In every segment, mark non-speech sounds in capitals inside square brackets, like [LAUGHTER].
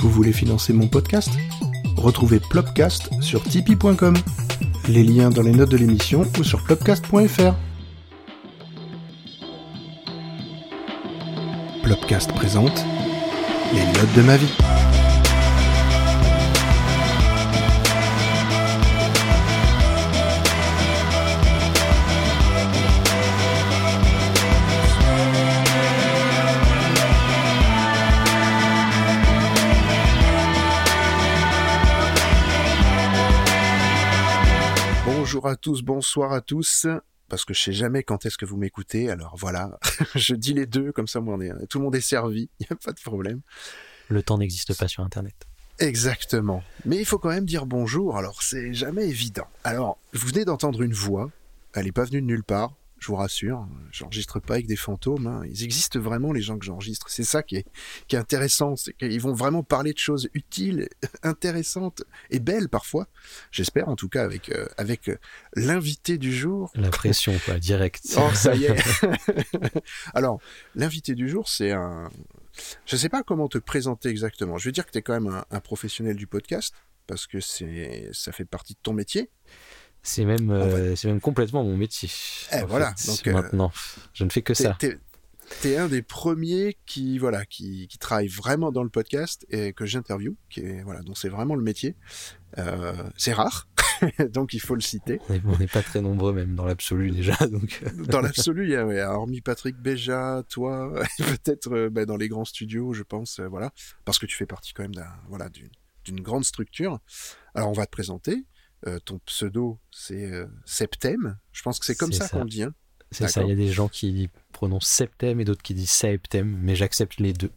Vous voulez financer mon podcast? Retrouvez Plopcast sur tipeee.com. Les liens dans les notes de l'émission ou sur plopcast.fr. Plopcast présente les notes de ma vie. À tous, bonsoir à tous. Parce que je sais jamais quand est-ce que vous m'écoutez, alors voilà, [LAUGHS] je dis les deux, comme ça moi, on est- tout le monde est servi, [LAUGHS] il n'y a pas de problème. Le temps n'existe pas sur Internet. Exactement. Mais il faut quand même dire bonjour, alors c'est jamais évident. Alors, vous venez d'entendre une voix, elle n'est pas venue de nulle part, je vous rassure, j'enregistre pas avec des fantômes, hein. ils existent vraiment les gens que j'enregistre, c'est ça qui est, qui est intéressant, c'est qu'ils vont vraiment parler de choses utiles, [LAUGHS] intéressantes et belles parfois, j'espère en tout cas avec, euh, avec euh, l'invité du jour. La pression, quoi, [LAUGHS] direct. Oh, ça y est. [LAUGHS] Alors, l'invité du jour, c'est un. Je sais pas comment te présenter exactement. Je veux dire que tu es quand même un, un professionnel du podcast parce que c'est ça fait partie de ton métier. C'est même, euh, c'est même complètement mon métier. Eh, voilà, fait, donc, euh, maintenant, je ne fais que ça. t'es- un des premiers qui voilà qui, qui travaille vraiment dans le podcast et que j'interviewe, qui est voilà donc c'est vraiment le métier. Euh, c'est rare, [LAUGHS] donc il faut le citer. On est- On n'est pas très nombreux même dans l'absolu déjà, [LAUGHS] donc Dans l'absolu, ouais, hormis Patrick Béja, toi, [LAUGHS] peut-être euh, bah, dans les grands studios, je pense, euh, voilà, parce que tu fais partie quand même d'un, voilà, d'une grande structure. Alors, on va te présenter. Euh, ton pseudo, c'est euh, Septem. Je pense que c'est comme ça, ça. qu'on le dit. hein. c'est ça. Il y a des gens qui prononcent septem et d'autres qui disent septem, mais j'accepte les deux.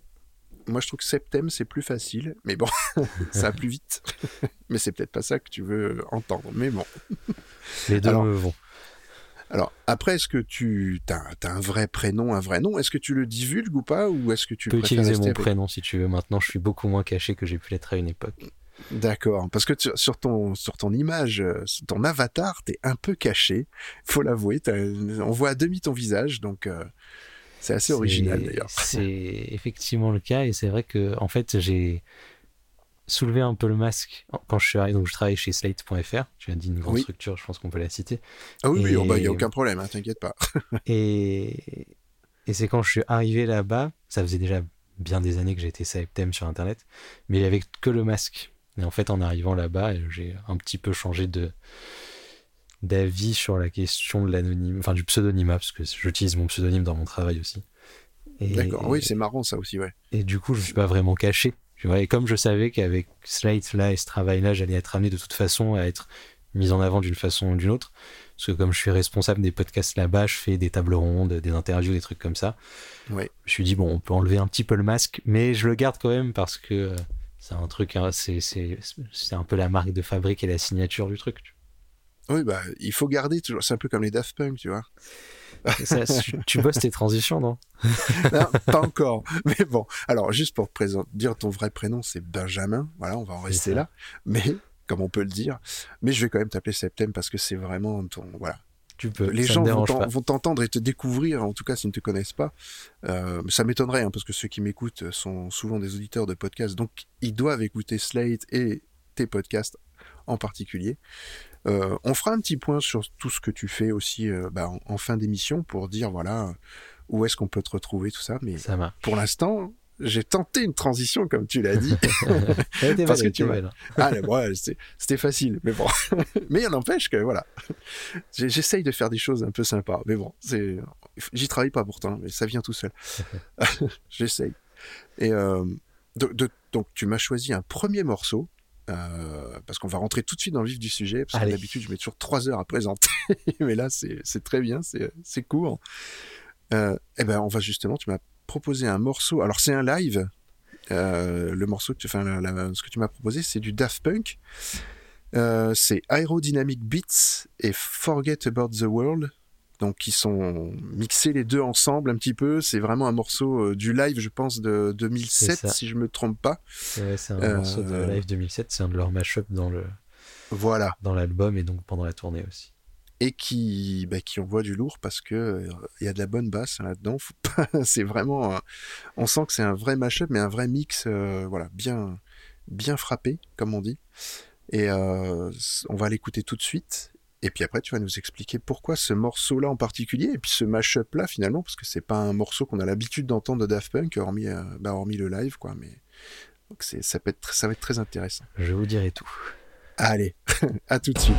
Moi, je trouve que Septem, c'est plus facile, mais bon, [LAUGHS] ça va plus vite. [LAUGHS] mais c'est peut-être pas ça que tu veux entendre. Mais bon. [LAUGHS] Les deux Alors, me vont. Alors, après, est-ce que tu as, un vrai prénom, un vrai nom? Est-ce que tu le divulgues ou pas? Ou est-ce que tu peux utiliser mon prénom si tu veux. Maintenant, je suis beaucoup moins caché que j'ai pu l'être à une époque. D'accord, parce que tu- sur ton sur ton image, euh, sur ton avatar, t'es un peu caché. Faut l'avouer, on voit à demi ton visage, donc euh, c'est assez original d'ailleurs. [LAUGHS] C'est effectivement le cas et c'est vrai que en fait j'ai soulevé un peu le masque quand je suis arrivé. Donc je travaille chez Slate.fr. Tu as dit une grande Oui. structure, je pense qu'on peut la citer. Ah oui, Et- oh bah, y a aucun problème, hein, t'inquiète pas. [LAUGHS] Et, et c'est quand je suis arrivé là-bas, ça faisait déjà bien des années que j'étais Septem sur Internet, mais il n'y avait que le masque. Et en fait, en arrivant là-bas, j'ai un petit peu changé de d'avis sur la question de l'anonyme, enfin du pseudonymat, parce que j'utilise mon pseudonyme dans mon travail aussi. D'accord, oui, c'est marrant ça aussi, ouais. et du coup, je suis pas vraiment caché. Tu vois, et comme je savais qu'avec Slate là et ce travail-là, j'allais être amené de toute façon à être mis en avant d'une façon ou d'une autre, parce que comme je suis responsable des podcasts là-bas, je fais des tables rondes, des interviews, des trucs comme ça. Ouais. Je me suis dit bon, on peut enlever un petit peu le masque, mais je le garde quand même parce que euh, c'est un truc, hein, c'est c'est c'est un peu la marque de fabrique et la signature du truc. tu Oui, bah il faut garder toujours. C'est un peu comme les Daft Punk, tu vois. Ça, tu, bosses tes transitions, non? [LAUGHS] Non, pas encore. Mais bon, alors juste pour te présenter, dire ton vrai prénom, c'est Benjamin. Voilà, on va en rester là. Mais comme on peut le dire, mais je vais quand même t'appeler Septem parce que c'est vraiment ton voilà. Tu peux. les ça gens vont t'entendre et te découvrir, en tout cas s'ils ne te connaissent pas. Euh, ça m'étonnerait, hein, parce que ceux qui m'écoutent sont souvent des auditeurs de podcasts, donc ils doivent écouter Slate et tes podcasts en particulier. Euh, on fera un petit point sur tout ce que tu fais aussi euh, bah, en, en fin d'émission pour dire voilà où est-ce qu'on peut te retrouver, tout ça. Mais Ça pour l'instant, j'ai tenté une transition, comme tu l'as dit. [LAUGHS] Elle [LAUGHS] Parce belle, que tu belle. Ah, là, c'était facile, mais bon. [LAUGHS] mais il n'empêche que, voilà. J'essaye de faire des choses un peu sympas, mais bon, c'est, j'y travaille pas pourtant, mais ça vient tout seul. J'essaye. Et euh, de- de- donc, tu m'as choisi un premier morceau, euh, parce qu'on va rentrer tout de suite dans le vif du sujet, parce que d'habitude, je mets toujours trois heures à présenter, mais là, c'est très bien, c'est c'est court. Euh, eh ben, on va justement, tu m'as proposé un morceau, alors c'est un live, euh, le morceau que tu, enfin, la- la- ce que tu m'as proposé, c'est du Daft Punk. Euh, c'est Aerodynamic Beats et Forget About the World. Donc, qui sont mixés les deux ensemble un petit peu. C'est vraiment un morceau euh, du live, je pense, de 2007, C'est ça. si je me trompe pas. Ouais, c'est un morceau de Live 2007, c'est un de leurs mashup dans le Voilà. dans l'album et donc pendant la tournée aussi. Et qui, bah, qui envoie du lourd parce que euh, il y a de la bonne basse hein, là-dedans. [LAUGHS] C'est vraiment, un- on sent que c'est un vrai mashup, mais un vrai mix, euh, voilà, bien, bien frappé, comme on dit. Et euh, on va l'écouter tout de suite. Et puis après, tu vas nous expliquer pourquoi ce morceau-là en particulier, et puis ce mash-up-là finalement, parce que c'est pas un morceau qu'on a l'habitude d'entendre de Daft Punk, hormis, euh, bah, hormis le live, quoi. Mais donc ça, peut être, ça va être très intéressant. Je vous dirai tout. Allez, [LAUGHS] à tout de suite.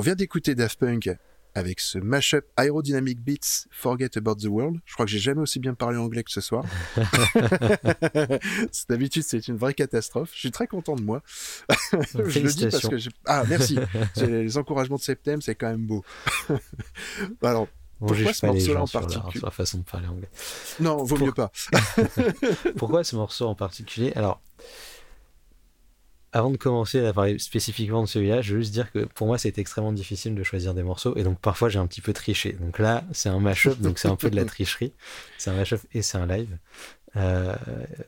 Vient d'écouter Daft Punk avec ce mashup Aerodynamic Beats Forget About the World. Je crois que j'ai jamais aussi bien parlé anglais que ce soir. [LAUGHS] D'habitude, c'est une vraie catastrophe. Je suis très content de moi. je le dis parce que Ah, merci. les encouragements de septembre, c'est quand même beau. [LAUGHS] Alors, pourquoi ce morceau en particulier façon de parler anglais. Non, vaut mieux pas. [LAUGHS] pourquoi ce morceau en particulier? Alors, avant de commencer à parler spécifiquement de celui-là, je veux juste dire que pour moi, c'est extrêmement difficile de choisir des morceaux et donc parfois j'ai un petit peu triché. Donc là, c'est un mashup, donc c'est un peu de la [LAUGHS] tricherie. C'est un mashup et c'est un live. Euh,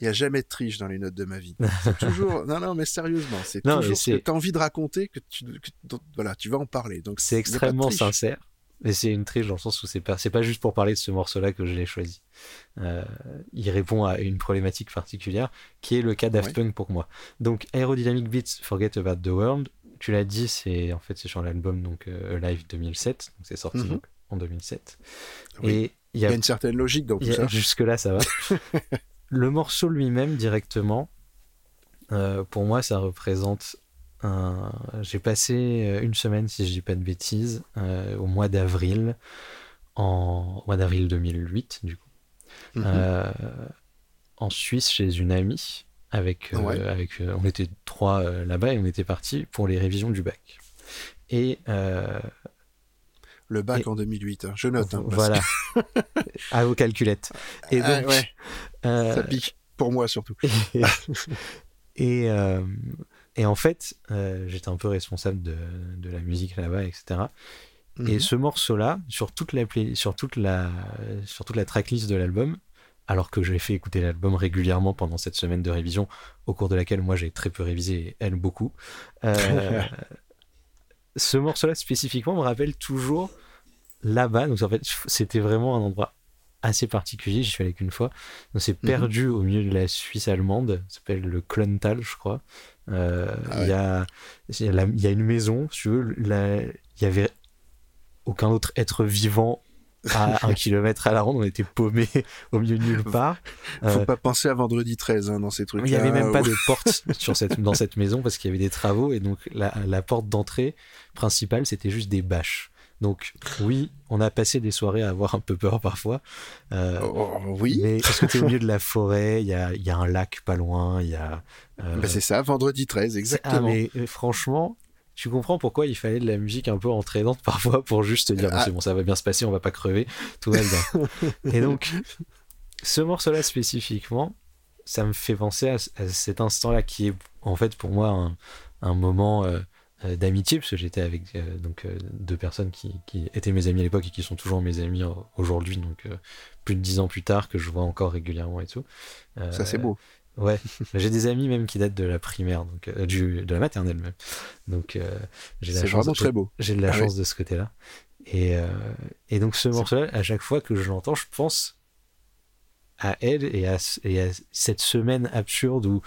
Il n'y a jamais de triche dans les notes de ma vie. [LAUGHS] Toujours. Non, non, mais sérieusement, c'est toujours ce que tu as envie de raconter que tu, voilà, tu vas en parler. Donc c'est extrêmement sincère. Mais c'est une triche dans le sens où c'est pas, c'est pas juste pour parler de ce morceau-là que je l'ai choisi. Euh, il répond à une problématique particulière, qui est le cas Daft Punk pour moi. Donc, Aerodynamic Beats, Forget About the World, tu l'as dit, c'est en fait c'est sur l'album donc euh, Live 2007, donc c'est sorti mhm. en 2007. Et il y, a une certaine logique dans tout ça. Jusque là, ça va. [LAUGHS] le morceau lui-même directement, pour moi, ça représente. J'ai passé une semaine, si je dis pas de bêtises, au mois d'avril, en mois d'avril 2008, du coup, mhm. en Suisse chez une amie. Avec, avec, on était trois là-bas et on était partis pour les révisions du bac. Et le bac en 2008. Hein. Je note. Hein, voilà. à vos calculettes. [LAUGHS] Et ah, donc, euh, Ça pique. Pour moi surtout. et, euh, et, en fait, euh, j'étais un peu responsable de, de la musique là-bas, etc. Et mhm. ce morceau-là, sur toute la sur toute la sur toute la tracklist de l'album, alors que j'ai fait écouter l'album régulièrement pendant cette semaine de révision, au cours de laquelle moi j'ai très peu révisé et elle beaucoup. [LAUGHS] ce morceau-là spécifiquement me rappelle toujours là-bas. Donc en fait, c'était vraiment un endroit assez particulier. J'y suis allé qu'une fois. On s'est mhm. perdu au milieu de la Suisse allemande. Ça s'appelle le Klöntal, je crois. Euh, ah il y, a, y, a une maison, si tu veux. Il y avait aucun autre être vivant à [LAUGHS] un kilomètre à la ronde, on était paumé [LAUGHS] au milieu de nulle part. Faut euh, pas penser à vendredi 13 hein, dans ces trucs. Il n'y avait même pas de porte [LAUGHS] sur cette, dans cette maison parce qu'il y avait des travaux et donc la, la porte d'entrée principale c'était juste des bâches. Donc oui, on a passé des soirées à avoir un peu peur parfois. Euh, oh, oui. Mais parce que tu es au milieu de la forêt, il y a, y a, un lac pas loin, il y a... Euh, bah, c'est ça, vendredi 13, ah, exactement. mais franchement, tu comprends pourquoi il fallait de la musique un peu entraînante parfois pour juste dire ah. c'est bon ça va bien se passer on va pas crever tout va bien [LAUGHS] et donc ce morceau là spécifiquement ça me fait penser à, cet instant là qui est en fait pour moi un, moment euh, euh, d'amitié parce que j'étais avec euh, donc deux personnes qui, qui, étaient mes amis à l'époque et qui sont toujours mes amis aujourd'hui donc plus de dix ans plus tard que je vois encore régulièrement et tout ça c'est beau Ouais, j'ai des amis même qui datent de la primaire, donc euh, du, de la maternelle même. Donc euh, j'ai la chance. vraiment très beau. J'ai de la ah chance de ce côté-là. Et, euh, et donc ce morceau-là, à chaque fois que je l'entends, je pense à elle et à, et à cette semaine absurde où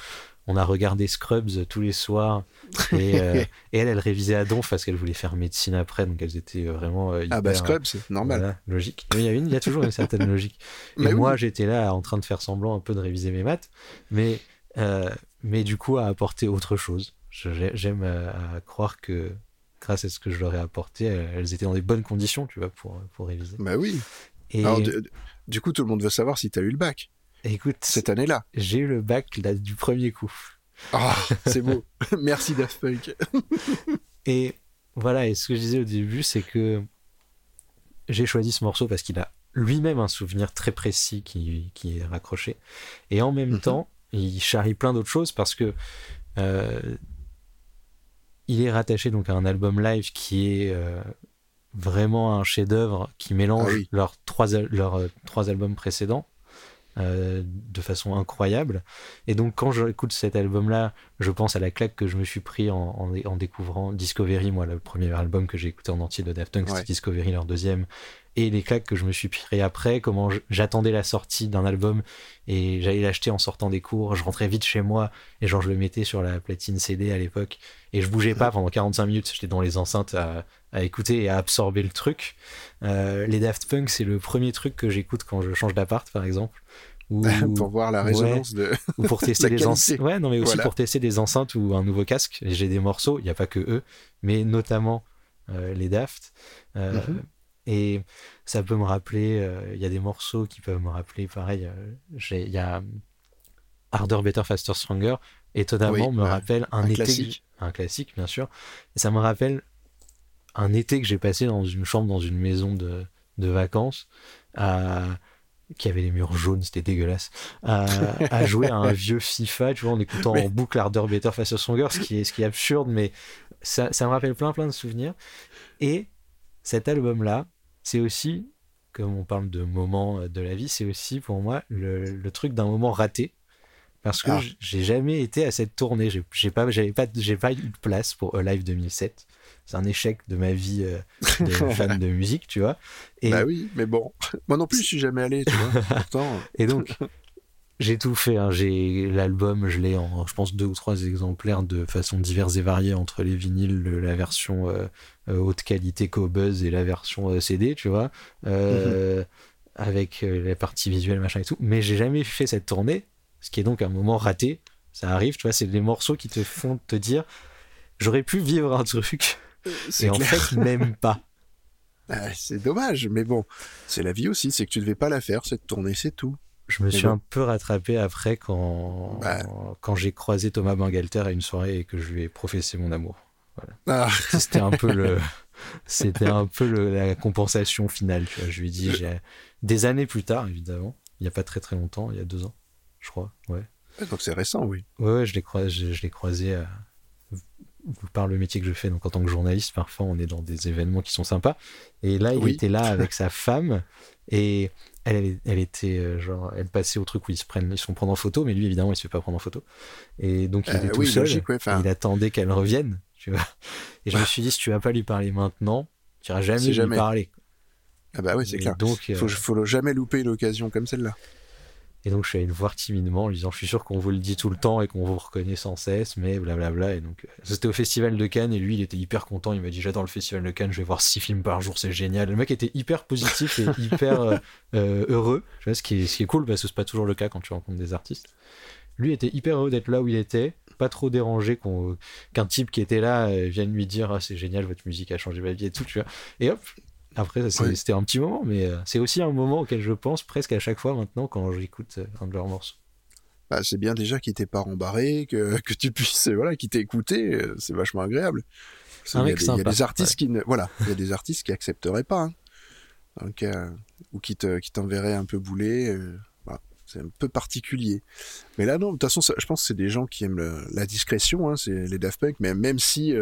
on a regardé Scrubs tous les soirs [LAUGHS] et, euh, elle, elle révisait à donf parce qu'elle voulait faire médecine après, donc elles étaient euh, vraiment. Euh, ah bah Scrubs, c'est normal. logique. il y, a il y a toujours une certaine logique. [LAUGHS] Et moi, j'étais là en train de faire semblant un peu de réviser mes maths, mais, mais du coup, à apporter autre chose. J'aime à croire que grâce à ce que je leur ai apporté, elles étaient dans des bonnes conditions, tu vois, pour, pour réviser. Bah oui. Et... du coup, tout le monde veut savoir si tu as eu le bac. Écoute, cette année-là. J'ai eu le bac là, du premier coup. Ah, c'est beau. [LAUGHS] Merci Daft Punk. [LAUGHS] et voilà, et ce que je disais au début, c'est que j'ai choisi ce morceau parce qu'il a lui-même un souvenir très précis qui, qui, est raccroché. Et en même mhm. temps, il charrie plein d'autres choses parce que euh, il est rattaché donc à un album live qui est euh, vraiment un chef-d'œuvre qui mélange ah leurs, trois, leurs euh, trois albums précédents. Euh, de façon incroyable. Et donc quand j'écoute cet album-là, je pense à la claque que je me suis pris en, en, découvrant Discovery, moi le premier album que j'ai écouté en entier de Daft Punk, c'était Discovery, leur deuxième, et les claques que je me suis pris après, comment j'attendais la sortie d'un album et j'allais l'acheter en sortant des cours, je rentrais vite chez moi et genre je le mettais sur la platine CD à l'époque et je bougeais pas pendant 45 minutes, j'étais dans les enceintes à, à, écouter et à absorber le truc. Euh, les Daft Punk, c'est le premier truc que j'écoute quand je change d'appart par exemple. [LAUGHS] pour voir la résonance de [LAUGHS] ou pour [LAUGHS] tester des enceintes ouais non mais aussi pour tester des enceintes ou un nouveau casque. J'ai des morceaux il n'y a pas que eux mais notamment euh, les Daft. Euh, mhm. et ça peut me rappeler euh, il y a des morceaux qui peuvent me rappeler pareil il y a Harder Better Faster Stronger étonnamment me rappelle un, été classique. un classique bien sûr. Et ça me rappelle un été que j'ai passé dans une chambre dans une maison de, de vacances à qui avait les murs jaunes, c'était dégueulasse, à, jouer à un [LAUGHS] vieux FIFA, tu vois, en écoutant en boucle Harder, Better, Faster, Stronger, ce qui est, ce qui est absurde, mais ça, ça me rappelle plein plein de souvenirs. Et cet album-là, c'est aussi, comme on parle de moments de la vie, c'est aussi pour moi le, le truc d'un moment raté. Parce que ah. j'ai jamais été à cette tournée, j'ai pas, j'avais pas, j'ai pas eu de place pour Alive 2007 c'est un échec de ma vie euh, [LAUGHS] de fan de musique, tu vois. Et bah oui, mais bon, [LAUGHS] moi non plus, je suis jamais allé, tu vois. [LAUGHS] Pourtant... Et donc, j'ai tout fait. Hein. J'ai l'album, je l'ai en, je pense, deux ou trois exemplaires de façon diverse et variée entre les vinyles, la version euh, euh, haute qualité Cobuzz et la version CD, tu vois, avec la partie visuelle, machin et tout. Mais j'ai jamais fait cette tournée, ce qui est donc un moment raté Ça arrive, tu vois, c'est les morceaux qui te font te dire j'aurais pu vivre un truc. Et en fait, même pas. [LAUGHS] Ah, c'est dommage, mais bon, c'est la vie aussi, c'est que tu devais pas la faire, c'est de tourner, c'est tout. Je me suis un peu rattrapé après quand, bah. quand j'ai croisé Thomas Bangalter à une soirée et que je lui ai professé mon amour. Ah. C'était un peu le, [LAUGHS] c'était un peu la compensation finale. Tu vois. Je lui ai dit, des années plus tard, évidemment, il n'y a pas très très longtemps, il y a deux ans, je crois, ouais. Donc c'est récent, oui. Ouais, ouais je l'ai croisé, je, l'ai croisé euh, par le métier que je fais. Donc en tant que journaliste, parfois on est dans des événements qui sont sympas. Et là, il était là avec sa [LAUGHS] femme et elle, elle était euh, genre, elle passait au truc où ils se prennent, ils se font prendre en photo, mais lui évidemment il se fait pas prendre en photo. Et donc il euh, était tout seul. Il attendait qu'elle revienne, tu vois. Et je me suis dit si tu vas pas lui parler maintenant, tu iras jamais lui parler. Ah bah oui, c'est clair. Donc, faut, faut jamais louper une occasion comme celle-là. Et donc je suis allé le voir timidement en lui disant je suis sûr qu'on vous le dit tout le temps et qu'on vous reconnaît sans cesse, mais blablabla. Et donc euh, c'était au festival de Cannes et lui il était hyper content. Il m'a dit j'adore le festival de Cannes, je vais voir six films par jour, c'est génial. Le mec était hyper positif et [LAUGHS] hyper euh, euh, heureux. Tu vois, ce qui est, ce qui est cool parce que c'est pas toujours le cas quand tu rencontres des artistes. Lui était hyper heureux d'être là où il était, pas trop dérangé qu'un type qui était là vienne lui dire ah, c'est génial votre musique a changé ma vie et tout. Tu vois. Et hop après, c'était un petit moment, mais euh, c'est aussi un moment auquel je pense presque à chaque fois maintenant quand j'écoute euh, un de leurs morceaux. Bah, c'est bien déjà qu'il t'ait pas rembarré, que, [LAUGHS] que tu puisses, voilà, qu'il t'ait écouté, euh, c'est vachement agréable. Il y, a des artistes qui ne, voilà, il y a des artistes qui accepteraient pas, hein. Donc, ou qui te, qui t'enverraient un peu bouler. C'est un peu particulier. Mais là, non, de toute façon, je pense que c'est des gens qui aiment la discrétion, hein, c'est les Daft Punk, mais même si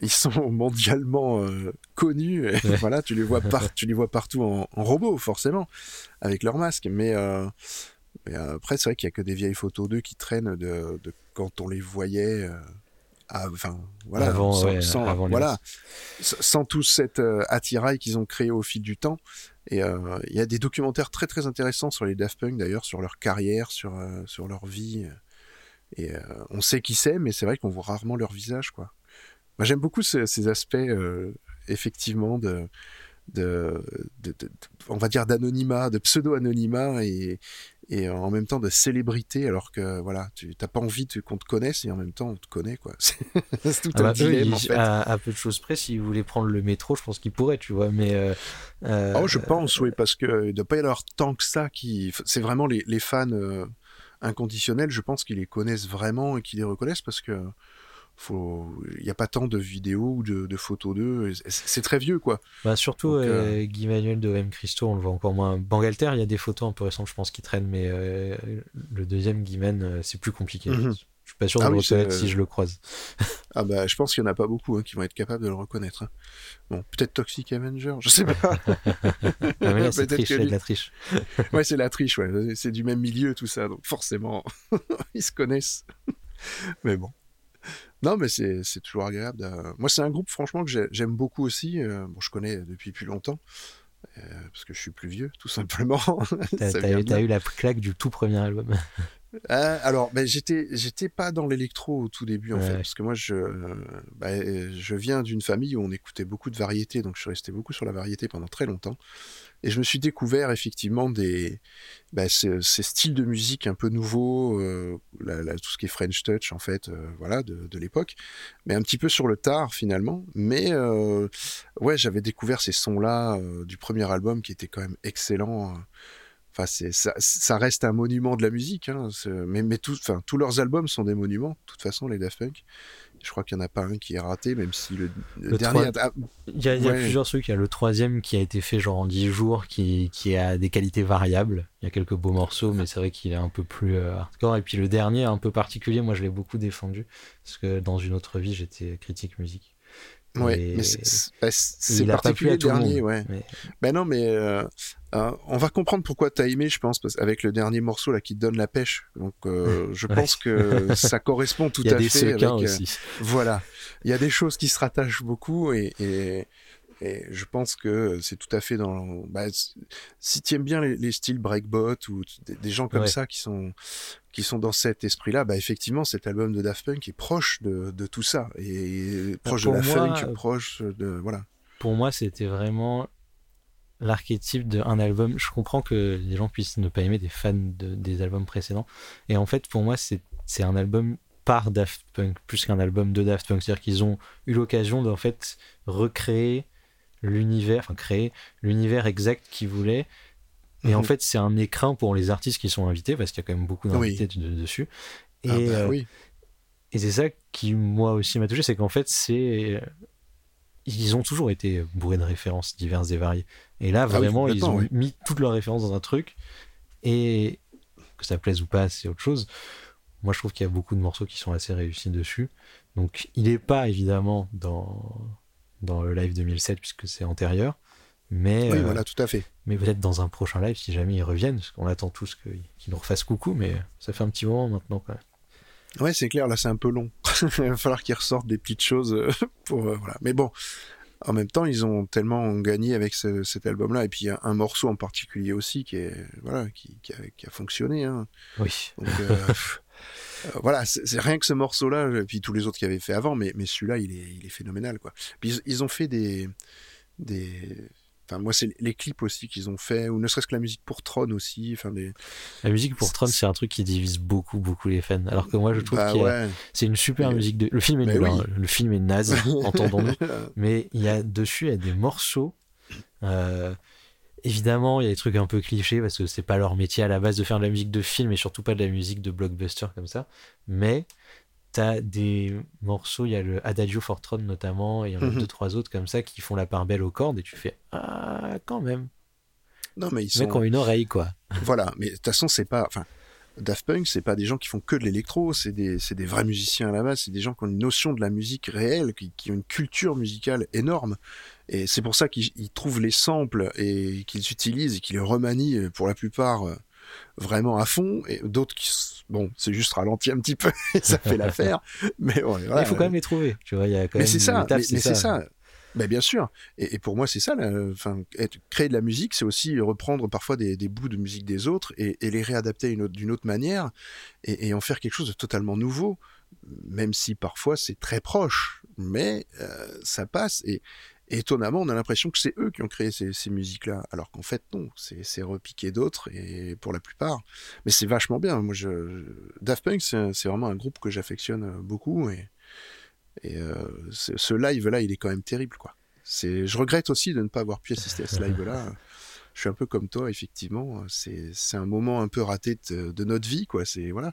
ils sont [LAUGHS] mondialement euh, connus. Et voilà, tu les vois par, tu les vois partout en, robot forcément avec leur masque. Mais, euh, après, c'est vrai qu'il y a que des vieilles photos d'eux qui traînent de, quand on les voyait. Euh, enfin voilà, avant, sans, voilà, sans tout cet attirail qu'ils ont créé au fil du temps. Et il y a des documentaires très très intéressants sur les Daft Punk d'ailleurs, sur leur carrière, sur sur leur vie. Et on sait qui c'est, mais c'est vrai qu'on voit rarement leur visage, quoi j'aime beaucoup ces aspects, euh, effectivement, de, de, on va dire d'anonymat, de pseudo-anonymat et, et en même temps de célébrité, alors que voilà, tu n'as pas envie qu'on te connaisse et en même temps on te connaît, quoi. [LAUGHS] C'est tout ah un bah, dilemme, en fait. À, peu de choses près, s'ils voulaient prendre le métro, je pense qu'ils pourraient, tu vois, mais. Euh, euh, oh, je pense, oui, parce que ne doit pas y avoir tant que ça qui. C'est vraiment les, les fans inconditionnels, je pense qu'ils les connaissent vraiment et qu'ils les reconnaissent parce que il n'y a pas tant de vidéos ou de, photos d'eux. C'est très vieux, quoi. Bah, surtout euh, euh, Guy Manuel de M. Christo, on le voit encore moins. Bangalter, il y a des photos un peu récentes, je pense, qui traînent, mais euh, le deuxième Guy c'est plus compliqué. Je mhm. Je suis pas sûr de ah le reconnaître si je le croise. [LAUGHS] ah bah, je pense qu'il n'y en a pas beaucoup hein, qui vont être capables de le reconnaître. Hein. Bon, peut-être Toxic Avenger, je sais pas. [LAUGHS] ah, c'est de la triche. [LAUGHS] ouais, c'est la triche, ouais. C'est du même milieu, tout ça, donc forcément, ils se connaissent. mais bon. Non, mais c'est toujours agréable. Moi, c'est un groupe, franchement, que j'aime beaucoup aussi. Euh, bon, je connais depuis plus longtemps. Euh, parce que je suis plus vieux, tout simplement. [LAUGHS] T'as eu la claque du tout premier album. Euh, alors, ben, j'étais, j'étais pas dans l'électro au tout début en fait, parce que moi je, ben, je viens d'une famille où on écoutait beaucoup de variétés, donc je suis resté beaucoup sur la variété pendant très longtemps. Et je me suis découvert effectivement des, bah, ces, styles de musique un peu nouveaux, euh, tout ce qui est French Touch en fait, euh, voilà, de, de l'époque, mais un petit peu sur le tard finalement. Mais euh, ouais, j'avais découvert ces sons-là du premier album qui était quand même excellent. Enfin, c'est, ça, ça, reste un monument de la musique, hein, mais, mais tous leurs albums sont des monuments, de toute façon, les Daft Punk. Je crois qu'il n'y en a pas un qui est raté, même si le, dernier. Il y a, plusieurs trucs. Il y a le troisième qui a été fait genre en 10 jours, qui, qui a des qualités variables. Il y a quelques beaux morceaux, mais c'est vrai qu'il est un peu plus euh, hardcore. Et puis le dernier, un peu particulier, moi je l'ai beaucoup défendu, parce que dans une autre vie, j'étais critique musique. Ouais, mais c'est bah, particulier le dernier, ouais. Ben non, mais euh, euh, on va comprendre pourquoi t'as aimé, je pense, parce, avec le dernier morceau là qui te donne la pêche. Donc, euh, [LAUGHS] je pense que ça correspond [LAUGHS] tout à fait. avec, aussi. voilà, il y a des choses qui se rattachent beaucoup et, et, et je pense que c'est tout à fait dans. Bah, si tu aimes bien les, styles breakbot ou des, gens comme ça qui sont qui sont dans cet esprit-là, bah effectivement cet album de Daft Punk est proche de, de tout ça et proche de la funk, proche de voilà. Pour moi, c'était vraiment l'archétype d'un album. Je comprends que les gens puissent ne pas aimer des fans de, des albums précédents. Et en fait, pour moi, c'est c'est un album par Daft Punk plus qu'un album de Daft Punk. C'est-à-dire qu'ils ont eu l'occasion d'en fait recréer l'univers, enfin créer l'univers exact qu'ils voulaient. Et en Mhm. fait, c'est un écrin pour les artistes qui sont invités, parce qu'il y a quand même beaucoup d'invités de- dessus. Et, Ah bah euh, oui. et c'est ça qui, moi aussi, m'a touché, c'est qu'en fait, c'est. Ils ont toujours été bourrés de références diverses et variées. Et là, Ah oui, vraiment, ils ont oui. mis toutes leurs références dans un truc. Et que ça plaise ou pas, c'est autre chose. Moi, je trouve qu'il y a beaucoup de morceaux qui sont assez réussis dessus. Donc, il n'est pas évidemment dans, dans le live 2007, puisque c'est antérieur. Mais, Oui, euh, voilà, tout à fait. mais peut-être dans un prochain live, si jamais ils reviennent, parce qu'on attend tous qu'ils nous refassent coucou, mais ça fait un petit moment maintenant. Quand même. Ouais, c'est clair, là, c'est un peu long. [LAUGHS] Il va falloir qu'ils ressortent des petites choses euh, [LAUGHS] pour. euh, voilà. Mais bon, en même temps, ils ont tellement gagné avec ce- cet album-là. Et puis, a un morceau en particulier aussi qui, est, voilà, qui, qui a, qui a fonctionné. hein. Oui. Donc, euh, [LAUGHS] voilà, c'est rien que ce morceau-là, et puis tous les autres qu'il avait fait avant, mais, mais celui-là, il est, il est phénoménal. Quoi. Puis, ils, ils ont fait des. des... Enfin, moi, c'est les clips aussi qu'ils ont fait, ou ne serait-ce que la musique pour Tron aussi. Enfin, des... La musique pour Tron, c'est un truc qui divise beaucoup, beaucoup les fans. Alors que moi, je trouve Bah que ouais. c'est une super Mais- musique. De... Le film est nul, oui. hein. le film est naze, [LAUGHS] entendons-nous. [LAUGHS] Mais il y a dessus, il y a des morceaux. euh, Évidemment, il y a des trucs un peu clichés parce que c'est pas leur métier à la base de faire de la musique de film et surtout pas de la musique de blockbuster comme ça. Mais t'as des morceaux, il y a le Adagio for Tron notamment, et il y en a Mhm. deux, trois autres comme ça qui font la part belle aux cordes et tu fais Ah, quand même. non, mais ils Les mecs sont. ont une oreille, quoi. Voilà, mais de toute façon, c'est pas. Enfin, Daft Punk, c'est pas des gens qui font que de l'électro, c'est des, des vrais musiciens à la base, c'est des gens qui ont une notion de la musique réelle, qui, qui ont une culture musicale énorme. Et c'est pour ça qu'ils ils trouvent les samples et qu'ils utilisent et qu'ils les remanient euh, pour la plupart euh, vraiment à fond, et d'autres qui. Bon, c'est juste ralenti un petit peu [LAUGHS] et ça fait l'affaire. [LAUGHS] Mais ouais, voilà. il faut quand même les trouver. Tu vois, il y a quand Mais c'est ça, l'étape, mais, mais c'est ça. Ben, bien sûr. Et, pour moi, c'est ça. Enfin, créer de la musique, c'est aussi reprendre parfois des, bouts de musique des autres et, les réadapter d'une autre manière et, en faire quelque chose de totalement nouveau, même si parfois c'est très proche. Mais euh, ça passe. Et, étonnamment, on a l'impression que c'est eux qui ont créé ces, musiques-là, alors qu'en fait, non. C'est repiqué d'autres et pour la plupart. Mais c'est vachement bien. Moi, je, Daft Punk, c'est vraiment un groupe que j'affectionne beaucoup et et euh, ce live-là, il est quand même terrible, quoi. C'est, je regrette aussi de ne pas avoir pu assister à ce [LAUGHS] live-là. Je suis un peu comme toi, effectivement. C'est, c'est un moment un peu raté de, de notre vie, quoi. C'est voilà.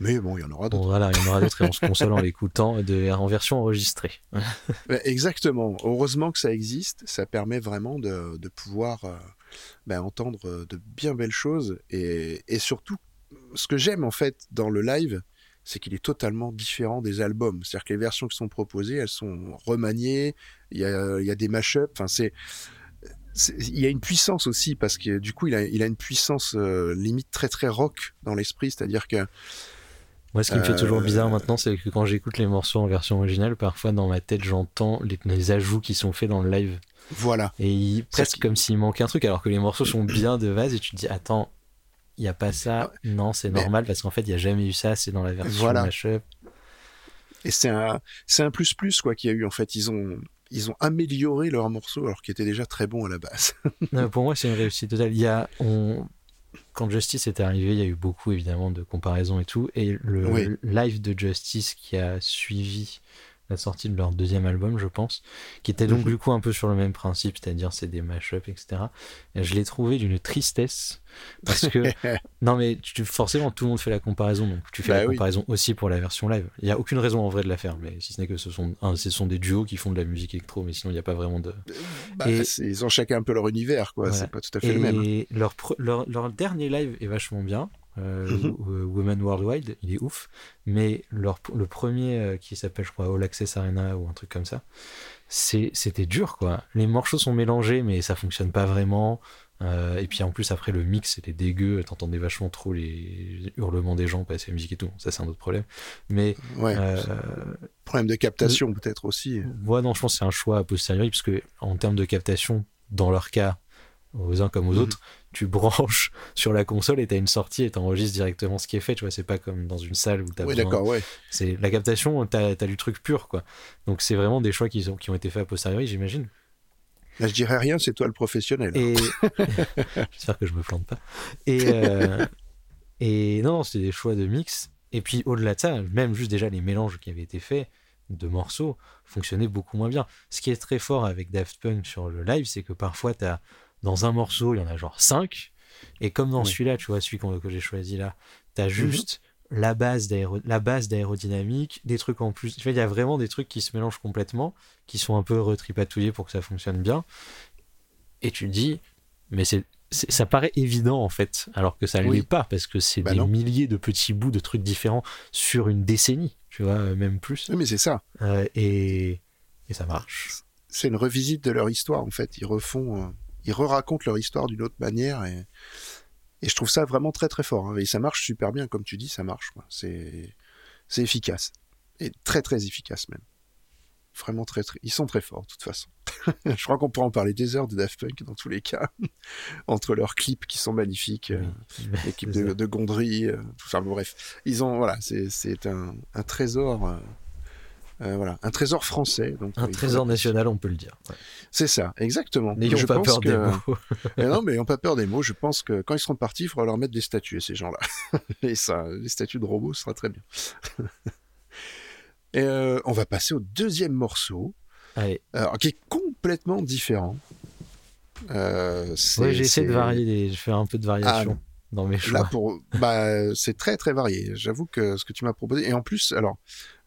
Mais bon, il y en aura Bon, d'autres. voilà, il y en aura d'autres et on se console en l'écoutant de, en version enregistrée. [LAUGHS] Exactement. Heureusement que ça existe. Ça permet vraiment de, de pouvoir euh, ben, entendre de bien belles choses. Et, et surtout, ce que j'aime en fait dans le live, c'est qu'il est totalement différent des albums. C'est-à-dire que les versions qui sont proposées, elles sont remaniées. Il y a, il y a des mashups. Enfin, c'est c'est- il y a une puissance aussi parce que du coup il a, il a une puissance euh, limite très très rock dans l'esprit c'est-à-dire que Moi, ce qui me fait toujours Euh, bizarre maintenant, c'est que quand j'écoute les morceaux en version originale, parfois dans ma tête, j'entends les, les ajouts qui sont faits dans le live. voilà Et il- presque comme s'il manquait un truc, alors que les morceaux sont bien de base, et tu te dis, attends, il n'y a pas ça. Non, c'est Mais- normal, parce qu'en fait, il n'y a jamais eu ça, c'est dans la version Voilà. mashup. Et c'est un, c'est un plus plus quoi qu'il y a eu en fait. Ils ont, ils ont amélioré leurs morceaux alors qu'ils étaient déjà très bons à la base. [LAUGHS] Non, pour moi, c'est une réussite totale. Il y a, on... Quand Justice est arrivé, il y a eu beaucoup évidemment de comparaisons et tout. Et le Oui. live de Justice qui a suivi la sortie de leur deuxième album, je pense, qui était donc Mhm. du coup un peu sur le même principe, c'est-à-dire c'est des mashups, etc. Et je l'ai trouvé d'une tristesse parce que [LAUGHS] non mais tu, forcément tout le monde fait la comparaison, donc tu fais Bah la oui. comparaison aussi pour la version live. Il y a aucune raison en vrai de la faire, mais si ce n'est que ce sont, un, ce sont des duos qui font de la musique électro, mais sinon il n'y a pas vraiment de, Bah, Et- ils ont chacun un peu leur univers quoi. C'est pas tout à fait le même. Leur dernier live est vachement bien. Euh, Mhm. euh, Women Worldwide, il est ouf. Mais leur, le premier euh, qui s'appelle, je crois, All Access Arena ou un truc comme ça, c'est- c'était dur quoi. Les morceaux sont mélangés, mais ça fonctionne pas vraiment. Euh, et puis en plus, après le mix, c'était dégueu. T'entendais vachement trop les hurlements des gens passer la musique et tout. Ça, c'est un autre problème. Mais Ouais. euh, Problème de captation peut-être aussi. moi, non, je pense que c'est un choix a posteriori, parce que en termes de captation, dans leur cas, aux uns comme aux Mhm. autres, tu branches [LAUGHS] sur la console et t'as une sortie et t'enregistres directement ce qui est fait. Tu vois, c'est pas comme dans une salle où t'as Oui, besoin- d'accord, ouais. C'est la captation, t'as as du truc pur, quoi. Donc c'est vraiment des choix qui, sont, qui ont été faits a posteriori, j'imagine. Là, je dirais rien, c'est toi le professionnel. Et [LAUGHS] [LAUGHS] j'espère que je me plante pas. Et, euh, et non, non, c'est des choix de mix. Et puis au-delà de ça, même juste déjà les mélanges qui avaient été faits de morceaux fonctionnaient beaucoup moins bien. Ce qui est très fort avec Daft Punk sur le live, c'est que parfois, as, dans un morceau, il y en a genre 5. Et comme dans celui-là, tu vois, celui que j'ai choisi là, tu as mhm. juste la base d'aérodynamique, des trucs en plus. il y a vraiment des trucs qui se mélangent complètement, qui sont un peu retripatouillés pour que ça fonctionne bien. Et tu dis, mais c'est ça paraît évident en fait, alors que ça ne l'est pas, parce que c'est bah des milliers de petits bouts de trucs différents sur une décennie, tu vois, même plus. Oui, mais c'est ça. Euh, et, et, ça marche. C'est une revisite de leur histoire en fait. Ils refont, euh, ils re-racontent leur histoire d'une autre manière et, et je trouve ça vraiment très très fort. Hein. Et ça marche super bien, comme tu dis, ça marche. C'est c'est efficace et très très efficace même. Vraiment très très. Ils sont très forts de toute façon. [LAUGHS] je crois qu'on pourra en parler des heures de Daft Punk dans tous les cas, [LAUGHS] entre leurs clips qui sont magnifiques, euh, l'équipe [LAUGHS] de, de, Gondry, euh, tout ça. bref, ils ont voilà, c'est un, un, trésor. Euh, euh, voilà, un trésor français. Donc, un trésor national, on peut le dire. C'est ça, exactement. N'ayons pas peur des mots. [LAUGHS] non, mais n'ayons pas peur des mots. Je pense que quand ils seront partis, il faudra leur mettre des statues à ces gens-là. [LAUGHS] Et ça, les statues de robots, ce sera très bien. Et euh, on va passer au deuxième morceau, qui est complètement différent. Euh, essayé de varier, je fais un peu de variation. Ah, dans mes choix. pour, bah, c'est très très varié. J'avoue que ce que tu m'as proposé, et en plus, alors,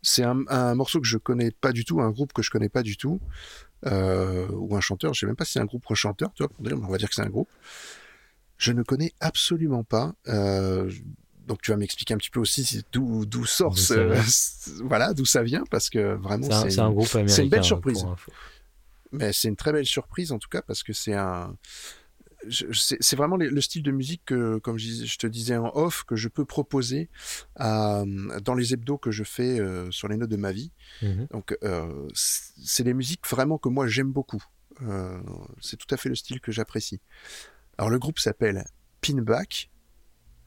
c'est un, morceau que je connais pas du tout, un groupe que je connais pas du tout, euh, ou un chanteur. Je sais même pas si c'est un groupe ou un chanteur, tu vois, on va dire que c'est un groupe. Je ne connais absolument pas. Euh, donc tu vas m'expliquer un petit peu aussi d'où d'où sort ce, [LAUGHS] voilà d'où ça vient parce que vraiment c'est un, groupe américain. C'est une belle surprise. Mais c'est une très belle surprise en tout cas parce que c'est un c'est vraiment le style de musique que, comme je, te disais en off, que je peux proposer dans les hebdos que je fais euh, sur les notes de ma vie. Mmh Donc, euh, c'est des musiques vraiment que moi j'aime beaucoup. Euh, c'est tout à fait le style que j'apprécie. Alors, le groupe s'appelle Pinback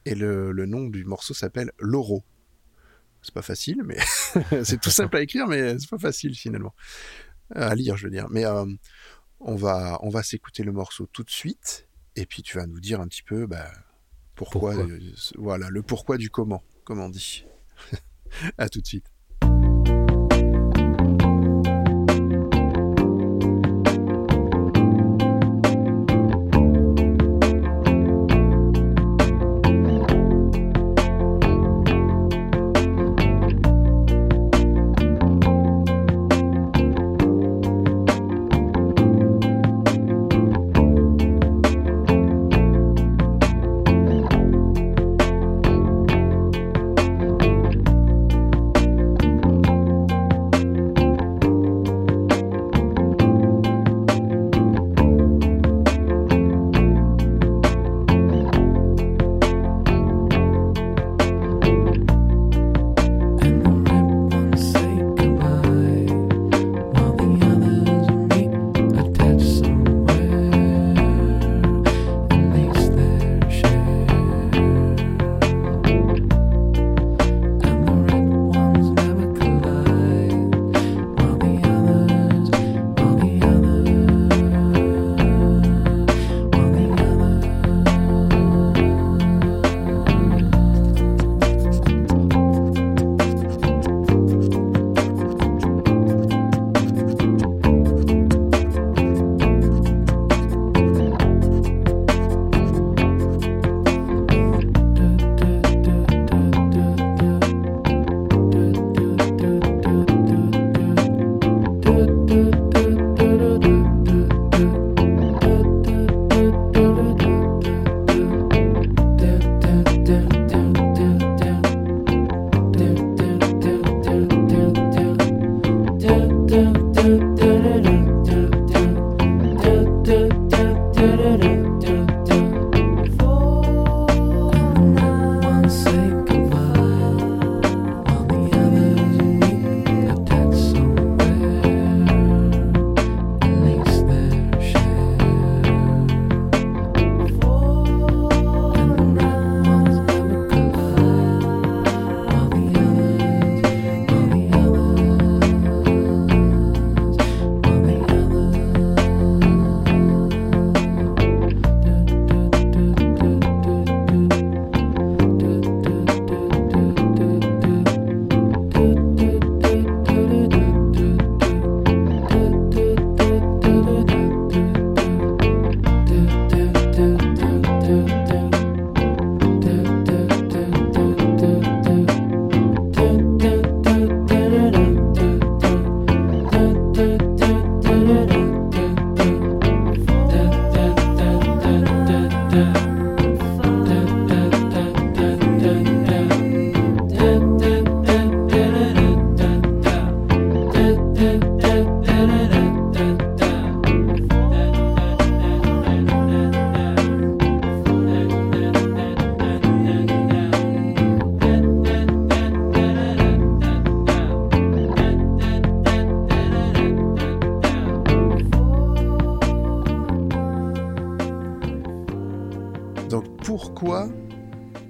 et le, le, nom du morceau s'appelle Loro. C'est pas facile, mais [LAUGHS] c'est tout simple à écrire, mais c'est pas facile finalement à lire, je veux dire. Mais on va, on va s'écouter le morceau tout de suite. Et puis tu vas nous dire un petit peu bah, pourquoi, euh, voilà, le pourquoi du comment, comme on dit. [LAUGHS] à tout de suite.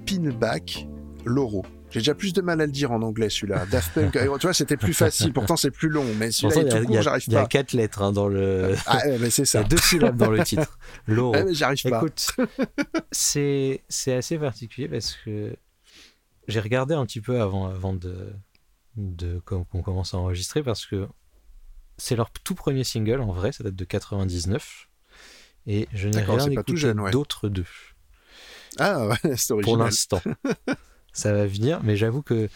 Pinback, Loro? J'ai déjà plus de mal à le dire en anglais celui-là. [LAUGHS] Daft Punk, tu vois, c'était plus facile. Pourtant, c'est plus long, mais celui-là est tout court, j'arrive pas. Il y a quatre lettres hein, dans le. Ah, mais c'est ça. [LAUGHS] Il y a deux syllabes dans le titre. [LAUGHS] Loro. Ah, j'arrive pas. Écoute, c'est c'est assez particulier parce que j'ai regardé un petit peu avant avant de de qu'on commence à enregistrer parce que c'est leur tout premier single en vrai, ça date de 99 et je n'ai rien écouté d'autres d'eux. Ah [LAUGHS] ouais, c'est original. Pour l'instant. [LAUGHS] ça va venir, mais j'avoue que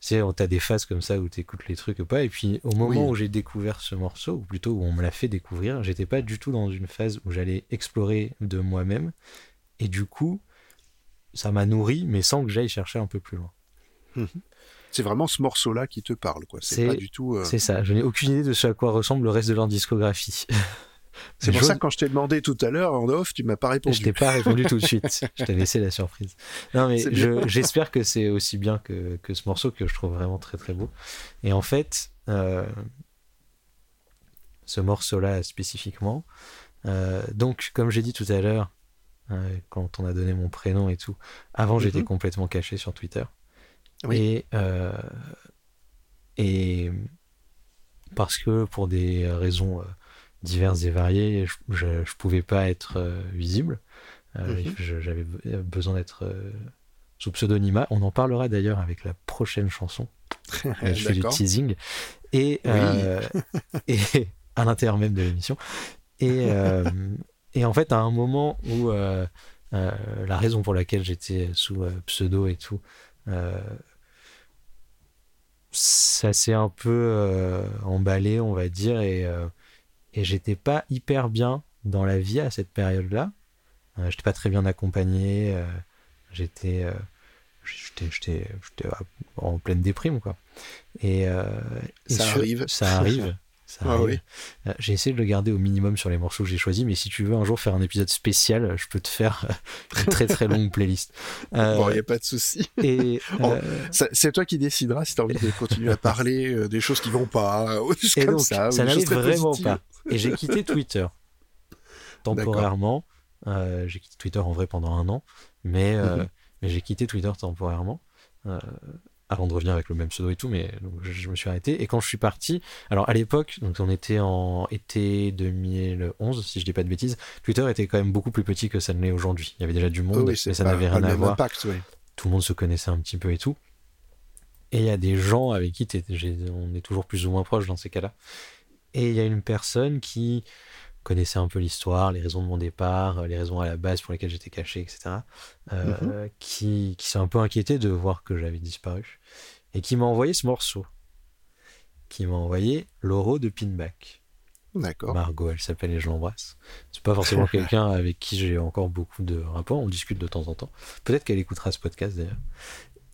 tu as des phases comme ça où tu écoutes les trucs ou pas. Et puis au moment où j'ai découvert ce morceau, ou plutôt où on me l'a fait découvrir, j'étais pas du tout dans une phase où j'allais explorer de moi-même. Et du coup, ça m'a nourri, mais sans que j'aille chercher un peu plus loin. Mhm. C'est vraiment ce morceau-là qui te parle, quoi. C'est pas du tout. Euh, c'est ça. Je n'ai aucune idée de ce à quoi ressemble le reste de leur discographie. [LAUGHS] C'est pour ça que quand je t'ai demandé tout à l'heure en off, tu m'as pas répondu. Je t'ai pas répondu tout de [LAUGHS] suite. Je t'ai laissé la surprise. Non, mais [LAUGHS] j'espère que c'est aussi bien que, que, ce morceau que je trouve vraiment très très beau. Et en fait, euh, ce morceau-là spécifiquement, euh, donc comme j'ai dit tout à l'heure, euh, quand on a donné mon prénom et tout, avant j'étais mhm. complètement caché sur Twitter. Et, et parce que pour des raisons diverses et variées. Je, ne pouvais pas être euh, visible. Euh, mhm. J'avais besoin d'être euh, sous pseudonymat. On en parlera d'ailleurs avec la prochaine chanson. [LAUGHS] je fais du teasing. Et, et [LAUGHS] à l'intérieur même de l'émission. Et, [LAUGHS] et en fait, à un moment où la raison pour laquelle j'étais sous pseudo et tout, ça s'est un peu emballé, on va dire, et et j'étais pas hyper bien dans la vie à cette période-là. Euh, j'étais pas très bien accompagné. Euh, j'étais, euh, j'étais, en pleine déprime, quoi. Et, ça, arrive. ça arrive. [LAUGHS] Ah j'ai essayé de le garder au minimum sur les morceaux que j'ai choisis, mais si tu veux un jour faire un épisode spécial, je peux te faire une très très longue playlist. [LAUGHS] bon, il n'y a pas de souci. Et [LAUGHS] c'est toi qui décideras si tu as envie de continuer à [LAUGHS] parler des choses qui vont pas, ou et comme donc, ça. Ça n'allait vraiment pas. Et j'ai quitté Twitter temporairement. Euh, j'ai quitté Twitter en vrai pendant un an, mais, euh, mhm. mais j'ai quitté Twitter temporairement. Avant de revenir avec le même pseudo et tout, mais je, me suis arrêté. Et quand je suis parti, alors à l'époque, donc on était en été 2011, si je dis pas de bêtises, Twitter était quand même beaucoup plus petit que ça ne l'est aujourd'hui. Il y avait déjà du monde, mais ça n'avait rien à voir. Tout le monde se connaissait un petit peu et tout. Et il y a des gens avec qui on est toujours plus ou moins proches dans ces cas-là. Et il y a une personne qui connaissait un peu l'histoire, les raisons de mon départ, les raisons à la base pour lesquelles j'étais caché, etc. Euh, mhm. Qui, qui s'est un peu inquiété de voir que j'avais disparu. Et qui m'a envoyé ce morceau. Qui m'a envoyé l'oro de Pinback. D'accord. Margot, elle s'appelle et je l'embrasse. C'est pas forcément [LAUGHS] quelqu'un avec qui j'ai encore beaucoup de rapports. On discute de temps en temps. Peut-être qu'elle écoutera ce podcast d'ailleurs.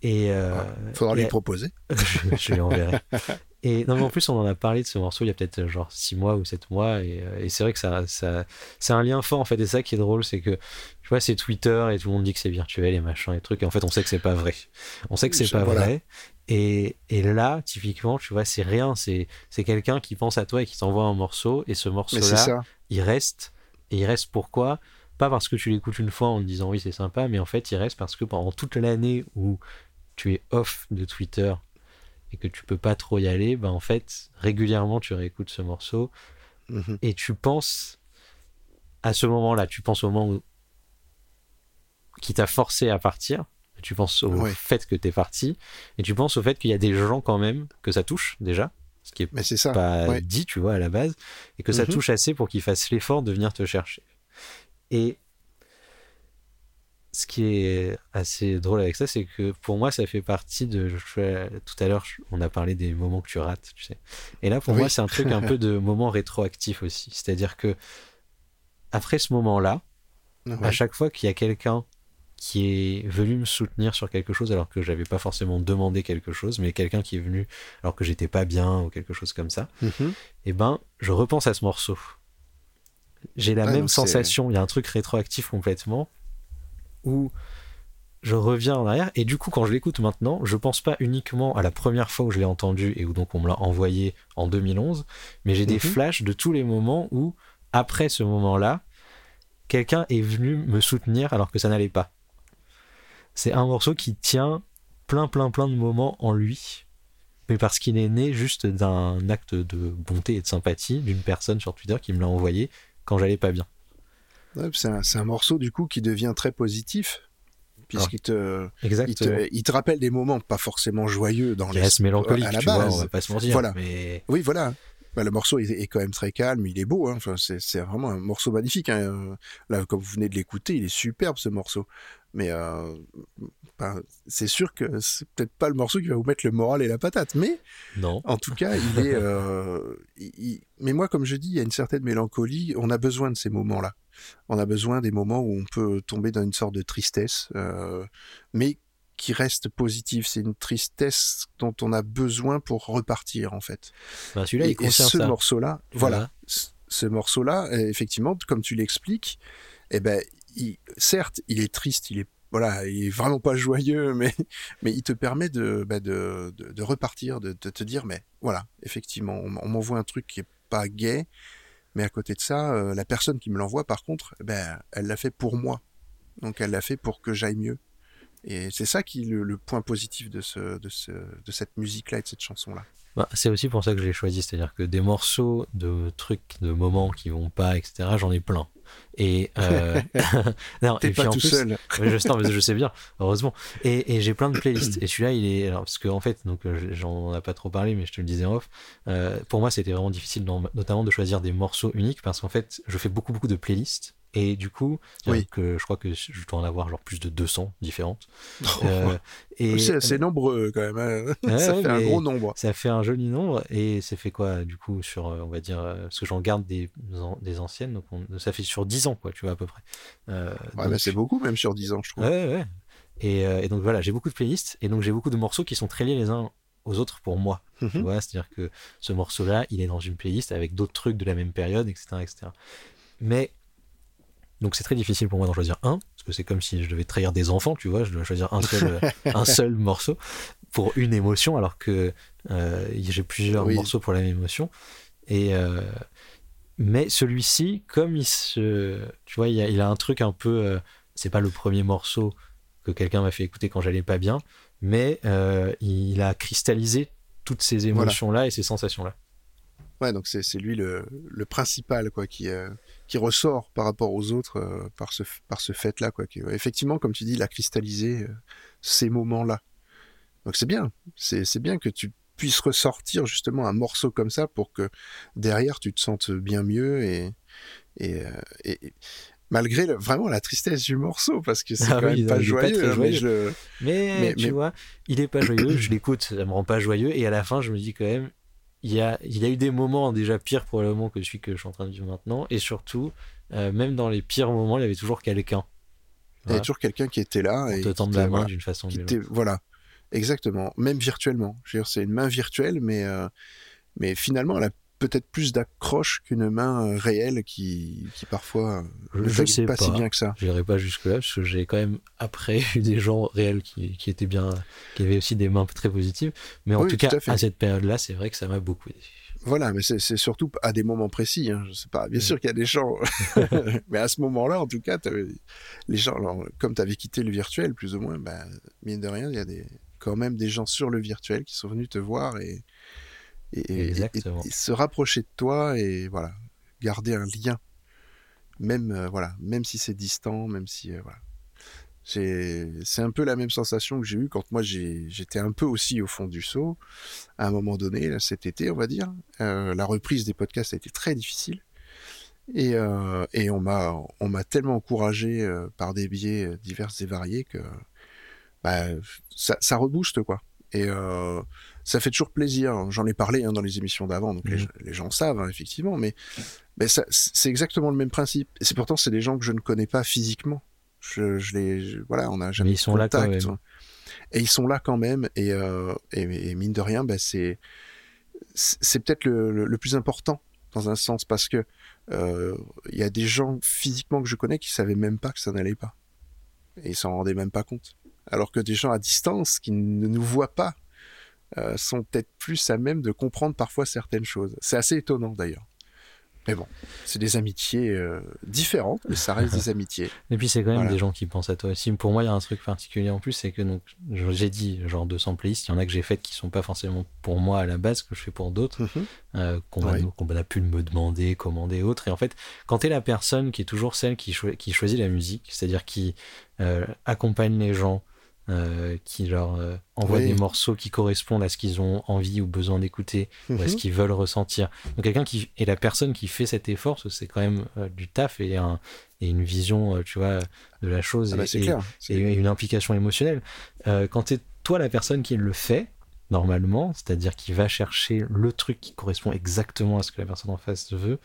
Et euh, faudra lui proposer. [LAUGHS] je, je lui enverrai. [LAUGHS] Et non, mais en plus, on en a parlé de ce morceau il y a peut-être euh, genre 6 mois ou 7 mois. Et, euh, et c'est vrai que ça, ça, c'est un lien fort en fait. Et ça qui est drôle, c'est que tu vois, c'est Twitter et tout le monde dit que c'est virtuel et machin et trucs. Et en fait, on sait que c'est pas vrai. On sait que c'est pas vrai. Et, et, là, typiquement, tu vois, c'est rien. C'est, c'est quelqu'un qui pense à toi et qui t'envoie un morceau. Et ce morceau-là, il reste. Et il reste pourquoi? Pas parce que tu l'écoutes une fois en te disant oui, c'est sympa, mais en fait, il reste parce que pendant toute l'année où tu es off de Twitter et que tu peux pas trop y aller, ben en fait, régulièrement, tu réécoutes ce morceau mhm. et tu penses à ce moment-là, tu penses au moment où qui t'a forcé à partir, tu penses au fait que tu es parti et tu penses au fait qu'il y a des gens quand même que ça touche déjà, ce qui est, Mais ça. pas dit, tu vois, à la base, et que ça mhm. touche assez pour qu'ils fassent l'effort de venir te chercher. Et ce qui est assez drôle avec ça, c'est que pour moi, ça fait partie de. tout à l'heure, on a parlé des moments que tu rates, tu sais. Et là, pour moi, c'est un truc un peu de [LAUGHS] moment rétroactif aussi. C'est-à-dire que, après ce moment-là, à chaque fois qu'il y a quelqu'un qui est venu me soutenir sur quelque chose alors que j'avais pas forcément demandé quelque chose, mais quelqu'un qui est venu alors que j'étais pas bien ou quelque chose comme ça, mm-hmm. et eh ben, je repense à ce morceau. J'ai la même sensation, il y a un truc rétroactif complètement, où je reviens en arrière et du coup quand je l'écoute maintenant je pense pas uniquement à la première fois où je l'ai entendu et où donc on me l'a envoyé en 2011 mais j'ai des mhm. flashs de tous les moments où après ce moment là quelqu'un est venu me soutenir alors que ça n'allait pas c'est un morceau qui tient plein, plein, plein de moments en lui, mais parce qu'il est né juste d'un acte de bonté et de sympathie d'une personne sur Twitter qui me l'a envoyé quand j'allais pas bien. C'est un, un, morceau du coup qui devient très positif puisqu'il te, il te, il te, rappelle des moments pas forcément joyeux dans les reste mélancolique, à la base. Vois, on va pas se mentir. Voilà. Mais... Oui, voilà. Bah, le morceau est, est, quand même très calme, il est beau. Hein. Enfin, c'est vraiment un morceau magnifique. Hein. Là, comme vous venez de l'écouter, il est superbe ce morceau. Mais euh, bah, c'est sûr que c'est peut-être pas le morceau qui va vous mettre le moral et la patate. Mais non. en tout cas, il est. Euh, il... Mais moi, comme je dis, il y a une certaine mélancolie. On a besoin de ces moments-là. On a besoin des moments où on peut tomber dans une sorte de tristesse, euh, mais qui reste positive. C'est une tristesse dont on a besoin pour repartir, en fait. Bah, celui-là, il et, ce morceau-là, voilà. voilà. Ce morceau-là, effectivement, comme tu l'expliques, eh ben, il, certes, il est triste, il est voilà, il est vraiment pas joyeux, [LAUGHS] mais mais il te permet de bah de, de, de, repartir, de, de, te dire mais voilà, effectivement, on, on m'envoie un truc qui est pas gay, mais à côté de ça, euh, la personne qui me l'envoie, par contre, ben, elle l'a fait pour moi. Donc elle l'a fait pour que j'aille mieux. Et c'est ça qui est le, point positif de, ce, de, ce, de cette musique-là et de cette chanson-là. Bah, c'est aussi pour ça que je l'ai choisi, c'est-à-dire que des morceaux de trucs, de moments qui vont pas, etc., j'en ai plein. Et euh... [LAUGHS] [LAUGHS] non, T'es pas tout seul. [LAUGHS] je, je sais bien, heureusement. Et, et j'ai plein de playlists. Et celui-là, il est alors parce qu'en en fait, donc euh, j'en ai pas trop parlé, mais je te le disais en off. Euh, pour moi, c'était vraiment difficile, notamment de choisir des morceaux uniques parce qu'en fait, je fais beaucoup beaucoup de playlists et du coup, que je crois que je dois en avoir genre plus de 200 différentes. [LAUGHS] euh, et c'est nombreux quand même. Hein. [LAUGHS] ça fait un gros nombre. Ça fait un joli nombre et ça fait quoi du coup sur, euh, on va dire, euh, parce que j'en garde des, des anciennes, donc ça fait sur 10 ans quoi, tu vois à peu près. Euh, ouais, c'est beaucoup même sur 10 ans, je trouve. Ouais, ouais. Et, euh, et donc voilà, j'ai beaucoup de playlists et donc j'ai beaucoup de morceaux qui sont très liés les uns aux autres pour moi. [LAUGHS] Tu mhm. vois, c'est-à-dire que ce morceau-là, il est dans une playlist avec d'autres trucs de la même période, etc., etc. Mais donc c'est très difficile pour moi d'en choisir un, parce que c'est comme si je devais trahir des enfants, tu vois, je dois choisir un seul, [LAUGHS] un seul morceau pour une émotion, alors que euh, j'ai plusieurs morceaux pour la même émotion. Et euh, mais celui-ci, comme il se, tu vois, il a, il a un truc un peu, euh, c'est pas le premier morceau que quelqu'un m'a fait écouter quand j'allais pas bien, mais euh, il a cristallisé toutes ces émotions-là et ces sensations-là. Ouais, donc c'est lui le, le, principal quoi qui euh, qui ressort par rapport aux autres euh, par ce par ce fait là quoi. Qui, effectivement, comme tu dis, il a cristallisé euh, ces moments-là. Donc c'est bien, c'est bien que tu puisses ressortir justement un morceau comme ça pour que derrière tu te sentes bien mieux et et, et, malgré le, vraiment la tristesse du morceau parce que c'est ah quand même pas joyeux, hein, mais, je... mais, mais, tu vois il est pas joyeux je l'écoute ça me rend pas joyeux et à la fin je me dis quand même il y a, il y a eu des moments déjà pires probablement que celui que je suis en train de vivre maintenant. Et surtout, euh, même dans les pires moments, il y avait toujours quelqu'un. Il y avait toujours quelqu'un qui était là. et te tendre la main d'une façon ou d'une autre. Voilà, exactement. Même virtuellement. C'est une main virtuelle, mais, euh, mais finalement, elle a peut-être plus d'accroche qu'une main euh, réelle qui, qui parfois euh, ne sais pas, si bien que ça. Je n'irai pas jusque-là, parce que j'ai quand même après [LAUGHS] eu des gens réels qui, qui, étaient bien, qui avaient aussi des mains très positives. Mais en tout cas, à, cette période-là, c'est vrai que ça m'a beaucoup aidé. Voilà, mais c'est surtout à des moments précis. Hein. Je sais pas. Bien sûr qu'il y a des gens, [LAUGHS] [LAUGHS] mais à ce moment-là, en tout cas, les gens, comme tu avais quitté le virtuel, plus ou moins, ben, mine de rien, il y a des, quand même des gens sur le virtuel qui sont venus te voir et, et, se rapprocher de toi et voilà, garder un lien, même euh, voilà, même si c'est distant, même si euh, voilà. C'est un peu la même sensation que j'ai eue quand moi j'étais un peu aussi au fond du seau à un moment donné cet été, on va dire. Euh, la reprise des podcasts a été très difficile et, et on m'a on m'a tellement encouragé par des biais divers et variés que bah, ça, ça rebooste quoi. Et ça fait toujours plaisir. J'en ai parlé hein, dans les émissions d'avant, donc les, mmh. gens savent hein, effectivement, mais, mais c'est exactement le même principe. Et c'est pourtant c'est des gens que je ne connais pas physiquement. Je, je les, voilà, on a jamais. Mais ils sont là quand même. Et ils sont là quand même. Et, euh, et, mine de rien, bah, c'est c'est peut-être le, le, plus important dans un sens parce que euh, il y a des gens physiquement que je connais qui savaient même pas que ça n'allait pas et ils s'en rendaient même pas compte. Alors que des gens à distance qui ne nous voient pas euh, sont peut-être plus à même de comprendre parfois certaines choses. C'est assez étonnant d'ailleurs. Mais bon, c'est des amitiés euh, différentes, mais ça reste des [LAUGHS] amitiés. Et puis c'est quand même Voilà. des gens qui pensent à toi aussi. Pour moi, il y a un truc particulier en plus, c'est que donc j'ai dit genre 200 playlists, il y en a que j'ai faites qui sont pas forcément pour moi à la base, que je fais pour d'autres, Mhm. euh, qu'on Oui. a pu me demander, commander, autres. Et en fait, quand tu es la personne qui est toujours celle qui, choi- qui choisit la musique, c'est-à-dire qui euh, accompagne les gens, euh, qui leur euh, envoie Oui. des morceaux qui correspondent à ce qu'ils ont envie ou besoin d'écouter, ou à ce Mhm. qu'ils veulent ressentir. Donc quelqu'un qui est la personne qui fait cet effort, c'est quand même euh, du taf et, un- et une vision, euh, tu vois, de la chose Ah bah, et, et- une implication émotionnelle. Quand c'est toi la personne qui le fait, normalement, c'est-à-dire qui va chercher le truc qui correspond exactement à ce que la personne en face veut,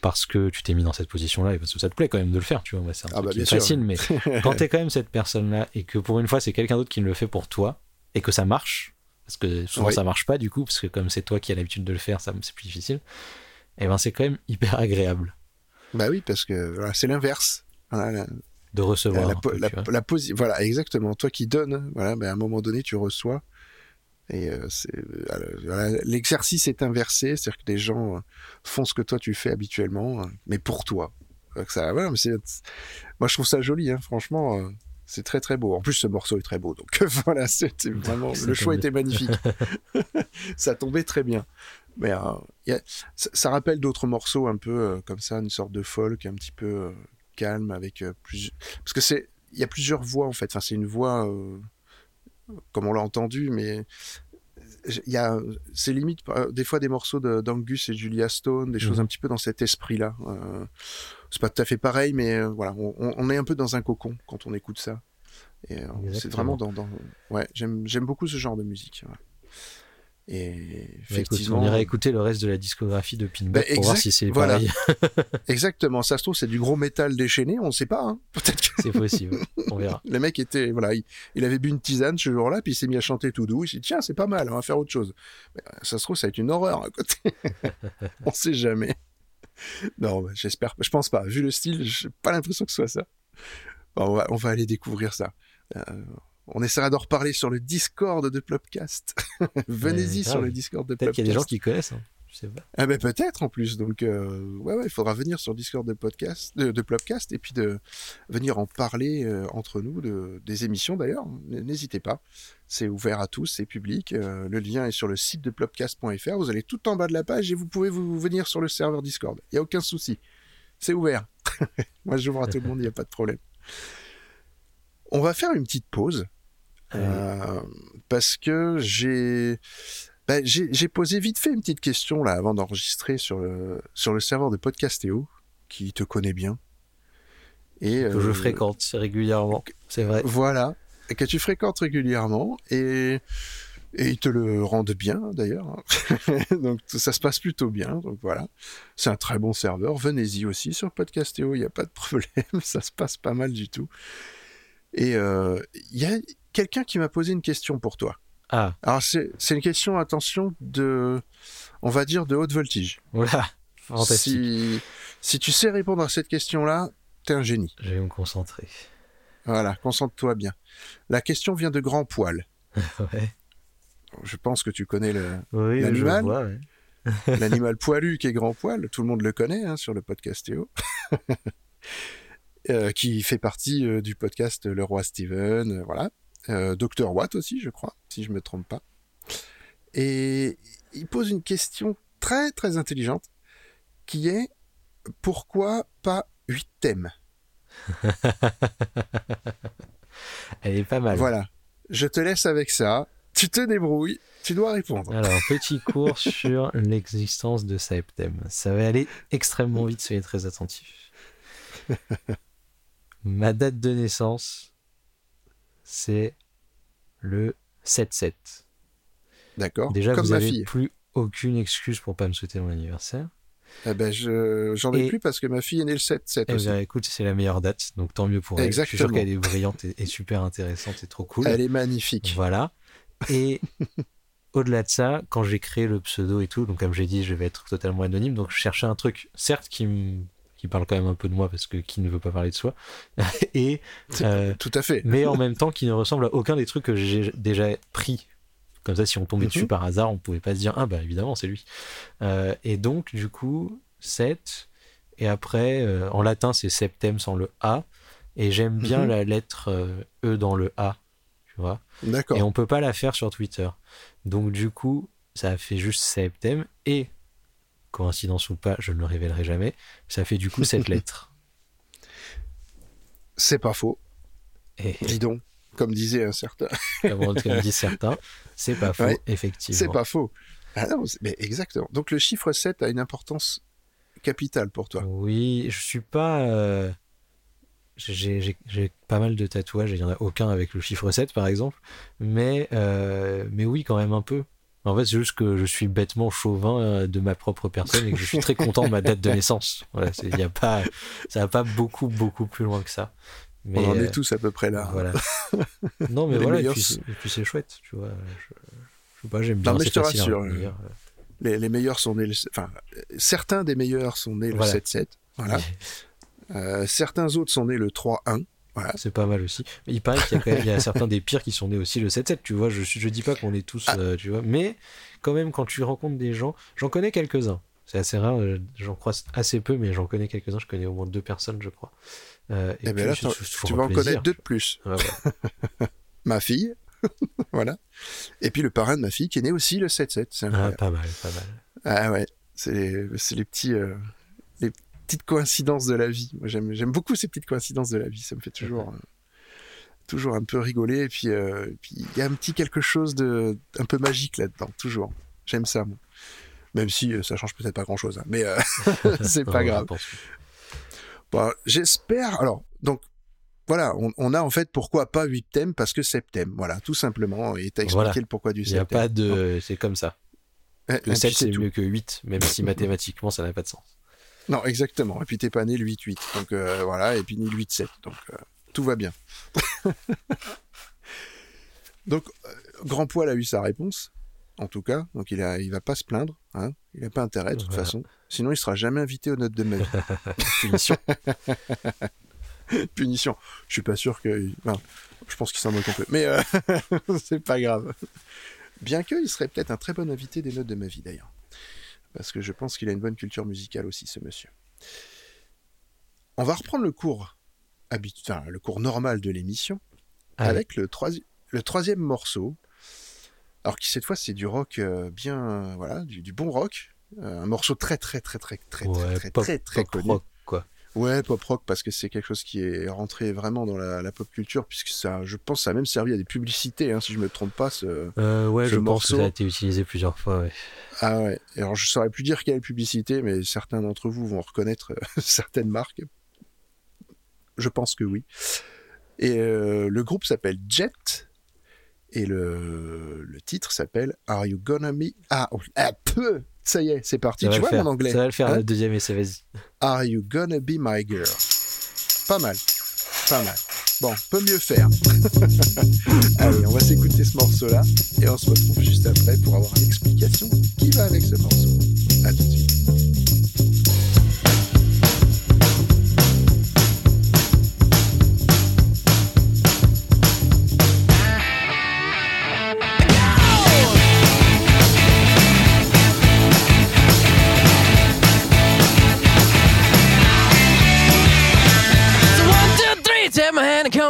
parce que tu t'es mis dans cette position-là et parce que ça te plaît quand même de le faire, tu vois. C'est un Ah bah, fascine, mais [LAUGHS] quand t'es quand même cette personne-là et que pour une fois c'est quelqu'un d'autre qui le fait pour toi et que ça marche, parce que souvent Oui. ça marche pas du coup, parce que comme c'est toi qui as l'habitude de le faire, ça c'est plus difficile. Et ben c'est quand même hyper agréable Bah oui, parce que voilà, c'est l'inverse. Voilà, de recevoir. la, peu, la- voilà, exactement. Toi qui donnes, voilà, ben, à un moment donné, tu reçois. Et euh, euh, voilà, l'exercice est inversé, c'est-à-dire que les gens euh, font ce que toi tu fais habituellement, euh, mais pour toi. Ça, voilà, mais moi je trouve ça joli, hein, franchement, c'est très très beau. En plus, ce morceau est très beau, donc [LAUGHS] voilà, c'était vraiment le choix était magnifique. [LAUGHS] ça tombait très bien. Mais euh, y a- ça, ça rappelle d'autres morceaux un peu euh, comme ça, une sorte de folk un petit peu euh, calme avec plus parce que c'est il y a plusieurs voix en fait. Enfin, c'est une voix comme on l'a entendu, mais il y a c'est limite euh, des fois des morceaux de- d'Angus et Julia Stone, des choses Mhm. un petit peu dans cet esprit-là. Euh, c'est pas tout à fait pareil, mais euh, voilà, on, est un peu dans un cocon quand on écoute ça. Et euh, c'est vraiment dans, dans... ouais, j'aime j'aime beaucoup ce genre de musique. ouais. Et Bah, écoute, effectivement, on ira écouter le reste de la discographie de Pinball Bah, pour voir si c'est voilà. pareil. [LAUGHS] exactement. Ça se trouve c'est du gros métal déchaîné, on ne sait pas. hein. [LAUGHS] Peut-être que c'est possible. On verra. [LAUGHS] le mec était voilà, il, il avait bu une tisane ce jour-là, puis il s'est mis à chanter tout doux. Il s'est dit tiens c'est pas mal, on va faire autre chose. Mais, euh, ça se trouve ça va être une horreur à côté. on sait jamais. Non, bah, j'espère. Je pense pas. Vu le style, j'ai pas l'impression que ce soit ça. Bon, on, va, on va aller découvrir ça. Euh, on essaiera d'en reparler sur le Discord de Plopcast. [LAUGHS] Venez-y sur le Discord de Peut-être Plopcast. qu'il y a des gens qui connaissent. hein. Je sais pas. Ah ben peut-être en plus. Donc euh, ouais ouais, il faudra venir sur le Discord de podcast, de, de Plopcast et puis de venir en parler euh, entre nous de, des émissions d'ailleurs. N'hésitez pas, c'est ouvert à tous, c'est public. Euh, le lien est sur le site de plopcast.fr. Vous allez tout en bas de la page et vous pouvez vous venir sur le serveur Discord. Il y a aucun souci, c'est ouvert. [LAUGHS] Moi j'ouvre à tout le monde, il n'y a pas de problème. On va faire une petite pause. Euh, parce que j'ai ben, j'ai j'ai posé vite fait une petite question là avant d'enregistrer sur le sur le serveur de Podcastéo qui te connaît bien. Et Que je euh, fréquente régulièrement. C'est vrai. voilà. Que tu fréquentes régulièrement. Et et ils te le rendent bien d'ailleurs hein. [LAUGHS] donc ça se passe plutôt bien. Donc voilà. C'est un très bon serveur. Venez-y aussi sur Podcastéo. Il n'y a pas de problème. [LAUGHS] Ça se passe pas mal du tout. Et euh, il y a quelqu'un qui m'a posé une question pour toi Ah, alors c'est une question, attention, de, on va dire, de haute voltige. voilà. Fantastique. Si, si tu sais répondre à cette question-là, t'es un génie. Je vais me concentrer. Voilà, concentre-toi bien. La question vient de Grand Poil. [LAUGHS] Ouais. Je pense que tu connais Oui, L'animal ouais. [LAUGHS] l'animal poilu qui est Grand Poil. Tout le monde le connaît hein, sur le podcast Théo. [LAUGHS] Euh, qui fait partie euh, du podcast Le Roi Steven, euh, voilà. Euh, Dr Watt aussi, je crois, si je me trompe pas. Et il pose une question très très intelligente qui est pourquoi pas huit thèmes? [LAUGHS] Elle est pas mal. Voilà. Je te laisse avec ça. Tu te débrouilles. Tu dois répondre. Alors, [LAUGHS] petit cours sur l'existence de Septem. Ça va aller extrêmement vite, soyez très attentifs. [LAUGHS] Ma date de naissance, c'est le 7-7. D'accord. Déjà, Comme vous ma avez fille. plus aucune excuse pour pas me souhaiter mon anniversaire. Eh ben, je, j'en ai Et- plus parce que ma fille est née le 7-7 Eh bien, écoute, c'est la meilleure date, donc tant mieux pour elle. Je suis sûr Exactement. qu'elle est brillante et, et super intéressante et trop cool. Elle est magnifique. Voilà. Et [LAUGHS] au-delà de ça, quand j'ai créé le pseudo et tout, donc comme j'ai dit, je vais être totalement anonyme, donc je cherchais un truc, certes, qui, me- qui parle quand même un peu de moi, parce que qui ne veut pas parler de soi, [LAUGHS] et, euh, Tout à fait. mais en [LAUGHS] même temps qui ne ressemble à aucun des trucs que j'ai déjà pris Comme ça, si on tombait Mhm. dessus par hasard, on pouvait pas se dire ah bah évidemment c'est lui. Euh, et donc du coup 7 et après euh, en latin c'est septem sans le a et j'aime bien Mhm. la lettre e dans le a, tu vois. D'accord. Et on peut pas la faire sur Twitter. Donc du coup, ça fait juste septem et coïncidence ou pas, je ne le révélerai jamais, ça fait du coup cette [LAUGHS] lettre. C'est pas faux. Et Dis donc, comme disait un certain. comme, comme disent [LAUGHS] certains, c'est pas faux, Ouais, effectivement. C'est pas faux. Ah non, mais exactement. Donc le chiffre 7 a une importance capitale pour toi. Oui, je suis pas. euh, J'ai pas mal de tatouages, et il y en a aucun avec le chiffre 7 par exemple, mais, euh, mais oui, quand même un peu. En fait, c'est juste que je suis bêtement chauvin euh, de ma propre personne et que je suis très content de ma date de naissance. [LAUGHS] Voilà, y a pas, ça va pas beaucoup, beaucoup plus loin que ça. Mais, On en euh, est tous à peu près là. Voilà. [LAUGHS] Non, mais Les voilà, et puis, c'est- et puis c'est chouette, tu vois. Je, je sais pas, j'aime bien. mais c'est je te rassure. Les, les meilleurs sont nés le... Enfin, euh, certains des meilleurs sont nés le Voilà. 7-7. Voilà. [LAUGHS] Euh, certains autres sont nés le 3-1. Voilà. C'est pas mal aussi. Il paraît qu'il y a, quand même- il y a [LAUGHS] certains des pires qui sont nés aussi le 7-7, tu vois. Je, je dis pas qu'on est tous, Ah. euh, tu vois. Mais quand même, quand tu rencontres des gens, j'en connais quelques-uns. C'est assez rare, euh, j'en croise assez peu, mais j'en connais quelques-uns. Je connais au moins deux personnes, je crois. Euh, Eh puis, là, toujours tu vas en connaître deux de plus. Ouais. [LAUGHS] Ma fille, [LAUGHS] voilà. Et puis le parrain de ma fille qui est né aussi le 7-7. C'est Ah, pas mal, pas mal. Ah ouais, c'est les, les petits, euh, petites coïncidences de la vie. J'aime, beaucoup ces petites coïncidences de la vie. Ça me fait toujours, euh, toujours un peu rigoler. Et puis, euh, et puis il y a un petit quelque chose de, un peu magique là-dedans. Toujours. J'aime ça, moi. Même si euh, ça change peut-être pas grand-chose, hein. mais euh, [LAUGHS] c'est pas grave. Bon, j'espère. Alors, donc. Voilà, on, on a en fait pourquoi pas 8 thèmes parce que septembre, voilà, tout simplement. Et t'as expliqué Voilà. le pourquoi du Il n'y a septembre. pas de. C'est comme ça. Eh, Le puis 7, c'est mieux que 8, même si [LAUGHS] mathématiquement, ça n'a pas de sens. Non, exactement. Et puis t'es pas né le 8-8. Donc euh, voilà, et puis ni le 8-7. Donc euh, tout va bien. [LAUGHS] donc, euh, Grand Poil a eu sa réponse, en tout cas. Donc il, a, il va pas se plaindre. Hein. Il n'a pas intérêt, de toute Voilà. façon. Sinon, il sera jamais invité aux notes de ma vie. [LAUGHS] Punition. [LAUGHS] Punition. Je suis pas sûr que. enfin, je pense qu'il s'en moque un peu. Mais euh, c'est pas grave. Bien qu'il serait peut-être un très bon invité des notes de ma vie, d'ailleurs. Parce que je pense qu'il a une bonne culture musicale aussi, ce monsieur. On va reprendre le cours, habit- enfin, le cours normal de l'émission Allez. avec le, troisi- le troisième morceau. Alors qui cette fois c'est du rock euh, bien, euh, voilà, du, du bon rock. Euh, un morceau très très très très très Ouais, très très pop- très très pop connu. rock. Ouais, pop rock parce que c'est quelque chose qui est rentré vraiment dans la, la pop culture puisque ça, je pense, ça a même servi à des publicités, hein, si je me trompe pas. Ce... Euh, ouais, Ce je pense morceau- que ça a été utilisé plusieurs fois, ouais. Ah ouais. Alors je saurais plus dire quelle publicité, mais certains d'entre vous vont reconnaître euh, [LAUGHS] certaines marques. Je pense que oui. Et euh, le groupe s'appelle Jet. Et le, le titre s'appelle Are You Gonna Me? Ah, oh, ah, peu Ça y est, c'est parti. Ça Tu vois faire. mon anglais Ça va le faire, Hein le deuxième essai, vas-y. Are You Gonna Be My Girl? Pas mal. Pas mal. Bon, peut mieux faire. [LAUGHS] Allez, on va s'écouter ce morceau-là et on se retrouve juste après pour avoir l'explication qui va avec ce morceau. À tout de suite.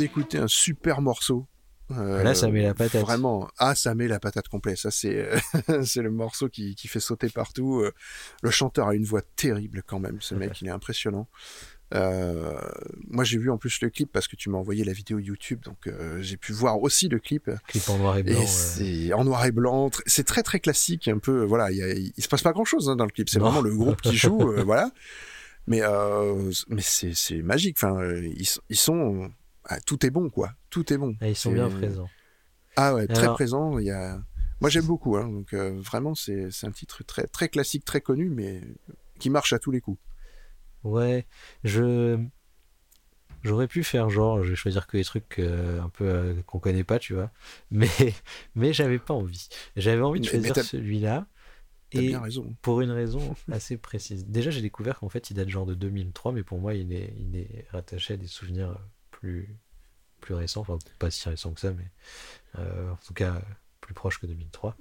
D'écouter un super morceau. Euh, Là, ça met la patate. Vraiment, ah, ça met la patate complète. Ça, c'est euh, [LAUGHS] c'est le morceau qui, qui fait sauter partout. Euh, Le chanteur a une voix terrible quand même. Ce mec, il est impressionnant. Euh, moi, j'ai vu en plus le clip parce que tu m'as envoyé la vidéo YouTube, donc euh, j'ai pu voir aussi le clip. Clip en noir et blanc. Et euh, c'est en noir et blanc. C'est très très classique, un peu. Voilà, il, y a- il se passe pas grand chose dans le clip. C'est vraiment le groupe qui joue, [LAUGHS] voilà. Mais mais c'est magique. Enfin, ils, ils sont. Ah, tout est bon, quoi. Tout est bon. ah, ils sont bien présents. Ah ouais, très Alors- présent. Il y a. Moi, j'aime beaucoup. Hein, donc euh, vraiment, c'est un titre très très classique, très connu, mais qui marche à tous les coups. Ouais, je j'aurais pu faire genre, je vais choisir que des trucs euh, un peu euh, qu'on connaît pas, tu vois. [LAUGHS] Mais mais j'avais pas envie. J'avais envie de choisir celui-là et bien raison. pour une raison assez précise. Déjà, j'ai découvert qu'en fait, il date genre de 2003, mais pour moi, il est il est rattaché à des souvenirs plus plus récents, enfin pas si récents que ça, mais euh, en tout cas plus proche que 2003.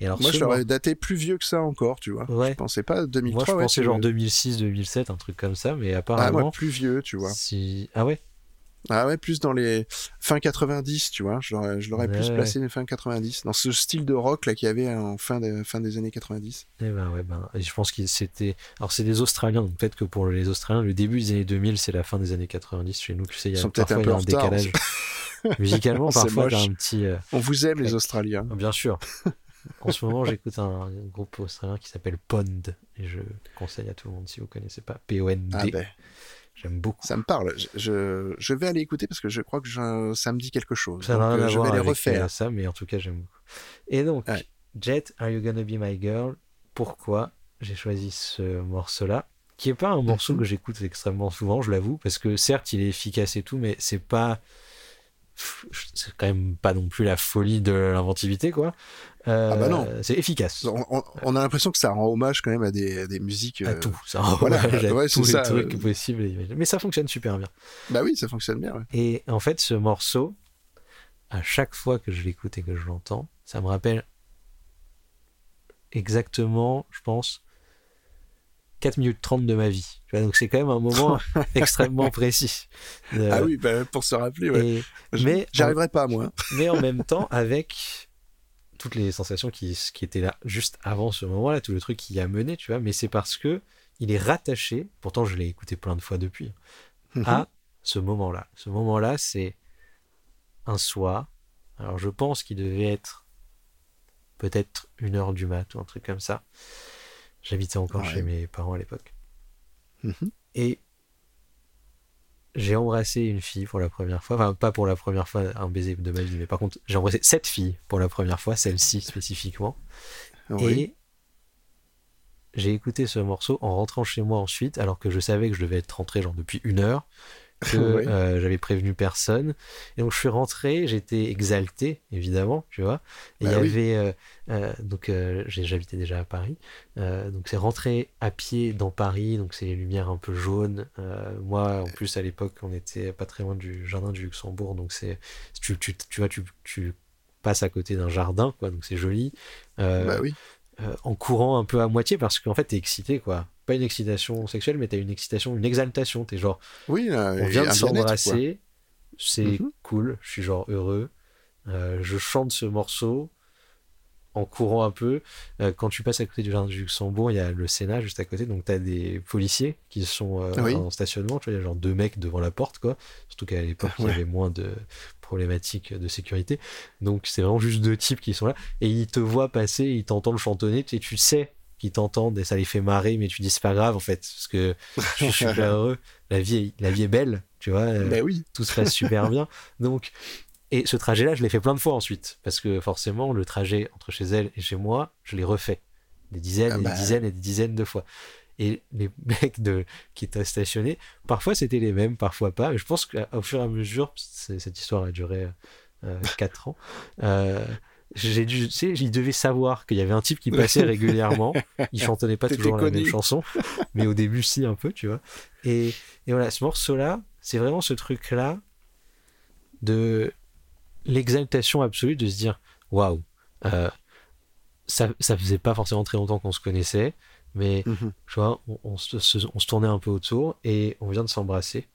Et alors Moi, je l'aurais daté plus vieux que ça encore, tu vois. Ouais. Je pensais pas 2003. moi, je ouais, pensais genre 2006, 2007, un truc comme ça, mais Ah, apparemment, moi, plus vieux, tu vois. si ah ouais? Ah ouais, plus dans les fin 90, tu vois. Je l'aurais, je l'aurais plus Ouais. placé fin 90, dans ce style de rock là qu'il y avait en fin, de- fin des années 90. Eh ben ouais, ben, je pense que c'était. Alors, c'est des Australiens, donc peut-être que pour les Australiens, le début des années 2000, c'est la fin des années 90. Chez nous, tu sais, il y a sont parfois un y a peu un retard, décalage. Musicalement, [LAUGHS] parfois, un petit. euh, On vous aime, les. Australiens. Bien sûr. En ce moment, j'écoute un [LAUGHS] groupe australien qui s'appelle Pond, et je conseille à tout le monde si vous connaissez pas. P-O-N-D. Ah ben, J'aime beaucoup. ça me parle. Je, vais aller écouter parce que je crois que je- ça me dit quelque chose. Ça n'a rien euh, à je voir vais les avec refaire. ça, mais en tout cas, j'aime beaucoup. Et donc, Ouais. Jet, Are You Gonna Be My Girl? Pourquoi j'ai choisi ce morceau-là Qui est pas un morceau Mhm. que j'écoute extrêmement souvent, je l'avoue, parce que certes, il est efficace et tout, mais c'est pas. C'est quand même pas non plus la folie de l'inventivité, quoi. Euh, Ah bah non. C'est efficace. On, on- on a l'impression que ça rend hommage quand même à des, à des musiques. À euh, tout. Ça [LAUGHS] voilà, hommage à ouais, tous c'est les ça, trucs euh. possibles. Mais ça fonctionne super bien. Bah oui, ça fonctionne bien. ouais. Et en fait, ce morceau, à chaque fois que je l'écoute et que je l'entends, ça me rappelle exactement, je pense, 4 minutes 30 de ma vie. Donc c'est quand même un moment [LAUGHS] extrêmement précis. Euh, Ah oui, bah, pour se rappeler, ouais. et- mais- J'arriverai pas, moi. mais en même temps, avec toutes les sensations qui, qui étaient là juste avant ce moment-là, tout le truc qui y a mené, tu vois, mais c'est parce que il est rattaché, pourtant je l'ai écouté plein de fois depuis, Mhm. à ce moment-là. Ce moment-là, c'est un soir. Alors je pense qu'il devait être peut-être une heure du mat ou un truc comme ça. J'habitais encore Ouais. chez mes parents à l'époque. Mhm. Et j'ai embrassé une fille pour la première fois. Enfin, pas pour la première fois, un baiser de ma vie, mais par contre, j'ai embrassé cette fille pour la première fois, celle-ci spécifiquement. Oui. Et j'ai écouté ce morceau en rentrant chez moi ensuite, alors que je savais que je devais être rentré genre depuis une heure, [LAUGHS] que euh, j'avais prévenu personne. Et donc je suis rentré, j'étais exalté, évidemment, tu vois. Et il Bah y oui. avait. euh, euh, donc j'habitais déjà à Paris. Donc c'est rentré à pied dans Paris, donc c'est les lumières un peu jaunes. Moi, en plus, à l'époque, on était pas très loin du jardin du Luxembourg, donc c'est. Tu, tu, tu vois, tu, tu passes à côté d'un jardin, quoi, donc c'est joli. Bah oui. en courant un peu à moitié parce qu'en fait t'es excité quoi pas une excitation sexuelle mais t'as une excitation une exaltation. T'es genre Oui, là, on vient de s'embrasser c'est Mhm. cool je suis genre heureux. Euh, je chante ce morceau en courant un peu. Euh, quand tu passes à côté du jardin du Luxembourg il y a le Sénat juste à côté donc t'as des policiers qui sont euh, Oui. en stationnement tu vois il y a genre deux mecs devant la porte quoi. Surtout qu'à l'époque il y Ouais. avait moins de problématiques de sécurité. Donc c'est vraiment juste deux types qui sont là. Et ils te voient passer, ils t'entendent chantonner, et tu sais qu'ils t'entendent et ça les fait marrer, mais tu dis c'est pas grave en fait, parce que je suis super [LAUGHS] heureux, la vie est, la vie est belle, tu vois, euh, Bah oui. tout se passe super [LAUGHS] bien. Donc, et ce trajet-là, je l'ai fait plein de fois ensuite, parce que forcément, le trajet entre chez elle et chez moi, je l'ai refait des dizaines Ah et bah. des dizaines et des dizaines de fois. Et les [LAUGHS] mecs de, qui étaient stationnés, parfois c'était les mêmes, parfois pas. Mais je pense qu'au fur et à mesure, cette histoire a duré 4 ans. euh, j'ai dû, tu sais, ils devaient savoir qu'il y avait un type qui passait [LAUGHS] régulièrement. Il chantonnait pas toujours la même chanson, mais au début si un peu, tu vois. Et, et voilà, ce morceau-là, c'est vraiment ce truc-là de l'exaltation absolue de se dire waouh, euh, ça, ça faisait pas forcément très longtemps qu'on se connaissait, mais Mhm. tu vois, on, se- on se tournait un peu autour et on vient de s'embrasser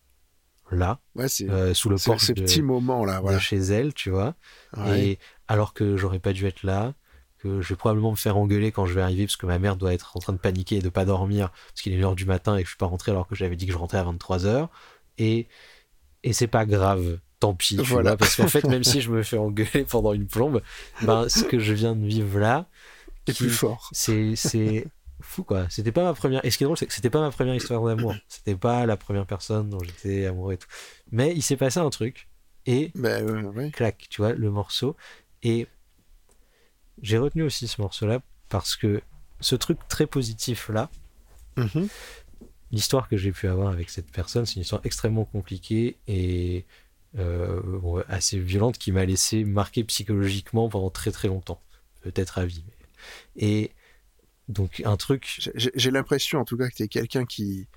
là, Ouais, c'est euh, sous le c'est porche ces de, petits moments là, de voilà. chez elle, tu vois. Ouais. Et alors que j'aurais pas dû être là, que je vais probablement me faire engueuler quand je vais arriver parce que ma mère doit être en train de paniquer et de pas dormir parce qu'il est une heure du matin et que je suis pas rentré alors que j'avais dit que je rentrais à 23h. Et, et c'est pas grave. Tant pis, tu Voilà. vois, parce qu'en fait, même [LAUGHS] si je me fais engueuler pendant une plombe, ben, ce que je viens de vivre là, qui- plus fort. c'est c'est fou quoi c'était pas ma première et ce qui est drôle c'est que c'était pas ma première histoire d'amour c'était pas la première personne dont j'étais amoureux et tout mais il s'est passé un truc et Bah ouais. clac tu vois le morceau et j'ai retenu aussi ce morceau là parce que ce truc très positif là Mhm. l'histoire que j'ai pu avoir avec cette personne, c'est une histoire extrêmement compliquée et euh, bon, assez violente qui m'a laissé marquer psychologiquement pendant très très longtemps, peut-être à vie. mais- Et donc un truc, J'ai- l'impression en tout cas que tu es quelqu'un qui,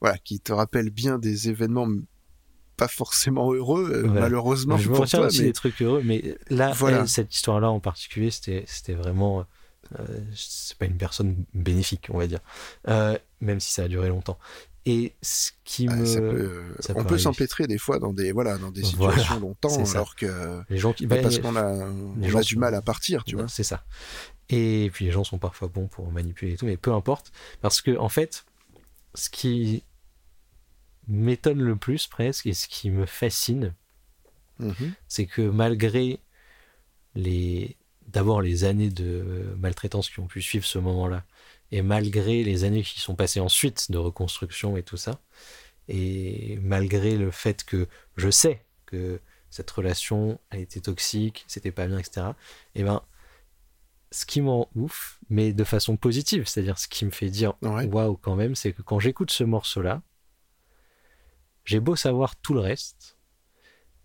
voilà, qui te rappelle bien des événements pas forcément heureux, euh, Voilà. malheureusement je me pour toi, aussi mais des trucs heureux, mais là, [LAUGHS] Voilà. elle, cette histoire-là en particulier, c'était vraiment, euh, c'est pas une personne bénéfique, on va dire, Euh, même si ça a duré longtemps. Et ce qui ah, me, ça peut, ça on peut s'empêtrer des fois dans des, voilà, dans des Voilà, situations longtemps, alors que les gens qui, bah, bah, parce qu'on a, on gens a du sont- mal à partir, tu vois. C'est ça. Et puis les gens sont parfois bons pour manipuler et tout, mais peu importe. Parce que, en fait, ce qui m'étonne le plus presque et ce qui me fascine, Mhm. c'est que malgré les d'abord les années de maltraitance qui ont pu suivre ce moment-là, et malgré les années qui sont passées ensuite de reconstruction et tout ça, et malgré le fait que je sais que cette relation a été toxique, c'était pas bien, etc. Et ben, ce qui m'en ouf, mais de façon positive, c'est-à-dire ce qui me fait dire Ouais. waouh quand même, c'est que quand j'écoute ce morceau-là, j'ai beau savoir tout le reste,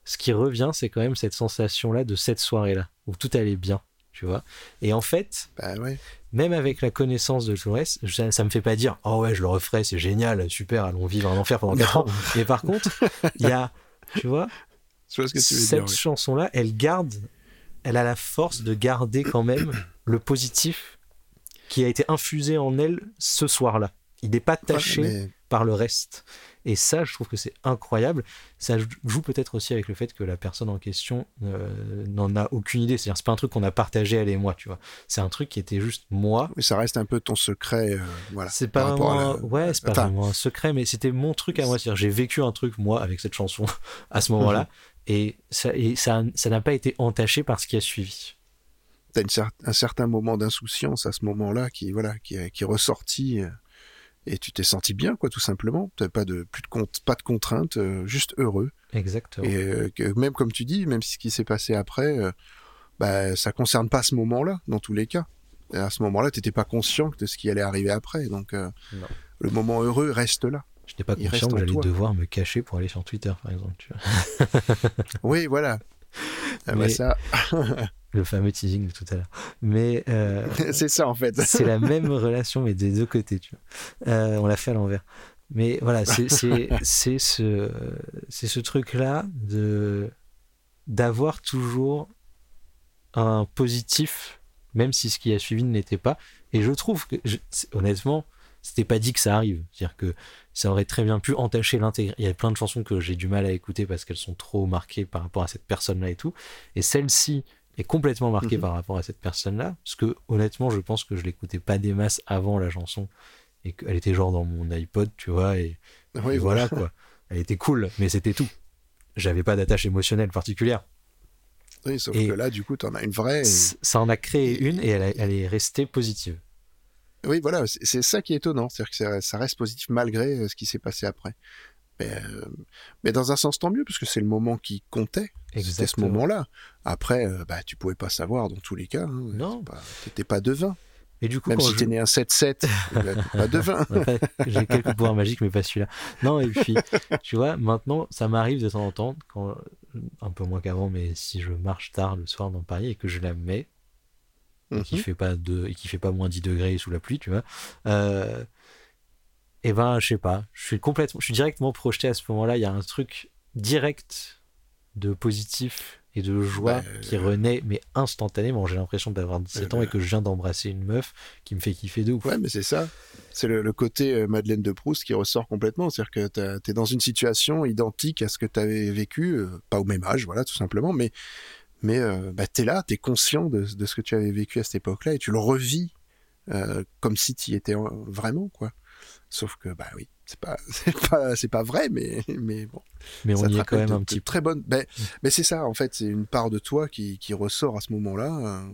ce qui revient, c'est quand même cette sensation-là de cette soirée-là, où tout allait bien, tu vois. Et en fait, Bah ouais. même avec la connaissance de tout le reste, ça, ça me fait pas dire oh ouais je le referai c'est génial super allons vivre un enfer pendant 4 ans mais par contre il y a tu vois Je vois ce que tu veux cette dire. ouais. chanson là elle garde elle a la force de garder quand même le positif qui a été infusé en elle ce soir là il n'est pas taché Ouais, mais- par le reste. Et ça, je trouve que c'est incroyable. Ça joue peut-être aussi avec le fait que la personne en question euh, n'en a aucune idée. C'est-à-dire, c'est pas un truc qu'on a partagé elle et moi, tu vois. C'est un truc qui était juste moi. mais ça reste un peu ton secret, euh, voilà. C'est pas vraiment, la- ouais, c'est pas Enfin, vraiment un secret, mais c'était mon truc à moi. C'est-à-dire, j'ai vécu un truc moi avec cette chanson [LAUGHS] à ce moment-là, Mhm. et ça, et ça, ça n'a pas été entaché par ce qui a suivi. T'as cer- un certain moment d'insouciance à ce moment-là qui, voilà, qui, est- qui est ressorti. euh, et tu t'es senti bien, quoi, tout simplement. T'avais pas de plus de compte, pas de contraintes, euh, juste heureux. Exactement. Et euh, que même comme tu dis, même si ce qui s'est passé après, euh, bah, ça concerne pas ce moment-là, dans tous les cas. Et à ce moment-là, t'étais pas conscient de ce qui allait arriver après, donc le moment heureux reste là. Je n'étais pas Il conscient que j'allais devoir me cacher pour aller sur Twitter, par exemple. Tu vois. Oui, voilà. [LAUGHS] Ah, bah, ça, [LAUGHS] Le fameux teasing de tout à l'heure. Mais euh, [LAUGHS] c'est ça en fait. c'est la même relation, mais des deux côtés. Tu vois. Euh, on l'a fait à l'envers. Mais voilà, [LAUGHS] c'est ce, c'est ce truc-là de d'avoir toujours un positif, même si ce qui a suivi ne l'était pas. Et je trouve que, je- honnêtement, c'était pas dit que ça arrive. C'est-à-dire que ça aurait très bien pu entacher l'intégrité. Il y a plein de chansons que j'ai du mal à écouter parce qu'elles sont trop marquées par rapport à cette personne-là et tout. Et celle-ci est complètement marquée Mhm. par rapport à cette personne-là. Parce que, honnêtement, je pense que je l'écoutais pas des masses avant la chanson. Et qu'elle était genre dans mon iPod, tu vois. Et, Oui, et voilà quoi. [LAUGHS] Elle était cool, mais c'était tout. J'avais pas d'attache émotionnelle particulière. Oui, sauf Et- que là, du coup, t'en as une vraie. et- Ça en a créé une et elle, a- elle est restée positive. Oui, voilà, c'est ça qui est étonnant, c'est-à-dire que ça, ça reste positif malgré euh, ce qui s'est passé après. Mais, euh, mais dans un sens, tant mieux, parce que c'est le moment qui comptait. C'était ce moment-là. Après, euh, bah, tu pouvais pas savoir dans tous les cas. Hein, Non. C'est pas- T'étais pas devin. Et du coup, Même quand si je- t'es né un 7-7, [LAUGHS] bah, t'es pas devin. J'ai quelques pouvoirs magiques, mais pas celui-là. Non, et puis, tu vois, maintenant, ça m'arrive de temps en temps, quand, un peu moins qu'avant, mais si je marche tard le soir dans Paris et que je la mets, et qui Mhm. fait pas de, et qui fait pas moins 10 degrés sous la pluie, tu vois, euh, et ben, je sais pas, je suis complètement, je suis directement projeté à ce moment-là. Il y a un truc direct de positif et de joie Bah, qui renaît, mais instantanément. J'ai l'impression d'avoir 17 ans Euh, et que je viens d'embrasser une meuf qui me fait kiffer de ouf. Ouais, mais c'est ça. C'est le, le côté euh, Madeleine de Proust qui ressort complètement. C'est-à-dire que t'es dans une situation identique à ce que t'avais vécu, euh, pas au même âge, voilà, tout simplement, mais, mais euh, bah, t'es là, t'es conscient de, de ce que tu avais vécu à cette époque-là et tu le revis euh, comme si tu y étais en- vraiment, quoi. Sauf que, bah oui, c'est pas, [LAUGHS] c'est pas, c'est pas vrai, mais, mais bon. mais ça on te y est quand même de- un petit peu. très bonne. Ben, mais c'est ça, en fait, c'est une part de toi qui, qui ressort à ce moment-là, euh,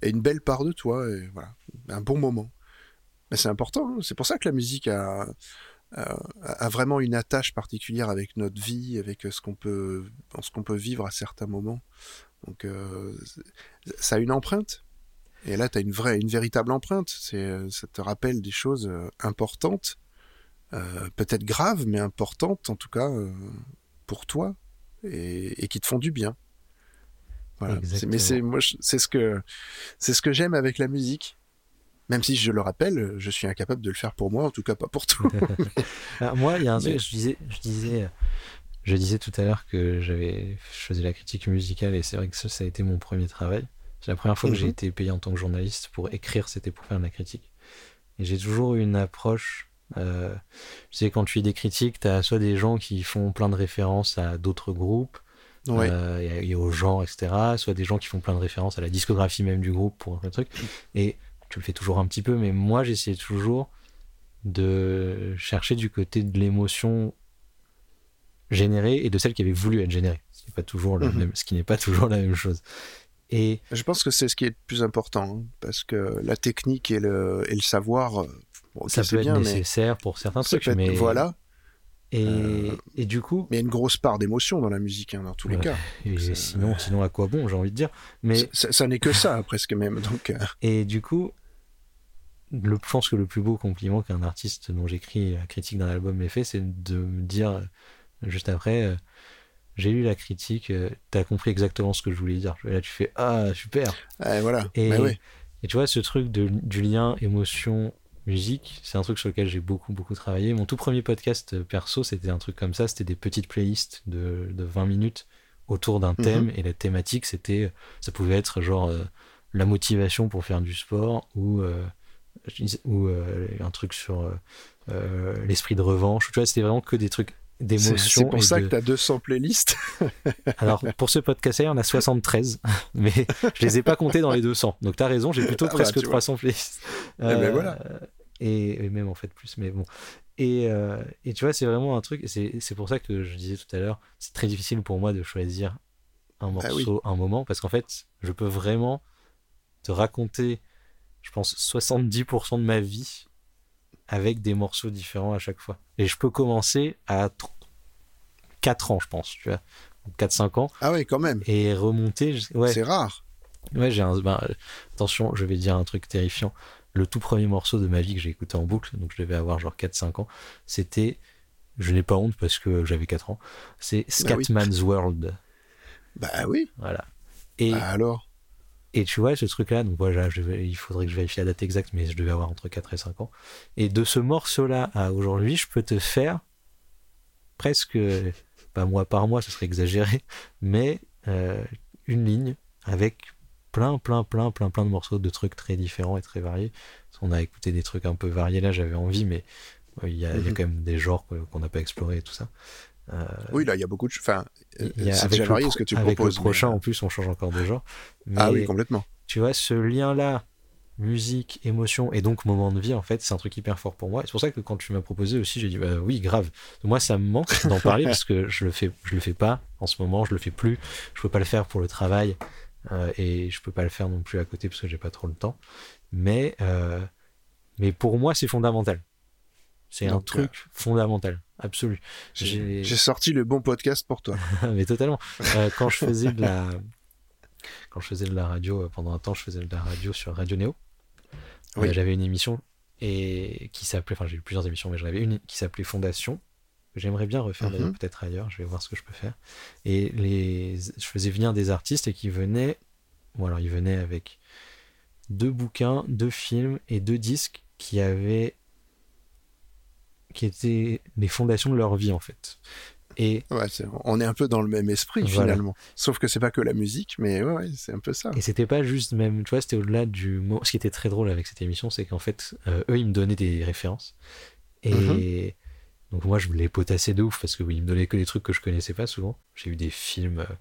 et une belle part de toi, et voilà, un bon moment. Mais c'est important, hein, c'est pour ça que la musique a, a, a vraiment une attache particulière avec notre vie, avec ce qu'on peut, ce qu'on peut vivre à certains moments. Donc, euh, ça a une empreinte. Et là, tu as une vraie, une véritable empreinte. C'est, ça te rappelle des choses euh, importantes, euh, peut-être graves, mais importantes en tout cas euh, pour toi et, et qui te font du bien. Voilà. Mais c'est moi, je- c'est ce que c'est ce que j'aime avec la musique. Même si je le rappelle, je suis incapable de le faire pour moi, en tout cas pas pour toi. [LAUGHS] Moi, il y a un truc, Mais- je disais, je disais, je disais tout à l'heure que j'avais, je faisais la critique musicale et c'est vrai que ça, ça a été mon premier travail. C'est la première fois que j'ai Mhm. été payé en tant que journaliste pour écrire, c'était pour faire de la critique. Et j'ai toujours eu une approche. Euh, tu sais, quand tu fais des critiques, tu as soit des gens qui font plein de références à d'autres groupes Ouais. euh, et, et au genre, etc. Soit des gens qui font plein de références à la discographie même du groupe pour le truc. Et tu le fais toujours un petit peu, mais moi j'essayais toujours de chercher du côté de l'émotion générée et de celle qui avait voulu être générée. Ce qui n'est pas toujours Mhm. même, ce qui n'est pas toujours la même chose. Et Je pense que c'est ce qui est le plus important, hein, parce que la technique et le, et le savoir, euh, bon, ça peut être bien, mais nécessaire pour certains ça trucs, être- mais voilà. et, Euh, et du coup, Mais il y a une grosse part d'émotion dans la musique, hein, dans tous les cas. et c'est- sinon, sinon à quoi bon, j'ai envie de dire. Mais Ça- n'est que ça, presque même. Donc, euh, Et du coup, le, je pense que le plus beau compliment qu'un artiste dont j'écris la critique d'un album m'ait fait, c'est de me dire euh, juste après, euh, j'ai lu la critique, euh, t'as compris exactement ce que je voulais dire. Et là, tu fais ah super. voilà. Et, Bah ouais. et tu vois, ce truc de, du lien émotion musique, c'est un truc sur lequel j'ai beaucoup beaucoup travaillé. Mon tout premier podcast euh, perso, c'était un truc comme ça, c'était des petites playlists de, de 20 minutes autour d'un Mhm. thème et la thématique c'était ça pouvait être genre euh, la motivation pour faire du sport ou euh, ou euh, un truc sur euh, euh, l'esprit de revanche tu vois c'était vraiment que des trucs C'est pour ça de- que tu as 200 playlists. [LAUGHS] alors pour ce podcast on a 73 [LAUGHS] mais je les ai pas comptés dans les 200 donc t'as raison j'ai plutôt Ah bah, presque tu vois. 300 playlists Eh ben voilà. et, et même en fait plus mais bon et, euh, et tu vois c'est vraiment un truc c'est pour ça que je disais tout à l'heure c'est très difficile pour moi de choisir un Ah morceau un moment parce qu'en fait je peux vraiment te raconter je pense 70% de ma vie avec des morceaux différents à chaque fois. Et je peux commencer à 4 ans, je pense, tu vois. 4-5 ans. Ah ouais, quand même. Et remonter. Ouais, C'est rare. ouais j'ai un. ben, attention, je vais dire un truc terrifiant. Le tout premier morceau de ma vie que j'ai écouté en boucle, donc je devais avoir genre 4-5 ans, c'était. Je n'ai pas honte parce que j'avais 4 ans. C'est Bah oui. Scatman's World. Bah oui. Voilà. Et, Bah alors? Et tu vois, ce truc-là, donc voilà, je vais- il faudrait que je vérifie la date exacte, mais je devais avoir entre 4 et 5 ans. Et de ce morceau-là à aujourd'hui, je peux te faire presque, pas mois par mois, ce serait exagéré, mais euh, une ligne avec plein, plein, plein, plein, plein de morceaux de trucs très différents et très variés. On a écouté des trucs un peu variés là, j'avais envie, mais euh, il y, a, il y a Mhm. quand même des genres qu'on n'a pas explorés et tout ça. Euh, Oui, là, il y a beaucoup de. Enfin, euh, c'est avec déjà le varié ce que tu avec proposes. le mais- prochain, en plus, on change encore de genre. Ah oui, complètement. tu vois, ce lien-là, musique, émotion et donc moment de vie, en fait, c'est un truc hyper fort pour moi. C'est pour ça que quand tu m'as proposé aussi, j'ai dit bah, oui, grave. Moi, ça me manque d'en parler [LAUGHS] parce que je le fais, je le fais pas en ce moment, je le fais plus. Je peux pas le faire pour le travail euh, et je peux pas le faire non plus à côté parce que j'ai pas trop le temps. Mais, euh, mais pour moi, c'est fondamental. C'est un Donc, truc fondamental, absolu. J'ai sorti le bon podcast pour toi. [LAUGHS] mais totalement. Euh, quand je faisais de la [LAUGHS] quand je faisais de la radio euh, pendant un temps, je faisais de la radio sur Radio Néo. Euh, Oui. J'avais une émission et qui s'appelait, enfin j'ai eu plusieurs émissions, mais j'en avais une qui s'appelait Fondation. J'aimerais bien refaire d'ailleurs Mhm. peut-être ailleurs. Je vais voir ce que je peux faire. Et les, je faisais venir des artistes et qui venaient, bon alors ils venaient avec deux bouquins, deux films et deux disques qui avaient qui étaient les fondations de leur vie en fait. Et Ouais, on est un peu dans le même esprit Voilà. finalement. Sauf que c'est pas que la musique, mais ouais, ouais, c'est un peu ça. Et c'était pas juste même, tu vois, c'était au-delà du mot. Ce qui était très drôle avec cette émission, c'est qu'en fait, euh, eux, ils me donnaient des références. Et Mhm. donc moi, je les potassais de ouf parce que oui, ils me donnaient que des trucs que je connaissais pas souvent. J'ai eu des films euh,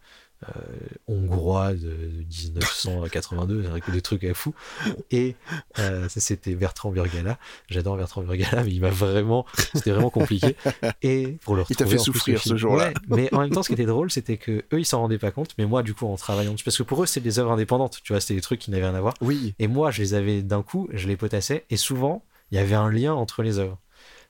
hongrois de, de 1982, avec que des trucs à fou. Et euh, c'était Bertrand Burgala. J'adore Bertrand Burgala, mais il m'a vraiment, c'était vraiment compliqué. Et pour le Il t'a fait souffrir ce jour-là. Ouais, mais en même temps, ce qui était drôle, c'était que eux, ils s'en rendaient pas compte, mais moi, du coup, en travaillant dessus, parce que pour eux, c'était des œuvres indépendantes, tu vois, c'était des trucs qui n'avaient rien à voir. Oui, Et moi, je les avais d'un coup, je les potassais, et souvent, il y avait un lien entre les œuvres.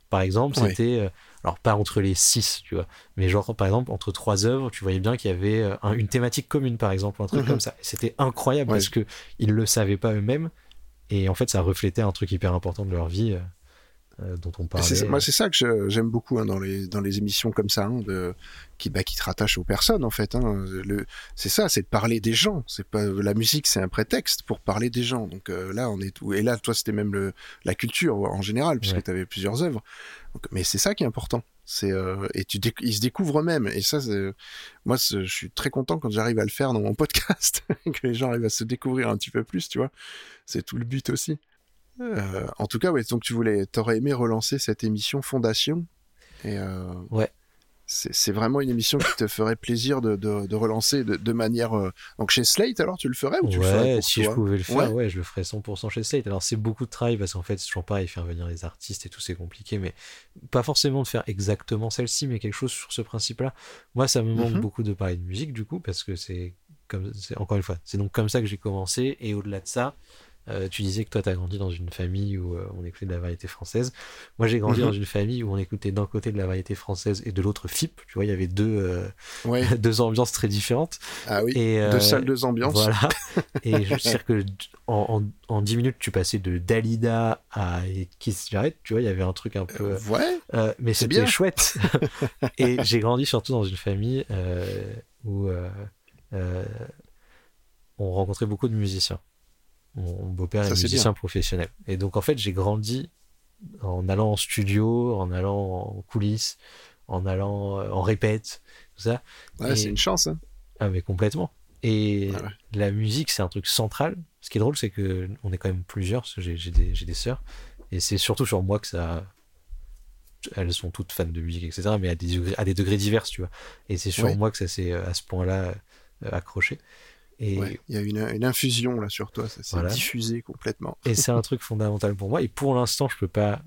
Par exemple, c'était, euh, alors pas entre les six, tu vois, mais genre, par exemple, entre trois œuvres, tu voyais bien qu'il y avait euh, un- une thématique commune, par exemple, ou un truc Mhm. comme ça. C'était incroyable Ouais. parce que ils le savaient pas eux-mêmes, et en fait, ça reflétait un truc hyper important de leur vie euh, dont on parlait. c'est- moi c'est ça que j'aime beaucoup hein, dans les dans les émissions comme ça, hein, de, qui bah, qui te rattachent aux personnes en fait. Hein, le, c'est ça, c'est de parler des gens. C'est pas la musique, c'est un prétexte pour parler des gens. Donc euh, là on est tout. Et là toi c'était même le, la culture en général puisque Ouais. tu avais plusieurs œuvres. Donc, mais c'est ça qui est important. C'est euh, et tu ils se découvrent eux-mêmes. Et ça, c'est- moi c'est- je suis très content quand j'arrive à le faire dans mon [LAUGHS] podcast, que les gens arrivent à se découvrir un petit peu plus. Tu vois, c'est tout le but aussi. Euh, en tout cas, ouais, donc tu voulais, t'aurais aimé relancer cette émission Fondation. Et euh, Ouais. C'est vraiment une émission qui te ferait plaisir de, de, de relancer de, de manière. euh, Donc chez Slate, alors tu le ferais ou tu le ferais pour si toi je pouvais le faire, Ouais. ouais. je le ferais 100% chez Slate. Alors c'est beaucoup de travail parce qu'en fait, c'est toujours pareil, faire venir les artistes et tout, c'est compliqué, mais pas forcément de faire exactement celle-ci, mais quelque chose sur ce principe-là. Moi, ça me manque Mhm. beaucoup de parler de musique du coup, parce que c'est comme, c'est encore une fois, c'est donc comme ça que j'ai commencé. Et au-delà de ça, euh, tu disais que toi, tu as grandi dans une famille où euh, on écoutait de la variété française. Moi, j'ai grandi Mhm. dans une famille où on écoutait d'un côté de la variété française et de l'autre FIP. Tu vois, il y avait deux, euh, [LAUGHS] deux ambiances très différentes. Ah oui. Et, Deux salles, deux ambiances. voilà. [LAUGHS] Et je veux dire que en, en, en 10 minutes, tu passais de Dalida à Kiss Jarrett, tu vois, il y avait un truc un peu. Ouais. mais c'était chouette. [LAUGHS] et j'ai grandi surtout dans une famille où on rencontrait beaucoup de musiciens. Mon beau-père est musicien professionnel. Et donc, en fait, j'ai grandi en allant en studio, en allant en coulisses, en allant euh, en répète, tout ça. Ouais, Et- c'est une chance. Hein. Ah, mais complètement. Et Ah ouais. la musique, c'est un truc central. Ce qui est drôle, c'est que on est quand même plusieurs, parce que j'ai des, j'ai des sœurs. Et c'est surtout sur moi que ça. Elles sont toutes fans de musique, etc. Mais à des degrés, à des degrés divers, tu vois. Et c'est sur moi que ça s'est euh, à ce point-là euh, accroché. Ouais. Il y a une, une infusion là sur toi, ça s'est Voilà. diffusé complètement. et c'est un [LAUGHS] truc fondamental pour moi. Et pour l'instant, je peux pas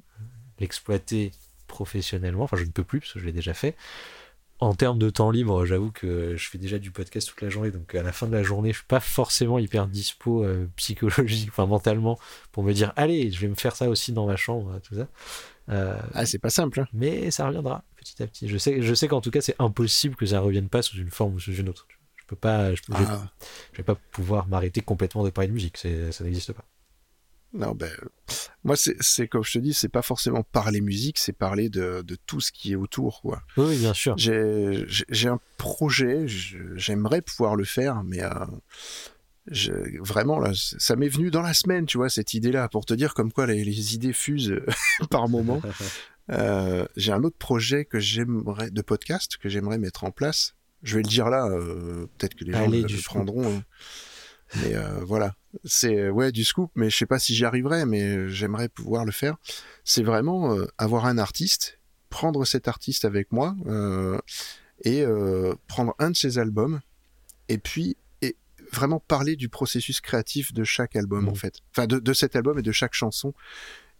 l'exploiter professionnellement. Enfin, je ne peux plus, parce que je l'ai déjà fait. en termes de temps libre, j'avoue que je fais déjà du podcast toute la journée, donc à la fin de la journée, je suis pas forcément hyper dispo euh, [LAUGHS] psychologique, enfin mentalement, pour me dire allez, je vais me faire ça aussi dans ma chambre, tout ça. Euh, Ah, c'est pas simple. hein. mais ça reviendra petit à petit. Je sais, je sais qu'en tout cas, c'est impossible que ça revienne pas sous une forme ou sous une autre. Peux pas, je, Ah, je vais pas pouvoir m'arrêter complètement de parler de musique, ça n'existe pas. non, ben, moi, c'est comme je te dis, c'est pas forcément parler musique, c'est parler de, de tout ce qui est autour, quoi. Oui, bien sûr. J'ai un projet, je- j'aimerais pouvoir le faire, mais euh, je- vraiment, là, ça m'est venu dans la semaine, tu vois, cette idée-là, pour te dire comme quoi les, les idées fusent [LAUGHS] par moment. [LAUGHS] Euh, J'ai un autre projet que j'aimerais de podcast que j'aimerais mettre en place. Je vais le dire là, euh, peut-être que les gens Allez, le, le prendront. hein. Mais euh, voilà, c'est ouais du scoop, mais je sais pas si j'y arriverai, mais j'aimerais pouvoir le faire. C'est vraiment euh, avoir un artiste, prendre cet artiste avec moi et prendre un de ses albums et puis et vraiment parler du processus créatif de chaque album Mhm. en fait, enfin de, de cet album et de chaque chanson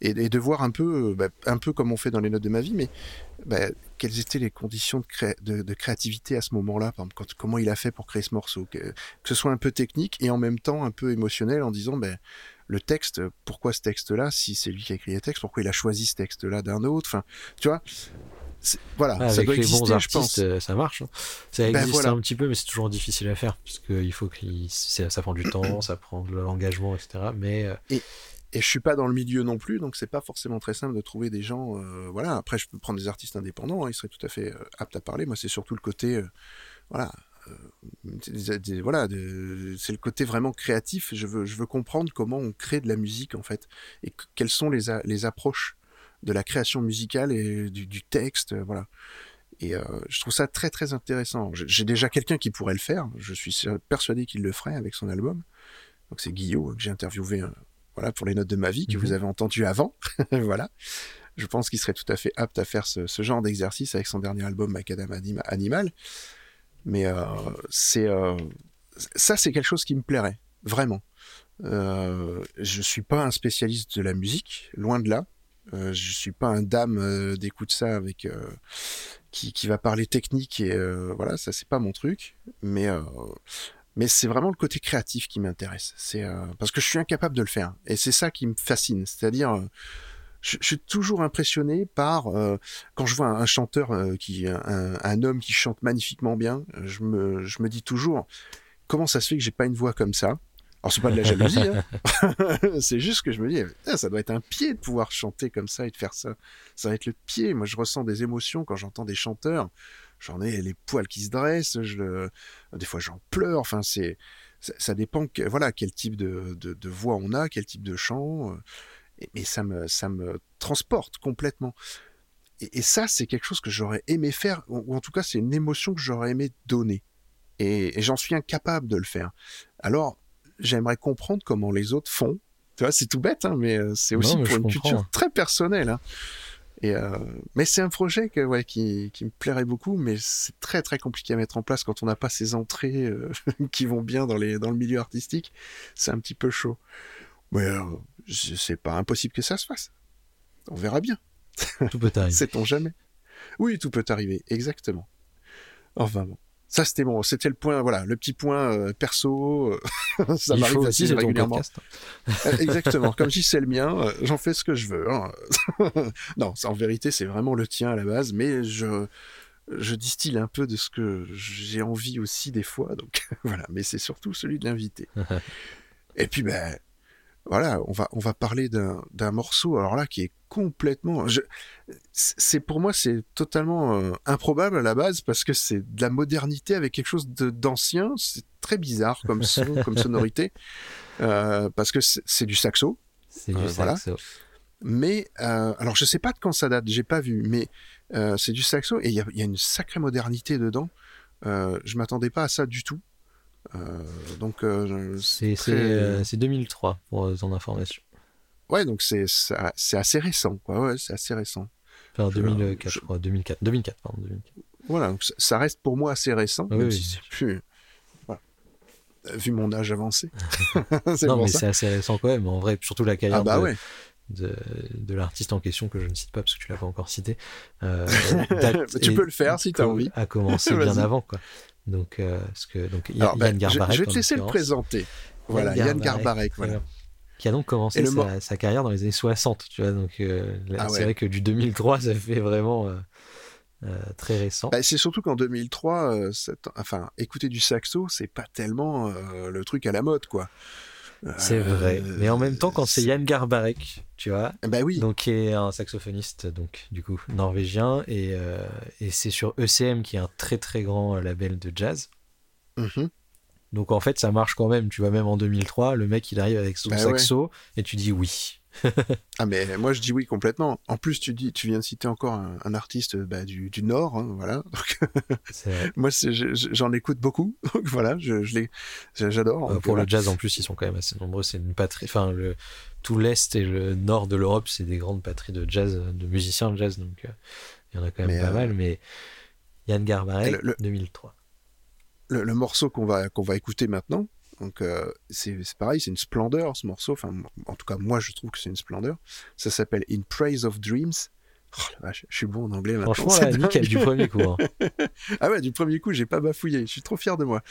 et, et de voir un peu, euh, bah, un peu comme on fait dans les notes de ma vie, mais bah, quelles étaient les conditions de, cré- de, de créativité à ce moment-là, comment il a fait pour créer ce morceau, que, que ce soit un peu technique et en même temps un peu émotionnel en disant, ben le texte, pourquoi ce texte-là, si c'est lui qui a écrit le texte, pourquoi il a choisi ce texte-là d'un autre, enfin, tu vois, voilà, Ah, ça avec doit les exister, bons je artistes, pense. euh, ça marche. hein. Ça Ben existe voilà. un petit peu, mais c'est toujours difficile à faire, parce qu'il faut ça, ça prend du temps, ça prend de l'engagement, etc. Mais euh, et je suis pas dans le milieu non plus, donc c'est pas forcément très simple de trouver des gens. euh, voilà. Après, je peux prendre des artistes indépendants, hein, ils seraient tout à fait euh, aptes à parler. Moi, c'est surtout le côté, euh, voilà, voilà, c'est le côté vraiment créatif. Je veux, je veux comprendre comment on crée de la musique en fait, et que- quelles sont les, les approches de la création musicale et du, du texte, voilà. Et je trouve ça très très intéressant. J'ai déjà quelqu'un qui pourrait le faire. Je suis persuadé qu'il le ferait avec son album. Donc c'est Guillaume que j'ai interviewé voilà, pour les notes de ma vie que Mhm. vous avez entendu avant. [LAUGHS] voilà. Je pense qu'il serait tout à fait apte à faire ce, ce genre d'exercice avec son dernier album Macadam Anima- Animal. Mais euh, c'est euh, ça, c'est quelque chose qui me plairait vraiment. Euh, je suis pas un spécialiste de la musique, loin de là. Euh, je suis pas un dame euh, d'écoute ça avec euh, qui, qui va parler technique et voilà, ça c'est pas mon truc. Mais mais c'est vraiment le côté créatif qui m'intéresse. C'est euh, parce que je suis incapable de le faire et c'est ça qui me fascine. C'est-à-dire, euh, je, suis toujours impressionné par euh, quand je vois un, chanteur euh, qui, un, homme qui chante magnifiquement bien. Je me, je me dis toujours comment ça se fait que j'ai pas une voix comme ça? Alors c'est pas de la jalousie, hein. [LAUGHS] c'est juste que je me dis, Ah, ça doit être un pied de pouvoir chanter comme ça et de faire ça. Ça va être le pied. Moi, je ressens des émotions quand j'entends des chanteurs. J'en ai les poils qui se dressent. Je. Des fois, j'en pleure. Enfin, c'est ça, ça dépend. Que, voilà, quel type de, de, de voix on a, quel type de chant. euh, Et, et ça me ça me transporte complètement. Et, et ça, c'est quelque chose que j'aurais aimé faire, ou en tout cas, c'est une émotion que j'aurais aimé donner. Et, et j'en suis incapable de le faire. Alors, j'aimerais comprendre comment les autres font. Tu vois, c'est tout bête, hein, mais euh, c'est Non, aussi mais pour une comprends. culture très personnelle. hein. Et euh, mais c'est un projet que, ouais, qui, qui me plairait beaucoup, mais c'est très très compliqué à mettre en place quand on n'a pas ces entrées euh, [LAUGHS] qui vont bien dans, les, dans le milieu artistique. C'est un petit peu chaud. Mais euh, c'est pas impossible que ça se fasse. On verra bien. tout peut arriver. [LAUGHS] Sait-on jamais Oui, tout peut arriver, exactement. Enfin bon. Ça, c'était bon. C'était le point, voilà, le petit point euh, perso. euh, [LAUGHS] ça m'arrive assez régulièrement. podcast. Euh, [LAUGHS] Exactement. Comme dis, c'est le mien, euh, j'en fais ce que je veux. hein. [LAUGHS] non, en vérité, c'est vraiment le tien à la base, mais je, je distille un peu de ce que j'ai envie aussi des fois. Donc voilà, mais c'est surtout celui de l'invité. Et puis, ben, voilà, on va, on va parler d'un morceau, alors là, qui est complètement. C'est pour moi, c'est totalement euh, improbable à la base parce que c'est de la modernité avec quelque chose d'ancien. C'est très bizarre comme son, [LAUGHS] comme sonorité, euh, parce que c'est du saxo. C'est du Euh, voilà. saxo. Mais alors je sais pas de quand ça date, j'ai pas vu, mais c'est du saxo et il y y a une sacrée modernité dedans. Je m'attendais pas à ça du tout. Euh, donc euh, C'est très- c'est, euh, c'est 2003 pour ton information. ouais, donc c'est assez récent, quoi. Ouais, c'est assez récent. Enfin, Je- 2004, je je- crois. 2004. 2004, pardon. 2004. Voilà, donc ça- reste pour moi assez récent, même oui, si c'est plus. Voilà. Vu mon âge avancé. [LAUGHS] [LAUGHS] Non, mais c'est assez récent quand même. En vrai, surtout la carrière Ah bah de, ouais. de, de l'artiste en question que je ne cite pas parce que tu l'as pas encore cité. euh, [LAUGHS] Tu peux le faire si t'as co- envie. A commencé bien avant, quoi. Donc, euh, que donc Yann ben, je, Garbarek, je vais te laisser le présenter. Voilà, Yann Garbarek. Voilà. Qui a donc commencé sa, mor- sa carrière dans les années 60, tu vois. Donc, euh, Ah c'est ouais. vrai que du 2003, ça fait vraiment euh, euh, très récent. Bah, c'est surtout qu'en 2003, euh, cette- enfin, écouter du saxo, c'est pas tellement euh, le truc à la mode, quoi. C'est Euh, vrai. Mais en même temps, quand c'est Yann Garbarek, tu vois, Bah oui. donc qui est un saxophoniste, donc du coup norvégien, et, euh, et c'est sur ECM qui est un très très grand euh, label de jazz. Mhm. Donc en fait, ça marche quand même. Tu vois, même en 2003, le mec il arrive avec son Bah ouais. saxo et tu dis oui. [LAUGHS] Ah mais moi je dis oui complètement. En plus tu dis, tu viens de citer encore un, un artiste bah, du, du Nord, hein, voilà. [LAUGHS] Moi j'en écoute beaucoup, [LAUGHS] donc voilà, je, j'adore. Euh, pour le jazz en plus, ils sont quand même assez nombreux. C'est une patrie. Enfin, le, tout l'est et le nord de l'Europe, c'est des grandes patries de jazz, de musiciens de jazz. Donc euh, il y en a quand même Mais, pas euh, mal. Mais Yann Garbarek, le- le- 2003. le, le morceau qu'on va qu'on va écouter maintenant, donc euh, c'est pareil, c'est une splendeur ce morceau. Enfin, en tout cas moi je trouve que c'est une splendeur. Ça s'appelle In Praise of Dreams. Oh, la vache, je suis bon en anglais maintenant. Franchement, là, nickel du premier coup. hein. [LAUGHS] Ah ouais, du premier coup, j'ai pas bafouillé. Je suis trop fier de moi.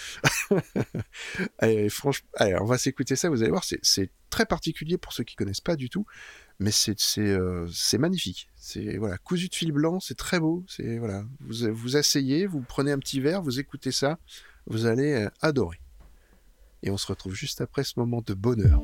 [LAUGHS] Allez, franchement, allez, on va s'écouter ça. Vous allez voir, c'est- très particulier pour ceux qui connaissent pas du tout, mais c'est euh, c'est magnifique. C'est voilà, cousu de fil blanc, c'est très beau. C'est voilà, vous vous asseyez, vous prenez un petit verre, vous écoutez ça, vous allez euh, adorer. Et on se retrouve juste après ce moment de bonheur.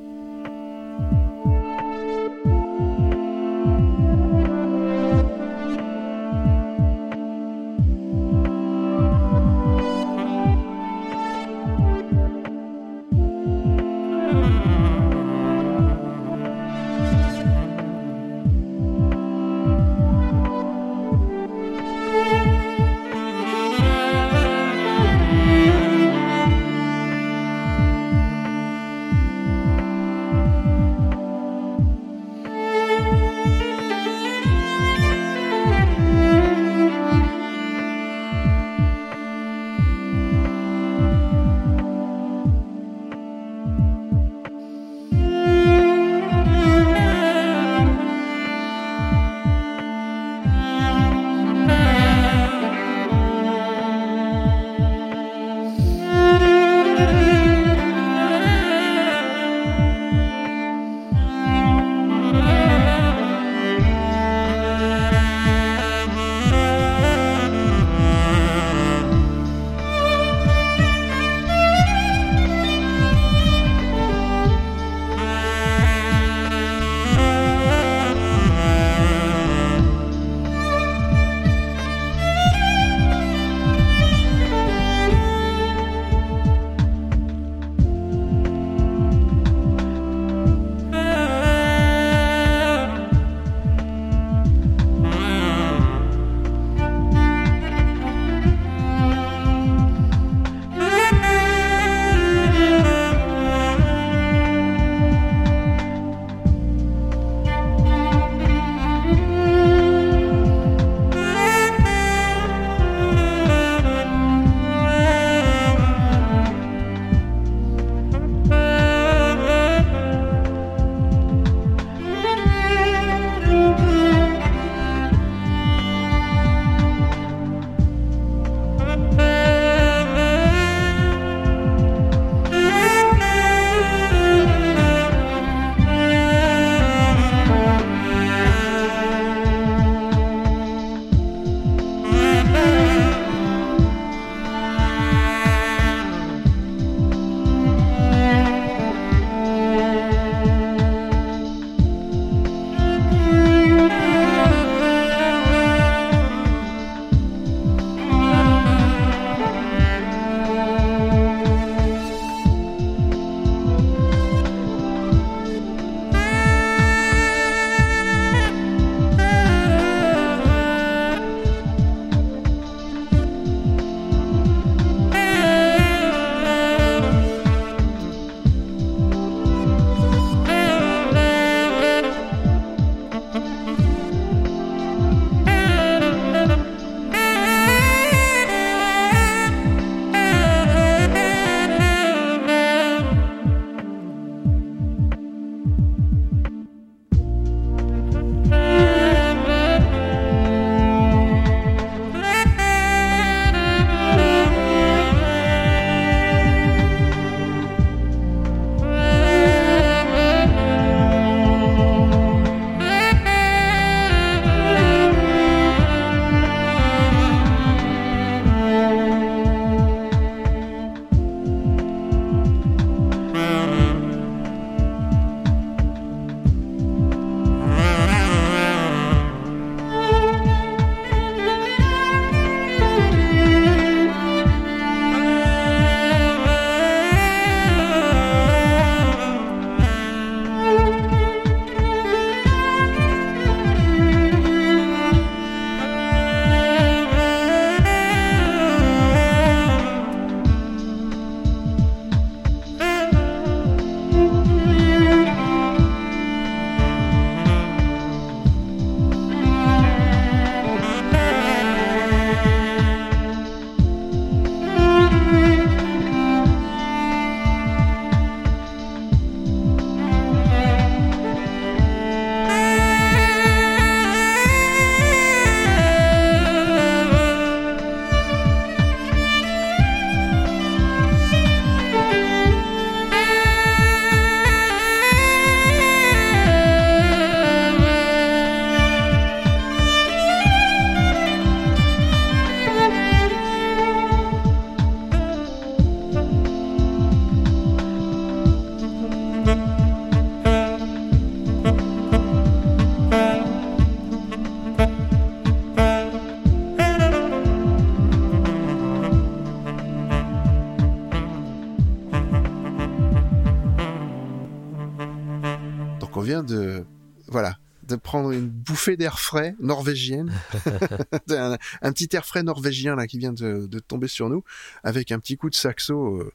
Prendre une bouffée d'air frais norvégienne, [LAUGHS] [LAUGHS] un, un petit air frais norvégien là qui vient de, de tomber sur nous, avec un petit coup de saxo euh,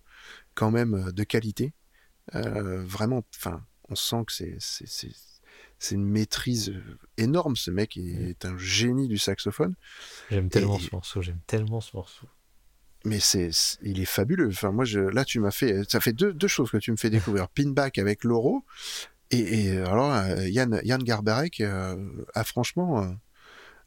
quand même euh, de qualité. Euh, vraiment, enfin, on sent que c'est une maîtrise énorme. Ce mec est, est un génie du saxophone. J'aime tellement Et- ce morceau, j'aime tellement ce morceau. mais c'est, c'est- il est fabuleux. Enfin, moi, je, là, tu m'as fait, ça fait deux, deux choses que tu me fais découvrir. [LAUGHS] Pinback avec Loro et, et euh, alors là, Yann, Yann Garbarek euh, a franchement, euh,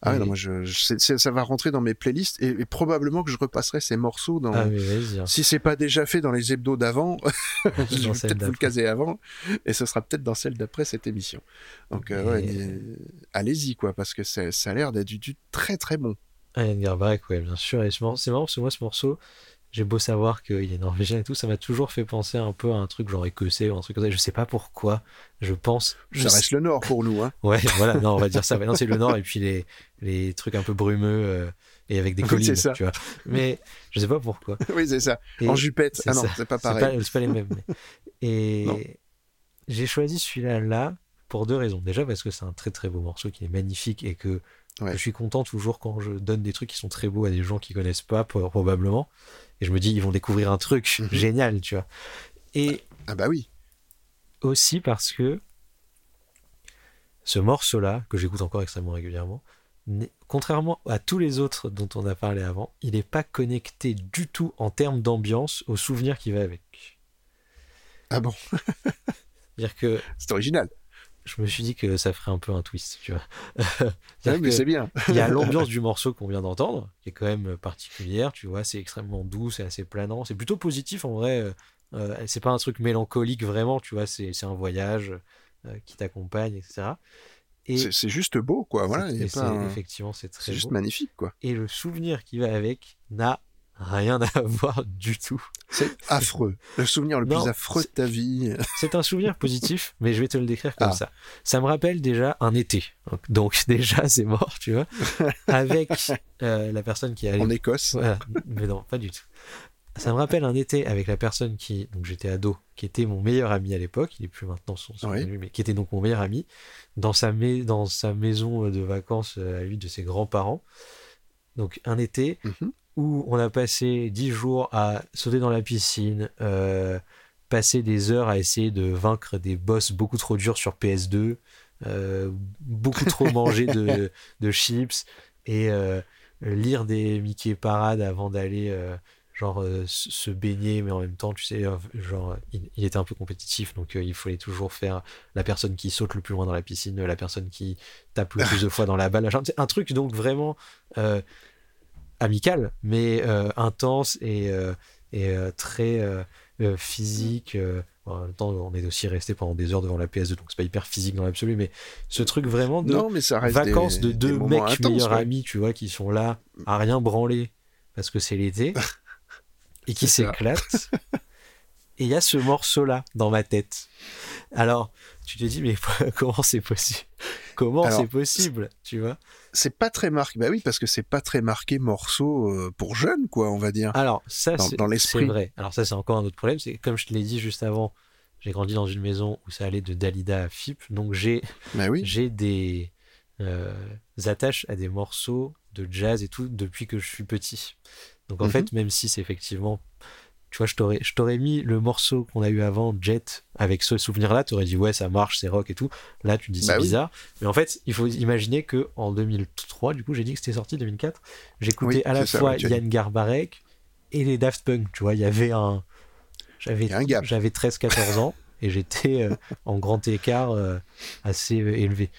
ah Oui. non, moi, je, je- ça va rentrer dans mes playlists et, et probablement que je repasserai ces morceaux dans. Ah hein. Si c'est pas déjà fait dans les hebdos d'avant, [LAUGHS] [LAUGHS] je vais peut-être vous le caser avant, et ce sera peut-être dans celle d'après cette émission. Donc, euh, ouais, allez-y, quoi, parce que ça a l'air d'être du, du très très bon. Ah, Yann Garbarek, ouais, bien sûr. Et c'est marrant parce que moi, ce morceau, j'ai beau savoir qu'il est norvégien et tout, ça m'a toujours fait penser un peu à un truc genre écossais ou un truc comme ça. Je sais pas pourquoi. Je pense. Je Ça reste le Nord pour nous, hein. Ouais, voilà, non, on va dire ça. Non, c'est le nord et puis les, les trucs un peu brumeux euh, et avec des collines, c'est ça. tu vois. Mais je sais pas pourquoi. [LAUGHS] oui, c'est ça. Et en jupette. Ah non, c'est pas pareil. pas, c'est pas les mêmes. mais- Et j'ai choisi celui-là là pour deux raisons. Déjà parce que c'est un très très beau morceau qui est magnifique et que Ouais. je suis content toujours quand je donne des trucs qui sont très beaux à des gens qui connaissent pas pro- probablement. Et je me dis ils vont découvrir un truc Mhm. génial, tu vois. Et Ah bah oui. aussi parce que ce morceau-là, que j'écoute encore extrêmement régulièrement, contrairement à tous les autres dont on a parlé avant, il n'est pas connecté du tout en termes d'ambiance au souvenir qui va avec. Ah bon, [LAUGHS] C'est-à-dire que c'est original. Je me suis dit que ça ferait un peu un twist, tu vois. [LAUGHS] Mais c'est bien. Il y a l'ambiance [LAUGHS] du morceau qu'on vient d'entendre, qui est quand même particulière, tu vois, c'est extrêmement doux, c'est assez planant, c'est plutôt positif en vrai. euh, euh, c'est pas un truc mélancolique vraiment, tu vois, c'est un voyage euh, qui t'accompagne, etc. Et C'est juste beau, quoi. Voilà, c'est- il y a et pas c'est- un- effectivement, c'est très c'est juste beau. magnifique, quoi. Et le souvenir qui va avec n'a rien à [LAUGHS] voir du tout. C'est affreux. Le souvenir le Non, plus affreux de ta vie. C'est un souvenir positif, [LAUGHS] mais je vais te le décrire comme Ah. ça. Ça me rappelle déjà un été. Donc, donc [LAUGHS] déjà, c'est mort, tu vois. Avec euh, la personne qui est allée En Écosse. Voilà. Mais non, pas du tout. Ça me rappelle un été avec la personne qui, donc j'étais ado, qui était mon meilleur ami à l'époque, il est plus maintenant son, son Oui. ami, mais qui était donc mon meilleur ami, dans sa, mai- dans sa maison de vacances euh, à lui de ses grands-parents. Donc un été Mhm. Où on a passé dix jours à sauter dans la piscine, euh, passer des heures à essayer de vaincre des boss beaucoup trop durs sur PS2, euh, beaucoup trop [LAUGHS] manger de, de chips et euh, lire des Mickey Parades avant d'aller genre se baigner mais en même temps tu sais genre il, il était un peu compétitif donc il fallait toujours faire la personne qui saute le plus loin dans la piscine la personne qui tape le plus de [LAUGHS] fois dans la balle un truc donc vraiment amical mais euh, intense et, euh, et euh, très physique bon, en même temps on est aussi resté pendant des heures devant la PS2 donc c'est pas hyper physique dans l'absolu mais ce truc vraiment de Non, mais ça reste vacances des, de deux mecs intenses, meilleurs ouais. amis, tu vois, qui sont là à rien branler parce que c'est l'été [LAUGHS] et qui s'éclatent. et il y a ce morceau-là dans ma tête. Alors, tu te dis, mais [LAUGHS] comment c'est possible Comment c'est possible Tu vois? C'est pas très marqué. Bah oui, parce que c'est pas très marqué morceau euh, pour jeunes, quoi, on va dire. Alors, ça, Dans- c'est vrai. Alors, ça, c'est encore un autre problème. C'est comme je te l'ai dit juste avant, j'ai grandi dans une maison où ça allait de Dalida à FIP. Donc, j'ai Bah oui. j'ai des euh, attaches à des morceaux de jazz et tout depuis que je suis petit. Donc en Mhm. fait, même si c'est effectivement, tu vois, je t'aurais, je t'aurais mis le morceau qu'on a eu avant, Jet, avec ce souvenir-là, tu aurais dit ouais, ça marche, c'est rock et tout. Là, tu te dis c'est Bah oui. bizarre. Mais en fait, il faut imaginer que en 2003, du coup, j'ai dit que c'était sorti 2004, j'écoutais Oui, à la ça, fois dit. Yann Garbarek et les Daft Punk. Tu vois, il y avait un, j'avais, j'avais 13-14 ans et j'étais euh, en grand écart euh, assez euh, élevé.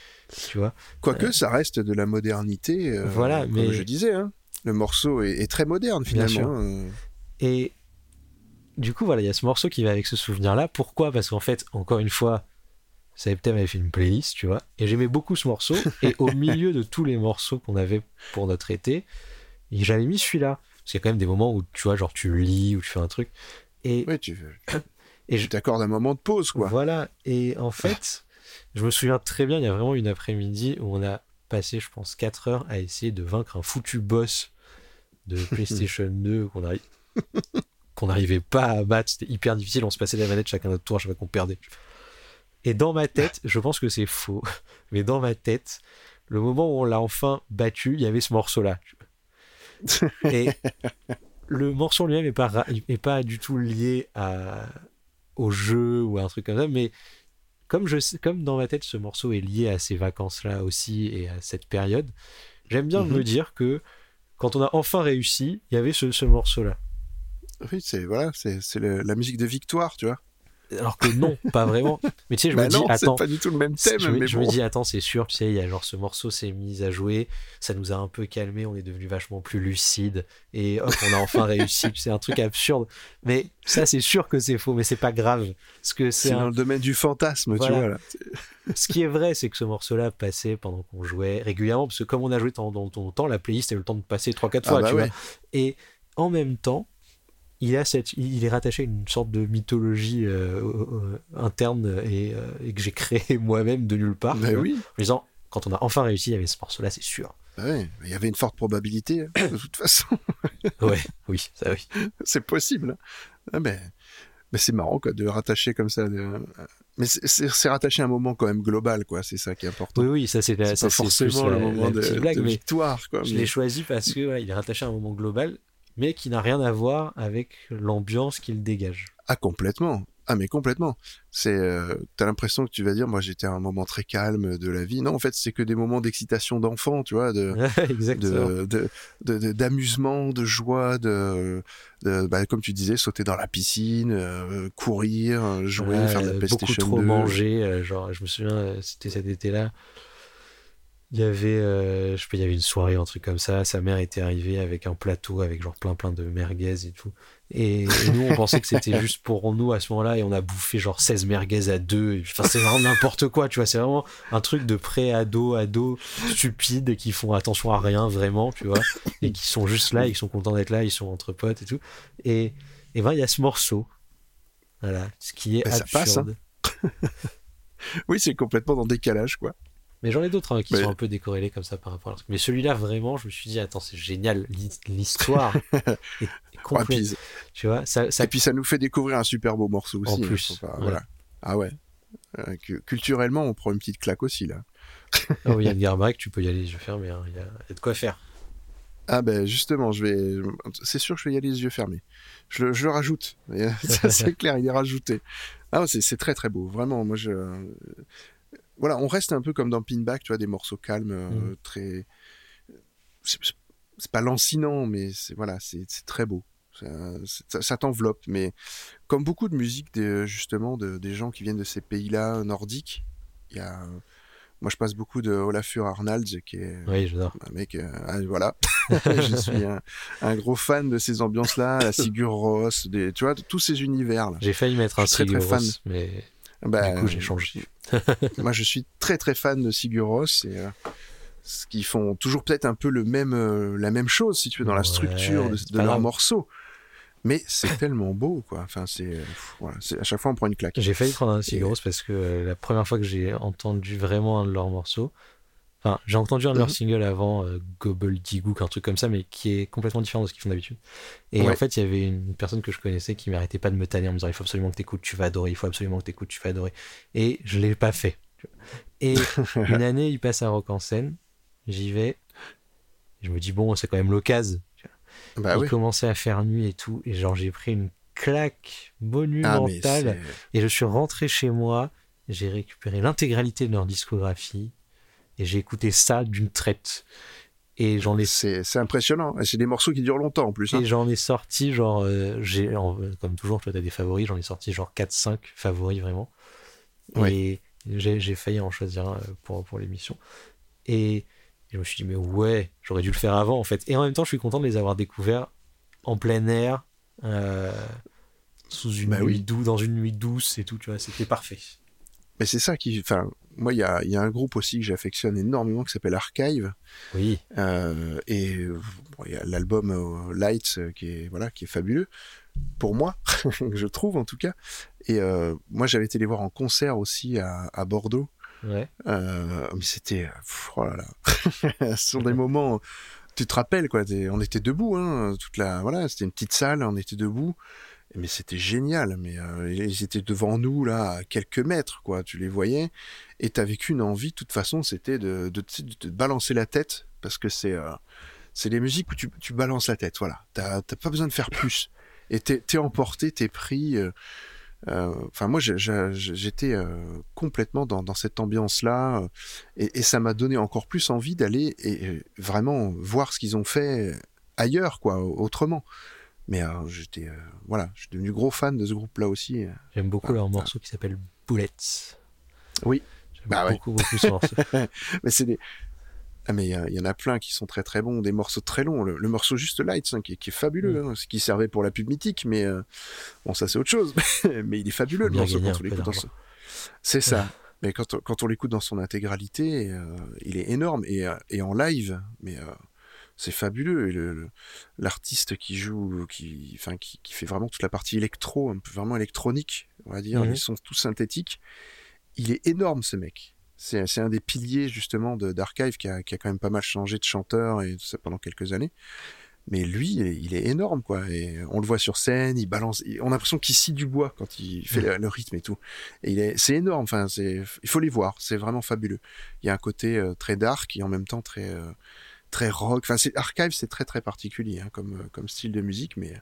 Tu vois. Quoique, ça reste de la modernité. Voilà, comme mais- je disais, hein. Le morceau est, est très moderne, Bien finalement. hein. Et du coup, voilà, il y a ce morceau qui va avec ce souvenir-là. Pourquoi? Parce qu'en fait, encore une fois, Septem avait fait une playlist, tu vois, et j'aimais beaucoup ce morceau. Et au [LAUGHS] milieu de tous les morceaux qu'on avait pour notre été, j'avais mis celui-là. Parce qu'il y a quand même des moments où, tu vois, genre tu lis ou tu fais un truc. Et, Oui, tu [COUGHS] et je, t'accordes un moment de pause, quoi. Voilà, et en fait, je me souviens très bien, il y a vraiment une après-midi où on a passé, je pense, 4 heures à essayer de vaincre un foutu boss de [LAUGHS] PlayStation 2 qu'on arri- qu'on n'arrivait pas à battre. C'était hyper difficile, on se passait la manette chacun notre tour à chaque fois qu'on perdait. Et dans ma tête, je pense que c'est faux, [LAUGHS] mais dans ma tête, le moment où on l'a enfin battu, il y avait ce morceau-là. [LAUGHS] Et le morceau lui-même n'est pas, est pas du tout lié à, au jeu ou à un truc comme ça, mais comme, je, sais- comme dans ma tête, ce morceau est lié à ces vacances-là aussi et à cette période, j'aime bien Mhm. me dire que quand on a enfin réussi, il y avait ce, ce morceau-là. Oui, c'est voilà, c'est la musique de victoire, tu vois. Alors que non, pas vraiment. [LAUGHS] Mais tu sais, je Bah me dis, non, c'est attends, pas du tout le même thème, je, me, mais je bon. me dis, attends, c'est sûr, tu sais, il y a genre ce morceau s'est mis à jouer, ça nous a un peu calmé, on est devenu vachement plus lucide, et hop, on a enfin réussi. [LAUGHS] C'est un truc absurde. Mais ça, c'est sûr que c'est faux, mais c'est pas grave. Parce que c'est un- dans le domaine du fantasme, Voilà. tu vois. Là. [LAUGHS] Ce qui est vrai, c'est que ce morceau-là passait pendant qu'on jouait régulièrement, parce que comme on a joué dans, ton temps, la playlist a eu le temps de passer 3-4 Ah fois, bah tu ouais. vois. Et en même temps, il, a cette, il est rattaché à une sorte de mythologie euh, euh, interne et, euh, et que j'ai créée [LAUGHS] moi-même de nulle part. Vois, oui. En disant, quand on a enfin réussi, il y avait ce morceau-là, c'est sûr. Ouais, Il y avait une forte probabilité, hein, de toute façon. [COUGHS] Ouais, oui, ça oui. [LAUGHS] c'est possible. Ah, mais mais c'est marrant quoi, de rattacher comme ça. de- Mais c'est- rattaché à un moment quand même global, quoi. C'est ça qui est important. Oui, oui, ça c'est ça, forcément le moment la de, blague, de victoire, quoi. je mais- l'ai choisi parce que voilà, il est rattaché à un moment global, mais qui n'a rien à voir avec l'ambiance qu'il dégage. Ah complètement. Ah mais complètement. C'est, euh, t'as l'impression que tu vas dire, moi j'étais à un moment très calme de la vie. Non, en fait, c'est que des moments d'excitation d'enfant, tu vois, de, [LAUGHS] Exactement. de, de, de- de- d'amusement, de joie, de, de- bah, comme tu disais, sauter dans la piscine, euh, courir, euh, jouer, Ouais, faire de la beaucoup PlayStation trop 2. manger. genre, je me souviens, c'était cet été-là. Il y avait, euh, je il y avait une soirée, un truc comme ça. Sa mère était arrivée avec un plateau avec genre plein plein de merguez et tout. Et, et nous, on pensait que c'était juste pour nous à ce moment-là, et on a bouffé genre 16 merguez à deux. Enfin, c'est vraiment n'importe quoi, tu vois. C'est vraiment un truc de pré-ado, ado, stupide, qui font attention à rien vraiment, tu vois, et qui sont juste là, ils sont contents d'être là, ils sont entre potes et tout. Et, et ben, il y a ce morceau, voilà, ce qui est ça passe, absurde. [LAUGHS] Oui, c'est complètement dans le décalage, quoi. Mais j'en ai d'autres hein, qui Mais- sont un peu décorrélés comme ça par rapport à truc. Mais celui-là, vraiment, je me suis dit, attends, c'est génial. l'hi- L'histoire [LAUGHS] est, complète. tu vois, ça, ça Et puis ça nous fait découvrir un super beau morceau aussi. En hein, plus, faut pas- ouais. Voilà. Ah ouais. Euh, cu- culturellement, on prend une petite claque aussi là. Oh, Yann [LAUGHS] Garbarek, tu peux y aller les yeux fermés. hein, Il y, a, il y a de quoi faire. Ah ben justement, je vais. C'est sûr que je vais y aller les yeux fermés. Je, le- je le rajoute. [LAUGHS] C'est clair, il est rajouté. Ah, c'est c'est très très beau. Vraiment, moi je. Voilà, on reste un peu comme dans Pinback, tu vois, des morceaux calmes, euh, Mm. très. C'est pas lancinant, mais c'est voilà, c'est très beau. Ça, ça, ça t'enveloppe, mais comme beaucoup de musique, des, justement, de, des gens qui viennent de ces pays-là nordiques, il y a. Moi, je passe beaucoup de Olafur Arnalds, qui est Oui, un mec, euh, ah, voilà. [LAUGHS] je suis un, un gros fan de ces ambiances-là, la [LAUGHS] Sigur Rós, des, tu vois, de tous ces univers-là. J'ai failli mettre un Sigur Rós, mais Bah, du coup, j'ai changé. [LAUGHS] moi, je suis très très fan de Sigur Rós et euh, ce qui font toujours peut-être un peu le même, euh, la même chose, si tu veux, dans la structure de, leurs morceaux. Mais c'est [LAUGHS] tellement beau, quoi. Enfin, c'est, euh, voilà, c'est- à chaque fois, on prend une claque. J'ai failli prendre un Sigur Rós parce que euh, la première fois que j'ai entendu vraiment un de leurs morceaux, enfin, j'ai entendu un de leurs Mhm. singles avant, euh, Gobbledygook, un truc comme ça, mais qui est complètement différent de ce qu'ils font d'habitude. Et Ouais. en fait, il y avait une personne que je connaissais qui m'arrêtait pas de me tanner en me disant il faut absolument que t'écoutes, tu vas adorer, il faut absolument que t'écoutes, tu vas adorer. Et je l'ai pas fait. Et [LAUGHS] une année, il passe à Rock en scène, j'y vais, je me dis bon, c'est quand même l'occasion. Bah il oui. commençait à faire nuit et tout, et genre j'ai pris une claque Ah, monumentale. Et je suis rentré chez moi, j'ai récupéré l'intégralité de leur discographie et j'ai écouté ça d'une traite. Et j'en ai, c'est, impressionnant. Et c'est des morceaux qui durent longtemps en plus. hein. et j'en ai sorti, genre, euh, j'ai, comme toujours, toi, t'as des favoris, j'en ai sorti genre 4-5 favoris vraiment. Et j'ai, j'ai failli en choisir un euh, pour, pour l'émission. Et je me suis dit, mais ouais, j'aurais dû le faire avant en fait. Et en même temps, je suis content de les avoir découverts en plein air, euh, sous une Bah nuit oui. douce, dans une nuit douce et tout, tu vois, c'était parfait. Mais c'est ça qui. Enfin, moi, il y a, il y a un groupe aussi que j'affectionne énormément qui s'appelle Archive. Oui. Euh, et bon, il y a l'album euh, Lights euh, qui est voilà qui est fabuleux pour moi, [LAUGHS] je trouve en tout cas. Et euh, moi j'avais été les voir en concert aussi à, à Bordeaux. Ouais. Euh, mais c'était oh là là, [LAUGHS] ce sont des moments. Tu te rappelles quoi On était debout, hein, toute la voilà, c'était une petite salle, on était debout. mais c'était génial. Mais euh, ils étaient devant nous là, à quelques mètres, quoi. Tu les voyais, et t'avais qu'une envie. De toute façon, c'était de, de, de, te balancer la tête, parce que c'est euh, c'est les musiques où tu, tu balances la tête. Voilà, t'as pas besoin de faire plus. Et t'es t'es emporté, t'es pris. euh, euh, Enfin, moi, j'ai- j'ai- j'étais euh, complètement dans, dans cette ambiance-là, euh, et, et ça m'a donné encore plus envie d'aller et, et vraiment voir ce qu'ils ont fait ailleurs, quoi, autrement. Mais euh, j'étais, euh, voilà, je suis devenu gros fan de ce groupe-là aussi. J'aime beaucoup leur morceau qui s'appelle Bullets. Oui. Bah ouais. beaucoup, beaucoup ce morceau. [LAUGHS] Mais c'est des, ah mais il y, en a plein qui sont très très bons, des morceaux très longs. Le, le morceau juste Lights, hein, qui, est- qui est fabuleux, Mm. hein, ce qui servait pour la pub mythique, mais euh, bon, ça c'est autre chose. [LAUGHS] mais il est fabuleux le morceau gagner quand un on peu l'écoute dans d'argent. son... C'est ça. Mais quand, on- quand on l'écoute dans son intégralité, euh, il est énorme et, euh, et en live, mais euh, c'est fabuleux. Et l'artiste qui joue, qui, enfin, qui, qui fait vraiment toute la partie électro, un peu vraiment électronique, on va dire, ils sont tous synthétiques. Il est énorme ce mec. C'est un des piliers justement d'Archive qui a, qui a quand même pas mal changé de chanteur et tout ça pendant quelques années. Mais lui, il est, il est énorme, quoi. Et on le voit sur scène, il balance. il- on a l'impression qu'il scie du bois quand il fait le, le rythme et tout. Et c'est énorme. Enfin, il faut les voir. C'est vraiment fabuleux. Il y a un côté euh, très dark et en même temps très, euh, très rock. Enfin, c'est Archive, c'est très très particulier hein, comme, euh, comme style de musique. Mais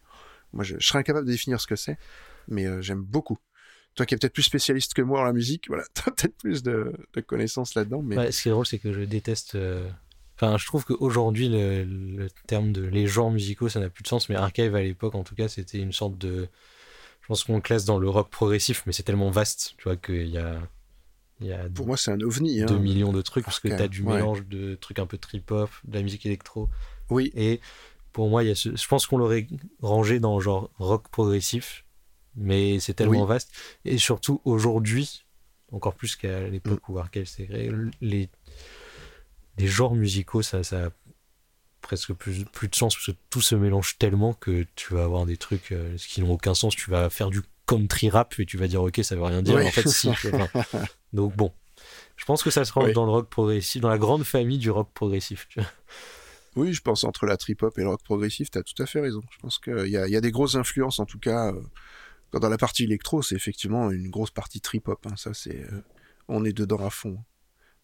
moi, je, je serais incapable de définir ce que c'est. Mais euh, j'aime beaucoup. Toi qui es peut-être plus spécialiste que moi en la musique, voilà, [LAUGHS] t'as peut-être plus de, de connaissances là-dedans. Mais Ouais, ce qui est drôle, c'est que je déteste. euh, Enfin, je trouve qu'aujourd'hui, le, le terme de les genres musicaux, ça n'a plus de sens, mais Archive à l'époque, en tout cas, c'était une sorte de. Je pense qu'on le classe dans le rock progressif, mais c'est tellement vaste, tu vois, qu'il y a. Il y a pour moi, c'est un ovni. Hein. 2 millions de trucs, parce que tu as du ouais. mélange de trucs un peu trip-hop, de la musique électro. Oui, Et pour moi, il y a ce... je pense qu'on l'aurait rangé dans genre rock progressif, mais c'est tellement Oui. vaste. Et surtout aujourd'hui, encore plus qu'à l'époque Mm. où Arcade s'est créé, les... les genres musicaux, ça, ça a presque plus, plus de sens, parce que tout se mélange tellement que tu vas avoir des trucs euh, qui n'ont aucun sens. Tu vas faire du country rap et tu vas dire ok, ça veut rien dire. Oui. mais En fait, si. [LAUGHS] Enfin, donc bon. Je pense que ça se Oui. dans le rock progressif, dans la grande famille du rock progressif. tu vois. Oui, je pense entre la trip-hop et le rock progressif, tu as tout à fait raison. Je pense qu'il y a, il y a des grosses influences, en tout cas. euh, dans la partie électro, c'est effectivement une grosse partie trip-hop. hein, ça, c'est, euh, on est dedans à fond.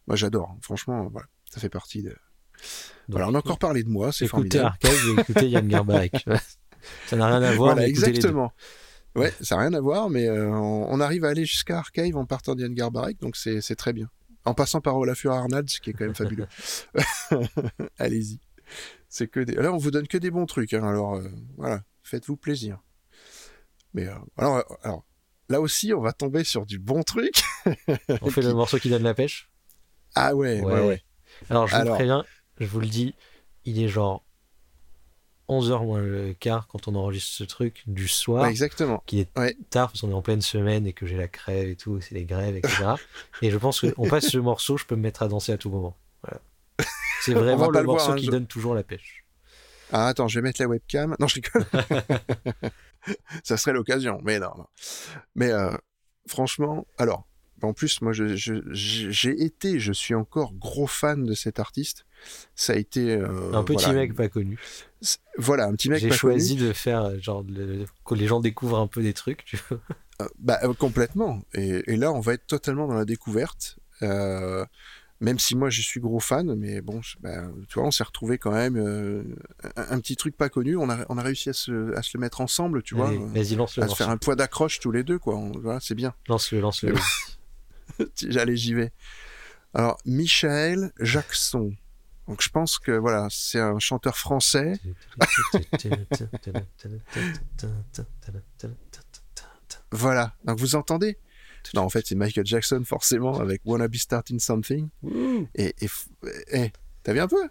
Moi, j'adore. hein. Franchement, voilà, ça fait partie de. voilà, on a encore parlé de moi, c'est écoutez formidable. Archive et écoutez Yann [LAUGHS] Garbarek. ça n'a rien à voir, Voilà, exactement. Ouais, ça n'a rien à voir, mais euh, on, on arrive à aller jusqu'à Archive en partant d'Yann Garbarek, donc c'est c'est très bien. En passant par Olafur Arnalds, ce qui est quand même fabuleux. [LAUGHS] [LAUGHS] Allez-y. C'est que des... Là, on vous donne que des bons trucs, hein, alors euh, voilà, faites-vous plaisir. Mais euh, alors, euh, alors, là aussi, on va tomber sur du bon truc. [LAUGHS] On fait le morceau qui donne la pêche? Ah ouais, ouais, ouais. Alors, je vous Alors. préviens, je vous le dis, il est genre 11h moins le quart quand on enregistre ce truc du soir. Ouais, exactement. qui est Ouais. tard parce qu'on est en pleine semaine et que j'ai la crève et tout, c'est les grèves, etc. [LAUGHS] et je pense qu'on passe ce morceau, je peux me mettre à danser à tout moment. Voilà. C'est [LAUGHS] vraiment le voir, morceau hein, qui je- donne toujours la pêche. Ah, attends, je vais mettre la webcam. Non, je rigole. [LAUGHS] ça serait l'occasion, mais non, non. Mais euh, franchement, alors, en plus, moi, je- je- j'ai j'ai été, je suis encore gros fan de cet artiste. Ça a été euh, Un petit voilà, mec pas connu. Voilà, un petit mec J'ai pas choisi connu. de faire euh, genre le- que les gens découvrent un peu des trucs. Tu vois. Euh, bah, complètement. Et, et là, on va être totalement dans la découverte. Euh, même si moi, je suis gros fan, mais bon, bah, tu vois, on s'est retrouvé quand même euh, un, un petit truc pas connu. On a, on a réussi à se, à se le mettre ensemble, tu vois. Allez, euh, Vas-y, lance le à se faire un point d'accroche tous les deux, quoi. On- voilà, c'est bien. Lance-le, lance-le. [LAUGHS] J'allais, j'y vais. Alors, Michael Jackson. Donc, je pense que voilà, c'est un chanteur français. [LAUGHS] Voilà. Donc, vous entendez? Non, en fait, c'est Michael Jackson, forcément, avec Wanna Be Starting Something. Et, et f- eh, t'as vu un peu?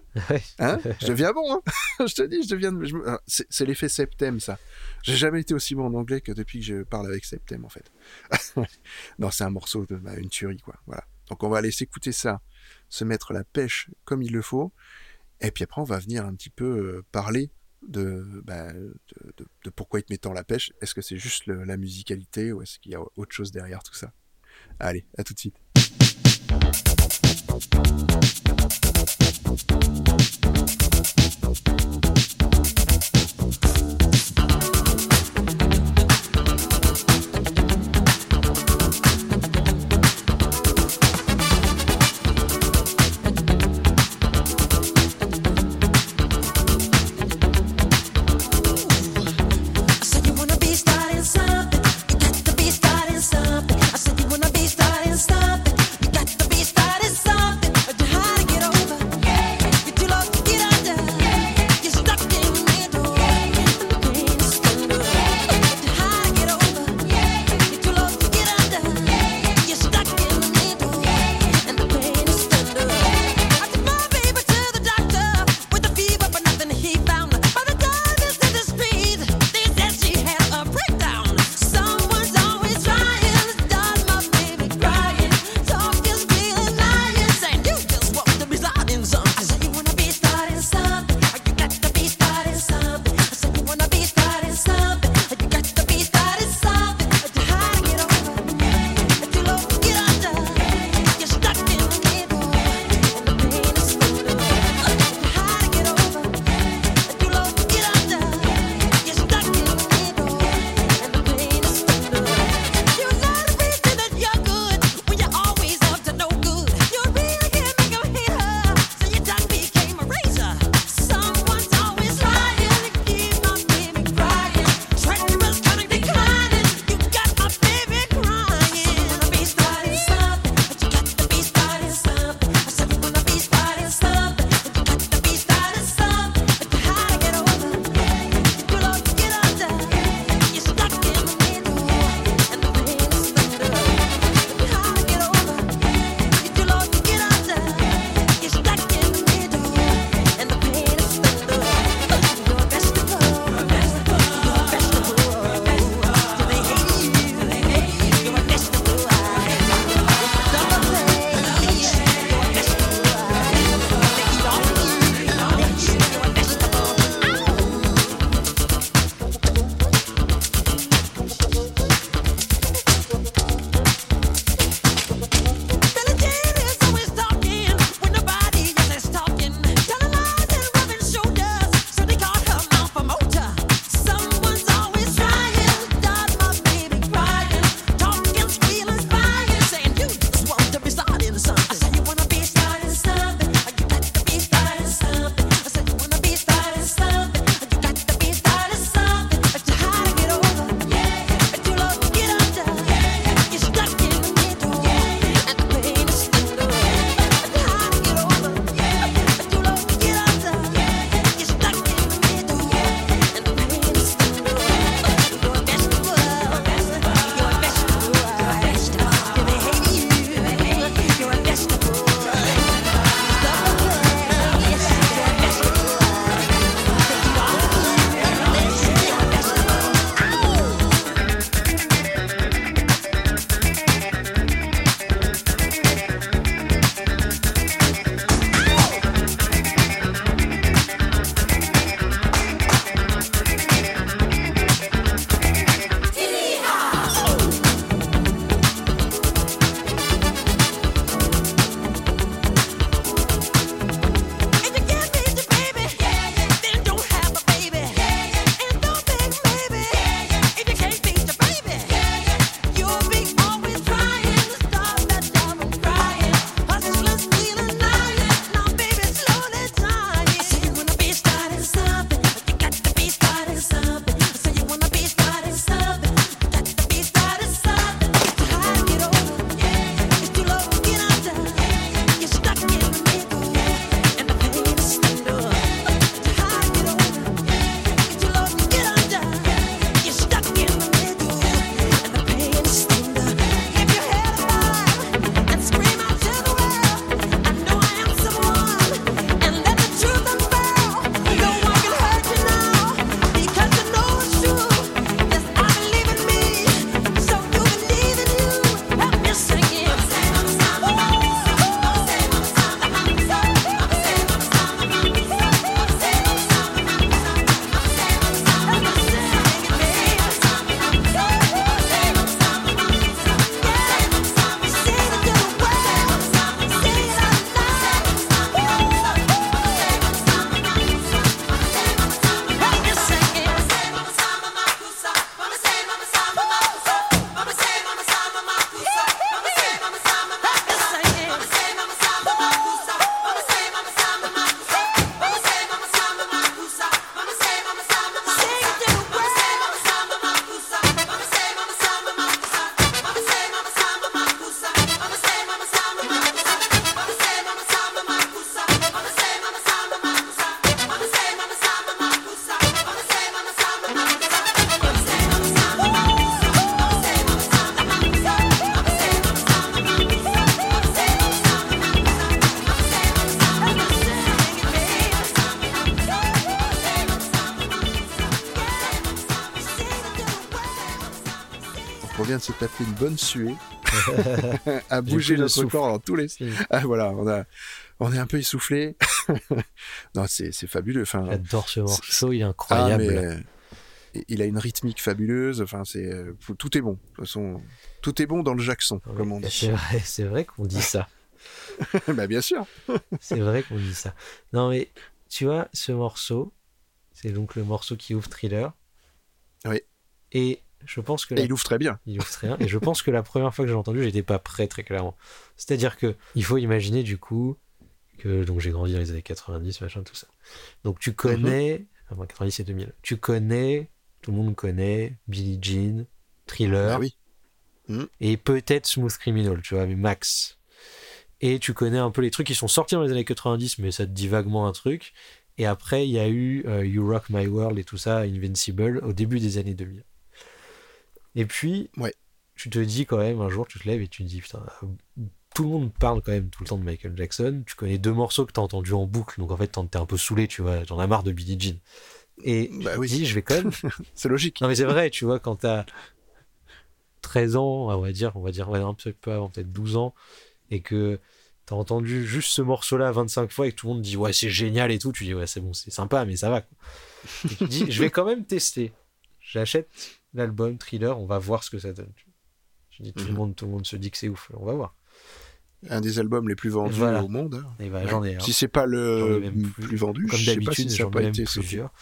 Hein? Je deviens bon, hein [LAUGHS] Je te dis, je deviens. je ah, C'est l'effet Septem, ça. J'ai jamais été aussi bon en anglais que depuis que je parle avec Septem, en fait. [LAUGHS] non, c'est un morceau, de, bah, une tuerie, quoi. Voilà. Donc, on va aller s'écouter ça, se mettre la pêche comme il le faut. Et puis après, on va venir un petit peu euh, parler de, bah, de, pourquoi il te met tant la pêche. Est-ce que c'est juste la musicalité ou est-ce qu'il y a autre chose derrière tout ça? Allez, à tout de suite. Taper une bonne suée, [LAUGHS] à bouger notre souffle. corps dans tous les. Ah, voilà, on a, on est un peu essoufflé. [LAUGHS] non, c'est fabuleux. Enfin, J'adore ce morceau, il est ah, incroyable. mais, euh, il a une rythmique fabuleuse. Enfin, c'est euh, tout est bon. De toute façon, tout est bon dans le Jackson, comme on dit. C'est vrai, c'est vrai qu'on dit ça. [LAUGHS] bah bien sûr. C'est vrai qu'on dit ça. Non, mais tu vois, ce morceau, c'est donc le morceau qui ouvre Thriller. Oui. Et je pense que Et la- il ouvre très bien. il ouvre très bien. Et je pense que la première fois que j'ai entendu, j'étais pas prêt très clairement. C'est-à-dire que il faut imaginer du coup que donc j'ai grandi dans les années 90, machin, tout ça. Donc tu connais, enfin 90 et 2000, tu connais, tout le monde connaît Billie Jean, Thriller Ah oui. et peut-être Smooth Criminal, tu vois, mais max. Et tu connais un peu les trucs qui sont sortis dans les années 90, mais ça te dit vaguement un truc. Et après, il y a eu euh, You Rock My World et tout ça, Invincible, au début des années 2000. Et puis, Ouais. tu te dis quand même, un jour, tu te lèves et tu te dis, putain, tout le monde parle quand même tout le temps de Michael Jackson. Tu connais deux morceaux que tu as entendus en boucle, donc en fait, t'es un peu saoulé, tu vois, t'en as marre de Billie Jean. Et Bah me oui. dis, je vais quand même [LAUGHS] C'est logique. non mais c'est vrai, tu vois, quand t'as 13 ans, on va dire, on va dire, ouais, un peu avant, peut-être 12 ans, et que t'as entendu juste ce morceau-là 25 fois et que tout le monde dit ouais c'est génial et tout, tu dis ouais c'est bon, c'est sympa, mais ça va. Quoi. Et tu dis je vais quand même tester. J'achète l'album Thriller, on va voir ce que ça donne. Je dis tout le Mhm. monde, tout le monde se dit que c'est ouf, on va voir. Un des albums les plus vendus Voilà. au monde. hein. Et bah, j'en ai un. Si c'est pas le même plus, plus. vendu, comme je sais pas d'habitude, si j'en a ai même été plusieurs.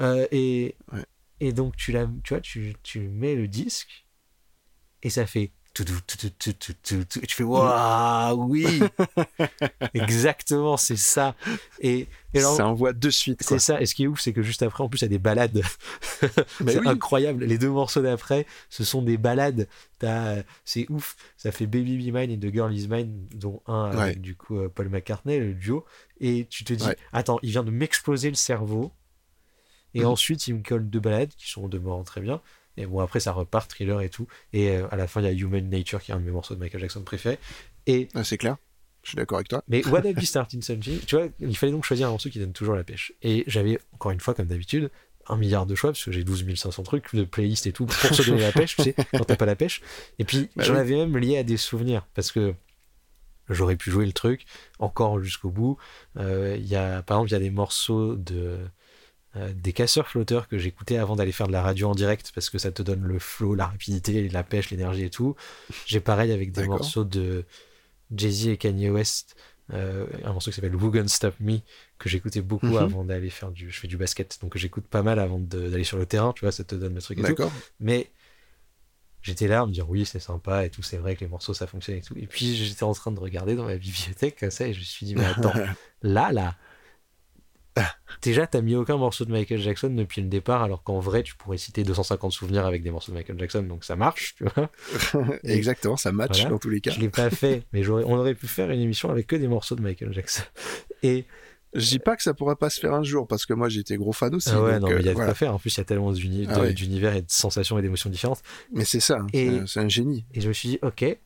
Euh, et, Ouais. et donc, tu, tu vois, tu, tu mets le disque et ça fait. Tout, tout, tout, et tu fais waouh, oui, [LAUGHS] exactement, c'est ça. Et, et alors, Ça envoie de suite. c'est ça. Et ce qui est ouf, c'est que juste après, en plus, il y a des balades. [LAUGHS] C'est oui. incroyable. Les deux morceaux d'après, ce sont des balades. C'est ouf. Ça fait Baby Be Mine et The Girl Is Mine, dont un avec Ouais. du coup euh, Paul McCartney, le duo. Et tu te dis, Ouais. attends, il vient de m'exploser le cerveau. Et Mhm. ensuite, il me colle deux balades qui sont au demeurant très bien. Et bon, après, ça repart, thriller et tout. Et euh, à la fin, il y a Human Nature, qui est un de mes morceaux de Michael Jackson préférés. Et Ah, c'est clair. Je suis d'accord avec toi. mais [LAUGHS] What Have You Started Something Tu vois, il fallait donc choisir un morceau qui donne toujours la pêche. Et j'avais, encore une fois, comme d'habitude, un milliard de choix, parce que j'ai 12 500 trucs de playlists et tout, pour se donner la pêche, tu sais, [LAUGHS] quand t'as pas la pêche. Et puis, Bah j'en oui. avais même lié à des souvenirs, parce que j'aurais pu jouer le truc encore jusqu'au bout. Euh, y a, par exemple, il y a des morceaux de. Euh, des casseurs flotteurs que j'écoutais avant d'aller faire de la radio en direct parce que ça te donne le flow, la rapidité, la pêche, l'énergie et tout. J'ai pareil avec des morceaux de Jay-Z et Kanye West, euh, un morceau qui s'appelle Who Gonna Stop Me que j'écoutais beaucoup Mhm. avant d'aller faire du je fais du basket. Donc j'écoute pas mal avant d'aller sur le terrain tu vois ça te donne le truc et tout. Mais j'étais là à me dire oui c'est sympa et tout c'est vrai que les morceaux ça fonctionne et tout. Et puis j'étais en train de regarder dans ma bibliothèque comme ça et je me suis dit mais attends [LAUGHS] là là [LAUGHS] déjà t'as mis aucun morceau de Michael Jackson depuis le départ alors qu'en vrai tu pourrais citer 250 souvenirs avec des morceaux de Michael Jackson donc ça marche tu vois [LAUGHS] Exactement, ça match Voilà. dans tous les cas. je l'ai pas fait mais on aurait pu faire une émission avec que des morceaux de Michael Jackson [LAUGHS] et Je dis pas que ça pourra pas se faire un jour parce que moi j'étais gros fan aussi. Ah ouais, donc, non, mais il y a euh, de voilà. quoi faire. En plus, il y a tellement Ah ouais. d'univers et de sensations et d'émotions différentes. Mais c'est ça, hein, Et- c'est un- c'est un génie. Et je me suis dit, ok,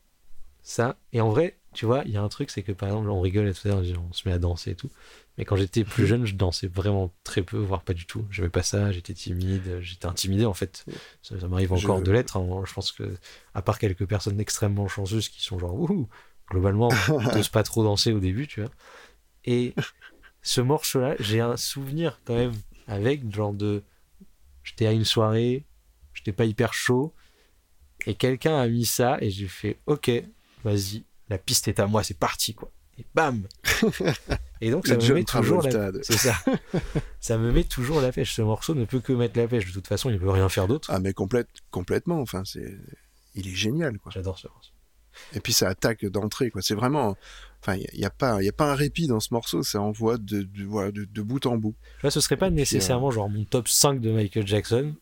ça. Et en vrai, tu vois, il y a un truc, c'est que par exemple, on rigole et tout ça, on se met à danser et tout. Mais quand j'étais plus jeune, je dansais vraiment très peu, voire pas du tout. J'aimais pas ça, j'étais timide, j'étais intimidé en fait. Ça, ça m'arrive encore Je- de l'être. hein. Je pense que, à part quelques personnes extrêmement chanceuses qui sont genre, wouhou, globalement, [LAUGHS] t'oses pas trop danser au début, tu vois. Et ce morceau-là, j'ai un souvenir quand même avec, genre de. J'étais à une soirée, j'étais pas hyper chaud, et quelqu'un a mis ça, et j'ai fait, ok, vas-y, la piste est à moi, c'est parti, quoi. Et bam [LAUGHS] Et donc, ça Le me met toujours la C'est ça. [LAUGHS] ça me met toujours la pêche. Ce morceau ne peut que mettre la pêche. De toute façon, il ne peut rien faire d'autre. Ah mais complète, complètement. Enfin c'est, il est génial quoi. J'adore ce morceau. Et puis ça attaque d'entrée quoi. C'est vraiment, enfin il y, a pas, il y a pas un répit dans ce morceau. Ça envoie de, de, voilà, de, de bout en bout. Vois, ce serait pas puis, euh, nécessairement genre mon top 5 de Michael Jackson.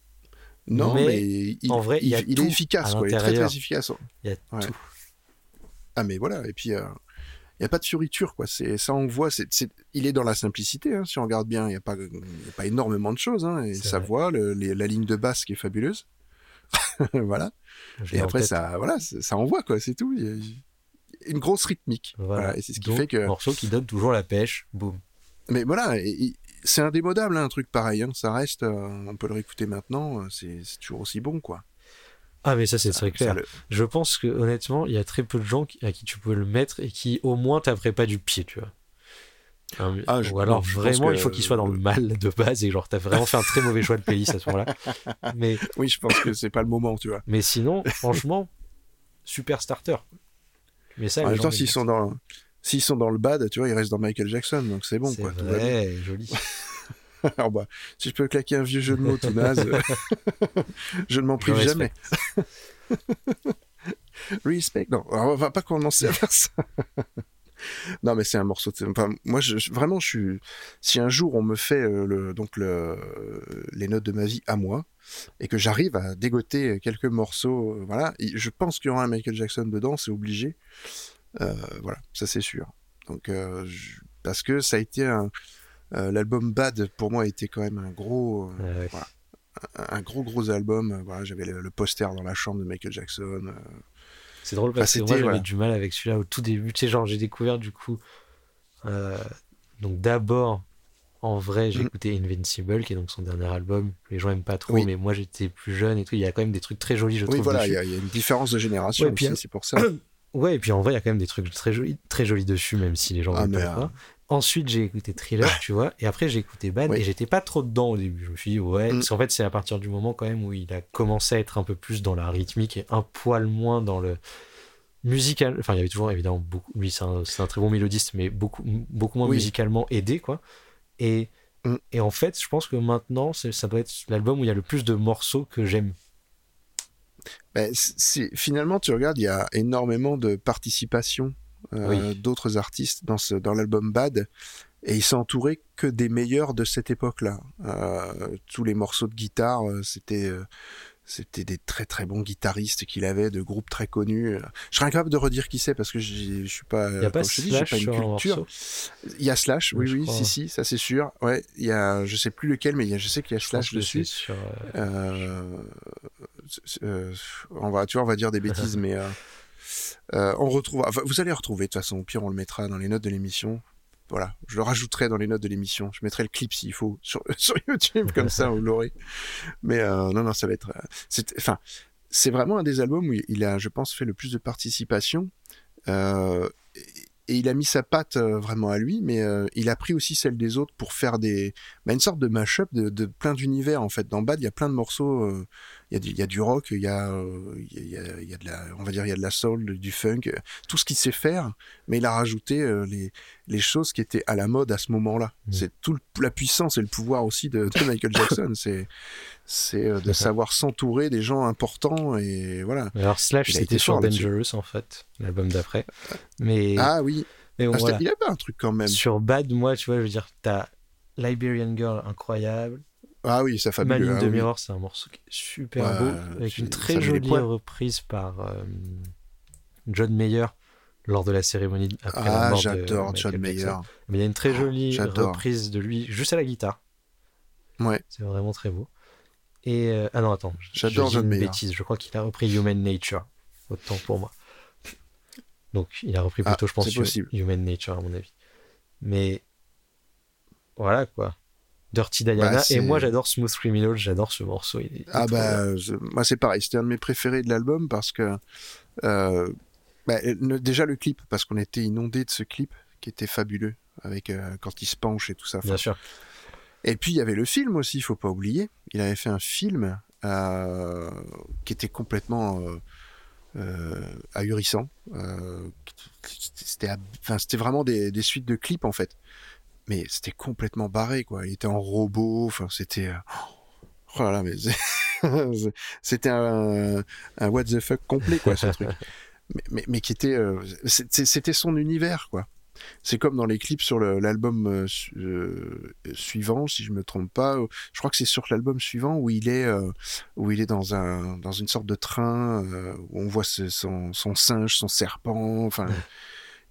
Non Mais, mais, il, en vrai, il a est efficace quoi. Il est très très efficace. Il y a Ouais. tout. Ah mais voilà. Et puis euh, il y a pas de fioriture quoi. C'est ça c'est, il est dans la simplicité. Hein, si on regarde bien, il y a pas, il y a pas énormément de choses. Hein, et sa vrai. voix, le- les- la ligne de basse qui est fabuleuse. [LAUGHS] voilà. Je Et après, ça, voilà, ça envoie, quoi, c'est tout. Il y a une grosse rythmique. Voilà. Voilà. Et c'est ce qui Donc, fait que. Morceau qui donne toujours la pêche. Boum. Mais voilà, c'est indémodable, hein, un truc pareil. Ça reste, euh, on peut le réécouter maintenant, euh, c'est toujours aussi bon, quoi. Ah, mais ça, c'est très clair. le- Je pense que honnêtement, il y a très peu de gens à qui tu pouvais le mettre et qui au moins taperaient pas du pied, tu vois. Hein, Ah, je- Ou alors je vraiment, que- il faut qu'il soit dans le mal de base et genre t'as vraiment fait un très mauvais choix de playlist à ce moment-là. Mais, [LAUGHS] Oui, je pense que c'est pas le moment, tu vois. mais sinon, franchement, super starter. Mais ça, En même temps, s'ils sont dans s'ils sont dans le bad, tu vois, ils restent dans Michael Jackson, donc c'est bon, c'est vrai, joli. [LAUGHS] [LAUGHS] Alors bah, si je peux claquer un vieux jeu de mots [LAUGHS] tout naze, euh, [LAUGHS] je ne m'en prive jamais. Respect. Non, on va pas commencer à faire ça. non, mais c'est un morceau. De... Enfin, moi, je, vraiment, je suis. Si un jour on me fait euh, le, donc le, les notes de ma vie à moi et que j'arrive à dégoter quelques morceaux, euh, voilà, et je pense qu'il y aura un Michael Jackson dedans, c'est obligé. Euh, voilà, ça c'est sûr. Donc, je- parce que ça a été un. Euh, L'album Bad pour moi été quand même un gros, euh, Ouais. Voilà. un gros gros album. Euh, Voilà, j'avais le, le poster dans la chambre de Michael Jackson. C'est drôle parce Enfin, que moi j'avais du mal avec celui-là au tout début. Tu sais, genre j'ai découvert du coup. euh, donc d'abord, en vrai, j'ai Mhm. écouté Invincible, qui est donc son dernier album. Les gens aiment pas trop, Oui. mais moi j'étais plus jeune et tout. Il y a quand même des trucs très jolis, je Oui, trouve. voilà, il y, a- il y a une différence de génération Ouais, aussi, c'est pour ça. [COUGHS] Ouais, et puis en vrai, il y a quand même des trucs très jolis, très jolis dessus, même si les gens Ah, mais, pas. Ensuite, j'ai écouté Thriller, tu vois, et après j'ai écouté Bad, Oui. et j'étais pas trop dedans au début. Je me suis dit, ouais, Mm. parce qu'en fait, c'est à partir du moment quand même où il a commencé à être un peu plus dans la rythmique et un poil moins dans le musical. Enfin, il y avait toujours évidemment beaucoup. Lui, c'est un, un très bon mélodiste, mais beaucoup, beaucoup moins Oui. musicalement aidé, quoi. Et, Mm. et en fait, je pense que maintenant, ça doit être l'album où il y a le plus de morceaux que j'aime. Ben, finalement, tu regardes, il y a énormément de participation Oui. d'autres artistes dans, ce, dans l'album Bad. Et il s'est entouré que des meilleurs de cette époque-là. Euh, tous les morceaux de guitare, euh, c'était euh, c'était des très très bons guitaristes qu'il avait, de groupes très connus. Je serais incapable de redire qui c'est parce que je suis pas. Il n'y a pas dis, Slash pas une un culture. Il y a Slash, oui, Oui, si, si, ça c'est sûr. Ouais, il y a, je sais plus lequel, mais il y a, je sais qu'il y a Je Slash dessus. sur, euh, Euh, euh, on va, tu vois, on va dire des [LAUGHS] bêtises, mais euh, on retrouve. vous allez retrouver de toute façon. Au pire, on le mettra dans les notes de l'émission. Voilà, je le rajouterai dans les notes de l'émission. Je mettrai le clip s'il faut [LAUGHS] sur, YouTube, comme ça vous l'aurez. Mais euh, non, non, ça va être. euh, enfin, c'est vraiment un des albums où il a, je pense, fait le plus de participation. Et- il a mis sa patte vraiment à lui, mais il a pris aussi celle des autres pour faire des, bah, une sorte de mash-up de, de plein d'univers en fait. Dans Bad, il y a plein de morceaux. Il y, a du- il y a du rock, il y a, il y a, il y a de la, on va dire, il y a de la soul, du funk, tout ce qu'il sait faire, mais il a rajouté euh, les, les choses qui étaient à la mode à ce moment-là. Mm. C'est tout la puissance et le pouvoir aussi de, de Michael [LAUGHS] Jackson. c'est, c'est euh, de savoir s'entourer des gens importants et voilà. Alors Slash, a c'était sur. Dangerous en fait, l'album d'après. Mais, Ah oui, mais bon, Ah, voilà. il y avait un truc quand même. sur Bad, moi, tu vois, je veux dire, t'as Liberian Girl incroyable. Ah oui, ça fabuleux. ligne ah de oui. Mirror, c'est un morceau super Ouais, beau, avec tu- une très jolie reprise par euh, John Mayer lors de la cérémonie après la Ah, mort de j'adore John. Mayer. Mais il y a une très jolie j'adore. reprise de lui juste à la guitare. Ouais. C'est vraiment très beau. Et euh, ah non, attends, J'adore John Mayer. bêtise. Je crois qu'il a repris Human Nature. Autant pour moi. Donc il a repris Ah, plutôt, je pense. Human Nature à mon avis. Mais voilà quoi. Dirty Diana. Bah, et c'est- moi j'adore Smooth Criminal. J'adore ce morceau. il est- il est Ah bah, je- moi c'est pareil, c'était un de mes préférés de l'album parce que euh, bah, le- déjà le clip, parce qu'on était inondé de ce clip qui était fabuleux avec euh, quand il se penche et tout ça. Bien sûr. Et puis il y avait le film aussi, il faut pas oublier. Il avait fait un film euh, qui était complètement euh, ahurissant. Euh, c'était, ab- enfin, c'était vraiment des, des suites de clips en fait, mais c'était complètement barré quoi. Il était en robot, enfin c'était. euh, Oh là là, mais [LAUGHS] c'était un, un what the fuck complet quoi ce truc. [LAUGHS] Mais, mais, mais qui était, euh, c'était son univers quoi. C'est comme dans les clips sur l'album euh, su- suivant, si je me trompe pas. Je crois que c'est sur l'album suivant où il est, euh, où il est dans un, dans une sorte de train euh, où on voit ce- son, son singe, son serpent. Enfin,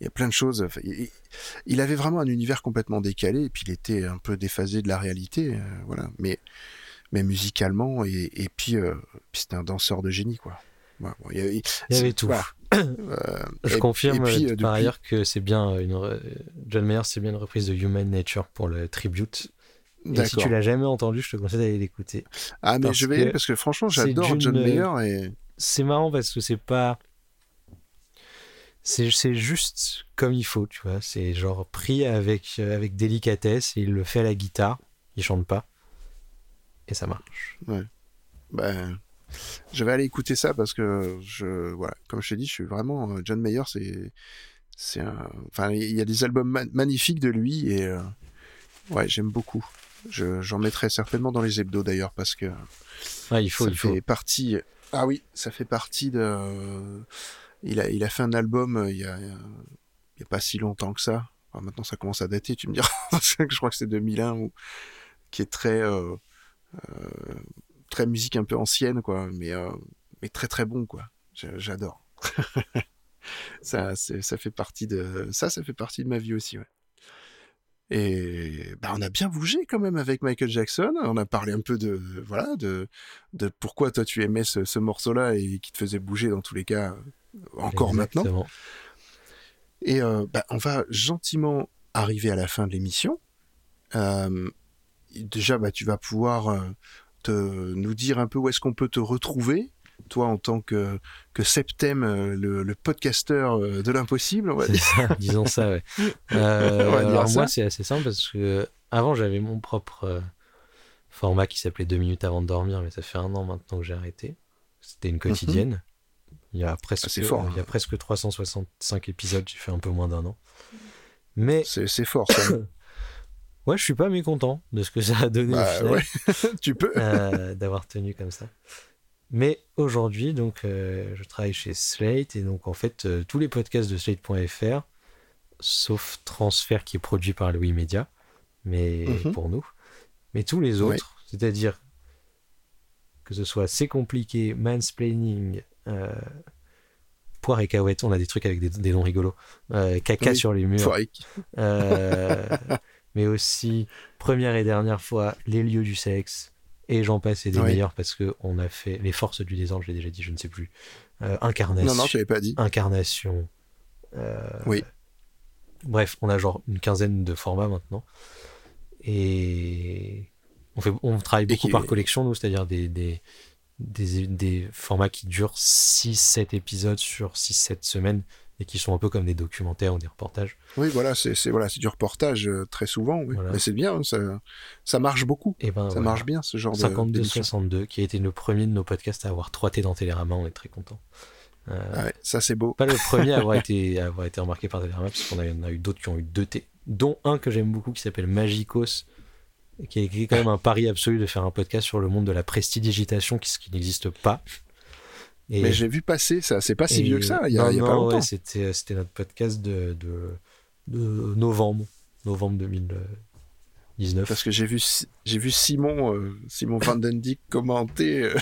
il y a plein de choses. Il, avait vraiment un univers complètement décalé et puis il était un peu déphasé de la réalité, euh, voilà. Mais, mais musicalement et, et puis, euh, puis c'était un danseur de génie, quoi. Bon, il y avait, Il y avait c'est- tout. voilà. [COUGHS] Euh, Je et- confirme et puis, par depuis- ailleurs que c'est bien une John Mayer, c'est bien une reprise de Human Nature pour le tribute. Et si tu l'as jamais entendu, je te conseille d'aller l'écouter. Ah mais je vais y aller que parce que franchement j'adore John Mayer et c'est marrant parce que c'est pas. C'est c'est juste comme il faut, tu vois. C'est genre pris avec, euh, avec délicatesse et il le fait à la guitare. Il chante pas. Et ça marche. Ben, je vais aller écouter ça parce que je, voilà, comme je t'ai dit, je suis vraiment euh, John Mayer. C'est, c'est un, enfin, il y a des albums ma- magnifiques de lui et euh, ouais, j'aime beaucoup. Je, j'en mettrai certainement dans les hebdos d'ailleurs parce que Ouais, il faut, ça il faut. fait partie. Ah oui, ça fait partie de. Il a, il a fait un album euh, il y a, il y a pas si longtemps que ça. Enfin, maintenant, ça commence à dater. Tu me diras. [LAUGHS] je crois que c'est 2001 ou qui est très euh, euh, très musique un peu ancienne quoi, mais mais très très bon quoi. J'a- J'adore. [LAUGHS] ça, ça fait partie de ça, ça fait partie de ma vie aussi. Ouais. Et bah, on a bien bougé quand même avec Michael Jackson. On a parlé un peu de voilà de de pourquoi toi tu aimais ce, ce morceau-là et qui te faisait bouger dans tous les cas euh, encore maintenant. Et euh, bah, on va gentiment arriver à la fin de l'émission. Euh, déjà, bah, tu vas pouvoir te, nous dire un peu où est-ce qu'on peut te retrouver, toi en tant que, que Septem, euh, le, le podcasteur euh, de l'impossible. on va C'est dire. ça, disons ça, ouais. [LAUGHS] Euh, alors ça. moi, c'est assez simple parce que avant, j'avais mon propre format qui s'appelait 2 minutes avant de dormir, mais ça fait un an maintenant que j'ai arrêté. C'était une quotidienne. Il y a presque, Mhm. Ah, fort, il y a hein. presque 365 épisodes, j'ai fait un peu moins d'un an. Mais C'est fort, ça. [COUGHS] ouais, je suis pas mécontent de ce que ça a donné au Bah, final. ouais. [LAUGHS] tu peux. euh, d'avoir tenu comme ça. Mais aujourd'hui, donc, euh, je travaille chez Slate et donc en fait, euh, tous les podcasts de Slate.fr, sauf Transfert qui est produit par Louis Media, mais Mhm. pour nous, mais tous les autres, c'est-à-dire que ce soit C'est compliqué, Mansplaining, euh, Poire et Cahuète, on a des trucs avec des, des noms rigolos, Caca Oui. sur les murs, [LAUGHS] mais aussi première et dernière fois les lieux du sexe et j'en passe et des Oui. meilleurs parce que on a fait les forces du désordre je l'ai déjà dit je ne sais plus Euh, incarnation Non, non, l'avais pas dit. incarnation euh, Oui. bref on a genre une quinzaine de formats maintenant et on fait on travaille beaucoup par collection nous c'est-à-dire des, des des, des formats qui durent 6-7 épisodes sur 6-7 semaines et qui sont un peu comme des documentaires ou des reportages. Oui, voilà, c'est voilà, c'est du reportage euh, très souvent. Oui. Voilà. Mais c'est bien, ça, ça marche beaucoup. Et ben, Ça voilà. marche bien, ce genre de- d'émission. 52-62, qui a été le premier de nos podcasts à avoir 3T dans Télérama, on est très content. Euh, Ouais, ça, c'est beau. Pas le premier à avoir [LAUGHS] été, à avoir été remarqué par Télérama, parce qu'on a, eu d'autres qui ont eu 2T, dont un que j'aime beaucoup qui s'appelle Magicos, qui est, qui est quand même un pari absolu de faire un podcast sur le monde de la prestidigitation, qui, ce qui n'existe pas. Et, Mais j'ai vu passer ça, c'est pas si et- vieux que ça, il y a, non, il y a pas longtemps. ouais, c'était, c'était notre podcast de, de, de novembre, novembre 2019. Parce que j'ai vu, j'ai vu Simon, euh, Simon Van Den Dyck [LAUGHS] commenter. euh,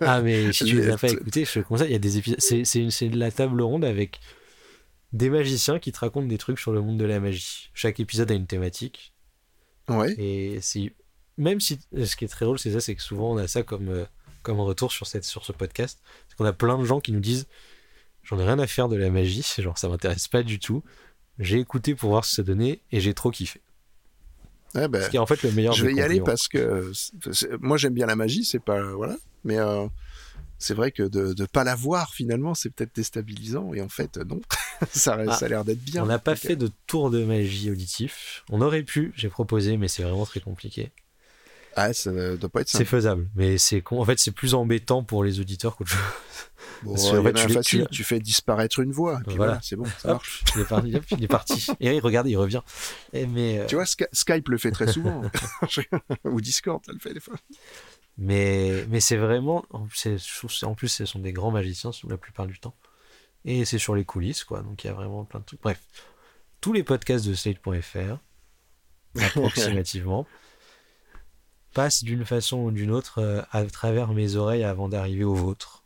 Ah, mais si tu les as pas [LAUGHS] écoutés, je te conseille. Il y a des épisodes. C'est, c'est, c'est de la table ronde avec des magiciens qui te racontent des trucs sur le monde de la magie. Chaque épisode a une thématique. Ouais, Et c'est. Même si. Ce qui est très drôle, c'est ça, c'est que souvent on a ça comme, euh, comme retour sur, cette, sur ce podcast. C'est qu'on a plein de gens qui nous disent J'en ai rien à faire de la magie, genre ça m'intéresse pas du tout. J'ai écouté pour voir ce que ça donnait et j'ai trop kiffé. ouais, ben, Ce qui est en fait le meilleur je vais y aller parce que moi j'aime bien la magie, c'est pas voilà, mais euh, c'est vrai que de ne pas la voir finalement, c'est peut-être déstabilisant et en fait non, [LAUGHS] ça, Ah, ça a l'air d'être bien. On n'a pas fait de tour de magie auditif. On aurait pu, j'ai proposé, mais c'est vraiment très compliqué. Ah, ça ne doit pas être C'est faisable, mais c'est con. En fait, c'est plus embêtant pour les auditeurs qu'autre chose. Bon, parce en fait, tu facile, tu- tu fais disparaître une voix, et puis Voilà. voilà, c'est bon, ça Hop, marche. il est parti. hop, il est parti. [LAUGHS] Et oui, regardez, il revient. Et mais, euh, Tu vois, Sky- Skype le fait très souvent, [LAUGHS] ou Discord, ça le fait des fois. mais, mais c'est vraiment. En plus, ce sont des grands magiciens la plupart du temps. Et c'est sur les coulisses, quoi. Donc il y a vraiment plein de trucs. Bref, tous les podcasts de Slate.fr, [LAUGHS] approximativement, passent d'une façon ou d'une autre euh, à travers mes oreilles avant d'arriver aux vôtres.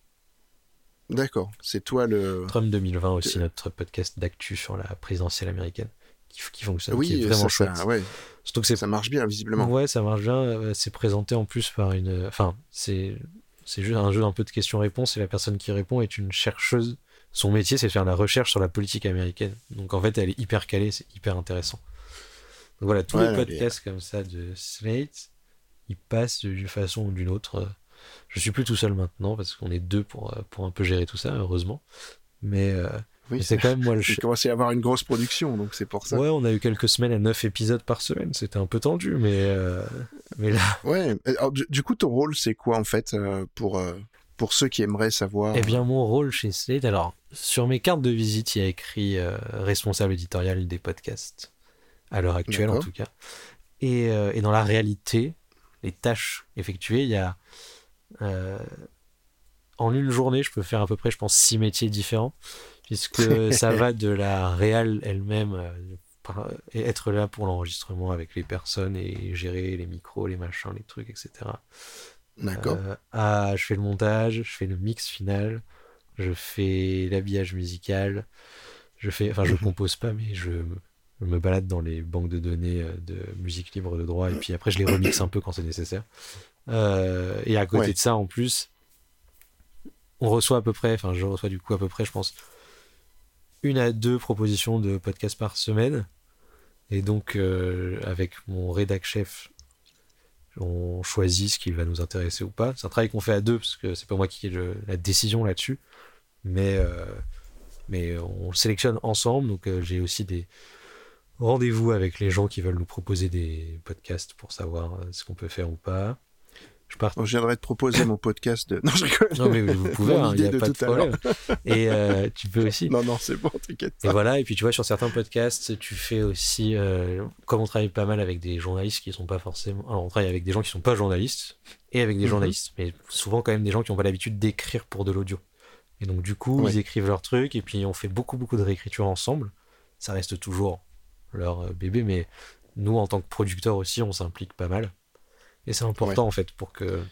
D'accord, c'est toi le. Trump 2020 aussi, notre podcast d'actu sur la présidentielle américaine, qui, qui fonctionne, qui Oui, est vraiment ça, chouette. ça, ouais, Surtout que c'est ça marche bien visiblement. Ouais, ça marche bien. euh, C'est présenté en plus par une. Enfin, c'est c'est juste un jeu un peu de questions-réponses et la personne qui répond est une chercheuse. Son métier, c'est de faire la recherche sur la politique américaine. Donc en fait, elle est hyper calée, c'est hyper intéressant. Donc voilà, tous Ouais, les podcasts comme ça de Slate, ils passent d'une façon ou d'une autre Je suis plus tout seul maintenant parce qu'on est deux pour, euh, pour un peu gérer tout ça, heureusement. Mais, euh, mais c'est quand même moi le [LAUGHS] J'ai commencé à avoir une grosse production, donc c'est pour ça. Ouais, on a eu quelques semaines à 9 épisodes par semaine. C'était un peu tendu, mais, euh, mais là, [LAUGHS] Ouais. Alors, du, du coup, ton rôle, c'est quoi en fait pour pour ceux qui aimeraient savoir? Eh bien, mon rôle chez Slate, alors, sur mes cartes de visite, il y a écrit euh, responsable éditorial des podcasts, à l'heure actuelle en tout cas. Et, euh, et dans la réalité, les tâches effectuées, il y a. euh, en une journée, je peux faire à peu près, je pense, six métiers différents, puisque [LAUGHS] ça va de la réal elle-même, euh, et être là pour l'enregistrement avec les personnes et gérer les micros, les machins, les trucs, etc. D'accord. Euh, ah, je fais le montage, je fais le mix final, je fais l'habillage musical, je fais, enfin, je [LAUGHS] compose pas, mais je, je me balade dans les banques de données euh, de musique libre de droit, et puis après, je les remixe un peu quand c'est nécessaire. Euh, et à côté Ouais. de ça, en plus, on reçoit à peu près, enfin, je reçois du coup à peu près, je pense, une à deux propositions de podcast par semaine. Et donc, euh, avec mon rédac chef, on choisit ce qui va nous intéresser ou pas. C'est un travail qu'on fait à deux, parce que c'est pas moi qui ai le- la décision là-dessus. Mais, euh, mais on le sélectionne ensemble. Donc, j'ai aussi des rendez-vous avec les gens qui veulent nous proposer des podcasts pour savoir euh, ce qu'on peut faire ou pas. Je Bon, je viendrai te proposer mon podcast de. [LAUGHS] Non, je rigole. non, mais vous pouvez, hein, il n'y idée a de pas de problème. [LAUGHS] Et euh, tu peux aussi. Non, non, c'est bon, t'inquiète Et voilà, et puis tu vois, sur certains podcasts, tu fais aussi, euh, comme on travaille pas mal avec des journalistes qui sont pas forcément. Alors, on travaille avec des gens qui sont pas journalistes et avec des Mhm. journalistes, mais souvent quand même des gens qui n'ont pas l'habitude d'écrire pour de l'audio. Et donc, du coup, Ouais. ils écrivent leur truc et puis on fait beaucoup, beaucoup de réécriture ensemble. Ça reste toujours leur euh, bébé, mais nous, en tant que producteurs aussi, on s'implique pas mal. Et c'est important en fait pour que.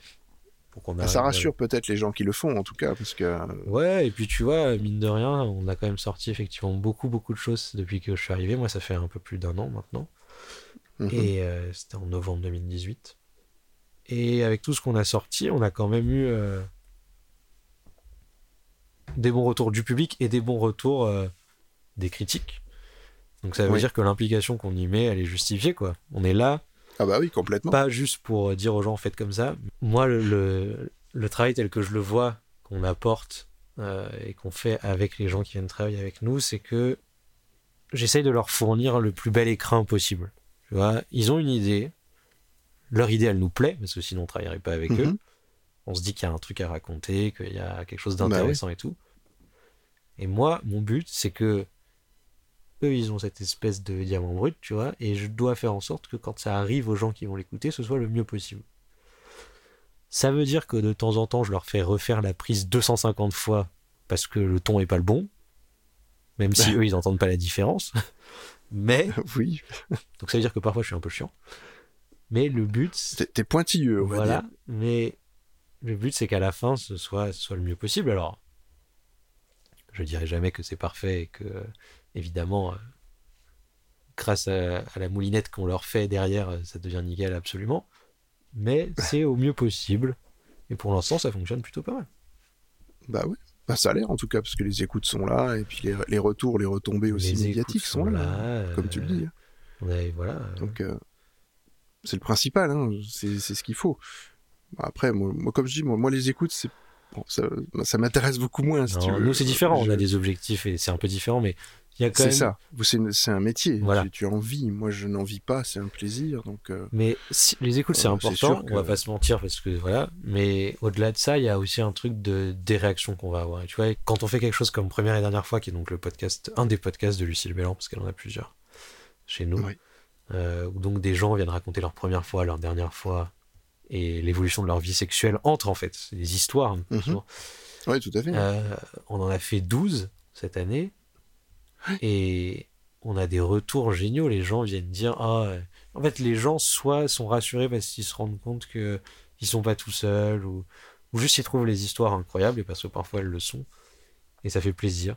Pour qu'on Bah, ça à- rassure peut-être les gens qui le font, en tout cas, parce que. euh, Ouais, et puis tu vois, mine de rien, on a quand même sorti effectivement beaucoup, beaucoup de choses depuis que je suis arrivé. Moi, ça fait un peu plus d'un an maintenant. mhm. Et euh, c'était en novembre 2018. Et avec tout ce qu'on a sorti, on a quand même eu euh, des bons retours du public et des bons retours euh, des critiques. Donc ça veut Oui. dire que l'implication qu'on y met, elle est justifiée, quoi. On est là, Ah bah oui, complètement. pas juste pour dire aux gens faites comme ça. Moi, le, le, le travail tel que je le vois, qu'on apporte euh, et qu'on fait avec les gens qui viennent travailler avec nous, c'est que j'essaye de leur fournir le plus bel écrin possible. Tu vois, ils ont une idée, leur idée elle nous plaît, parce que sinon on travaillerait pas avec eux. Mhm. On se dit qu'il y a un truc à raconter, qu'il y a quelque chose Bah d'intéressant et tout. Et moi, mon but, c'est que eux, ils ont cette espèce de diamant brut, tu vois, et je dois faire en sorte que quand ça arrive aux gens qui vont l'écouter, ce soit le mieux possible. Ça veut dire que de temps en temps, je leur fais refaire la prise 250 fois parce que le ton est pas le bon, même si [LAUGHS] eux, ils n'entendent pas la différence. [LAUGHS] Mais, [LAUGHS] Oui, donc ça veut dire que parfois, je suis un peu chiant. Mais le but, t'es t'es pointilleux, on va voilà, dire. mais le but c'est qu'à la fin ce soit, ce soit le mieux possible. Alors, je dirais jamais que c'est parfait et que, évidemment, euh, grâce à, à la moulinette qu'on leur fait derrière, euh, ça devient nickel absolument. Mais c'est au mieux possible. Et pour l'instant, ça fonctionne plutôt pas mal. Bah oui. Bah ça a l'air en tout cas, parce que les écoutes sont là, et puis les, les retours, les retombées aussi Les médiatiques sont là, euh, comme tu le dis. hein. a- voilà. euh, Donc euh, c'est le principal, hein, c'est ce qu'il faut. Après, moi, moi, comme je dis, moi, moi, les écoutes, c'est bon, ça, ça m'intéresse beaucoup moins. Si non, tu veux. nous, c'est différent. On a des objectifs et c'est un peu différent, mais il y a quand C'est même ça. C'est un métier. Voilà. Tu, tu en vis. Moi, je n'en vis pas. C'est un plaisir. Donc, euh, Mais si- les écoutes, c'est Euh, important, que- on va pas se mentir, parce que voilà. Mais au-delà de ça, il y a aussi un truc de, des réactions qu'on va avoir. Et tu vois, quand on fait quelque chose comme première et dernière fois, qui est donc le podcast, un des podcasts de Lucille Bélan, parce qu'elle en a plusieurs chez nous, Oui. euh, où donc des gens viennent raconter leur première fois, leur dernière fois, et l'évolution de leur vie sexuelle entre en fait. C'est des histoires. hein, souvent. ouais, tout à fait. Euh, on en a fait 12 cette année. Et on a des retours géniaux. Les gens viennent dire Ah, en fait, les gens soit sont rassurés parce qu'ils se rendent compte que ils sont pas tout seuls, ou, ou juste ils trouvent les histoires incroyables, et parce que parfois elles le sont. Et ça fait plaisir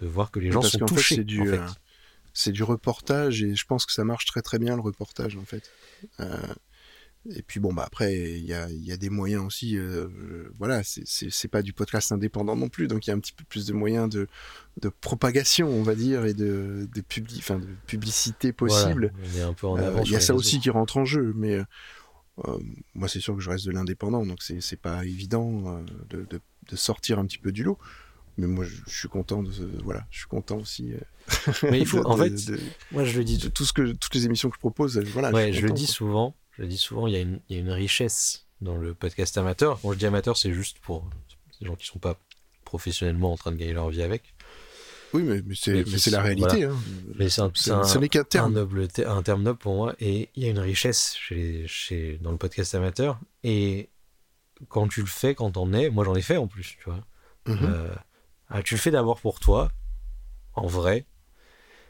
de voir que les gens Parce sont fait, touchés. c'est du, en fait. euh, c'est du reportage et je pense que ça marche très très bien le reportage en fait. Euh, et puis bon bah après il y a, y a des moyens aussi. euh, euh, voilà, c'est- pas du podcast indépendant non plus, donc il y a un petit peu plus de moyens de, de propagation on va dire et de, de, publi- de publicité Voilà, possible. on est un peu en Euh, avant. Il y a ça aussi qui rentre en jeu, mais euh, moi, c'est sûr que je reste de l'indépendant, donc c'est pas évident de, de, de sortir un petit peu du lot. Mais moi, je, je suis content de, voilà, je suis content aussi. Mais il faut, [LAUGHS] en fait, moi je le dis de tout ce que toutes les émissions que je propose, voilà. Ouais, je le dis souvent. Je le dis souvent, il y, a une, il y a une richesse dans le podcast amateur. Quand je dis amateur, c'est juste pour des gens qui sont pas professionnellement en train de gagner leur vie avec. Oui, mais, mais c'est la réalité. hein. Mais c'est un, c'est C'est- un- Ce n'est qu'un un, terme. noble, un terme noble pour moi. Et il y a une richesse chez, chez, dans le podcast amateur. Et quand tu le fais, quand t'en es, moi j'en ai fait en plus, tu vois. Mhm. Euh, ah, tu le fais d'abord pour toi, en vrai.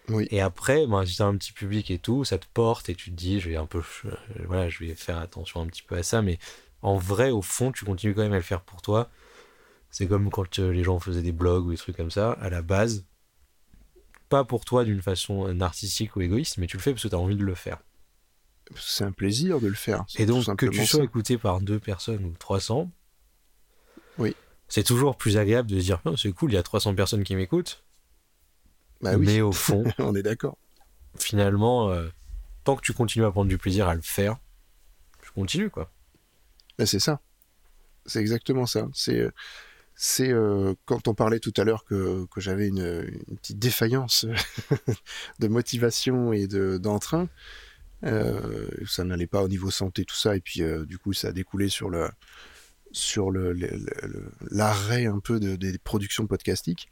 Oui. Et après, ben, si t'as un petit public et tout, ça te porte et tu te dis, je vais un peu, euh, voilà, je vais faire attention un petit peu à ça. Mais en vrai, au fond, tu continues quand même à le faire pour toi. C'est comme quand euh, les gens faisaient des blogs ou des trucs comme ça. À la base, pas pour toi d'une façon narcissique ou égoïste, mais tu le fais parce que tu as envie de le faire. C'est un plaisir de le faire. Et donc, que tu sois ça. écouté par deux personnes ou 300, Oui. c'est toujours plus agréable de se dire, Oh, c'est cool, il y a 300 personnes qui m'écoutent. Bah oui, Mais au fond, [LAUGHS] on est d'accord. finalement, euh, tant que tu continues à prendre du plaisir à le faire, tu continues, quoi. Bah, c'est ça. C'est exactement ça. C'est euh, c'est euh, quand on parlait tout à l'heure que, que j'avais une, une petite défaillance [LAUGHS] de motivation et de d'entrain. Euh, ça n'allait pas au niveau santé tout ça et puis euh, du coup ça a découlé sur le sur le le- le- le- l'arrêt un peu de- des productions podcastiques.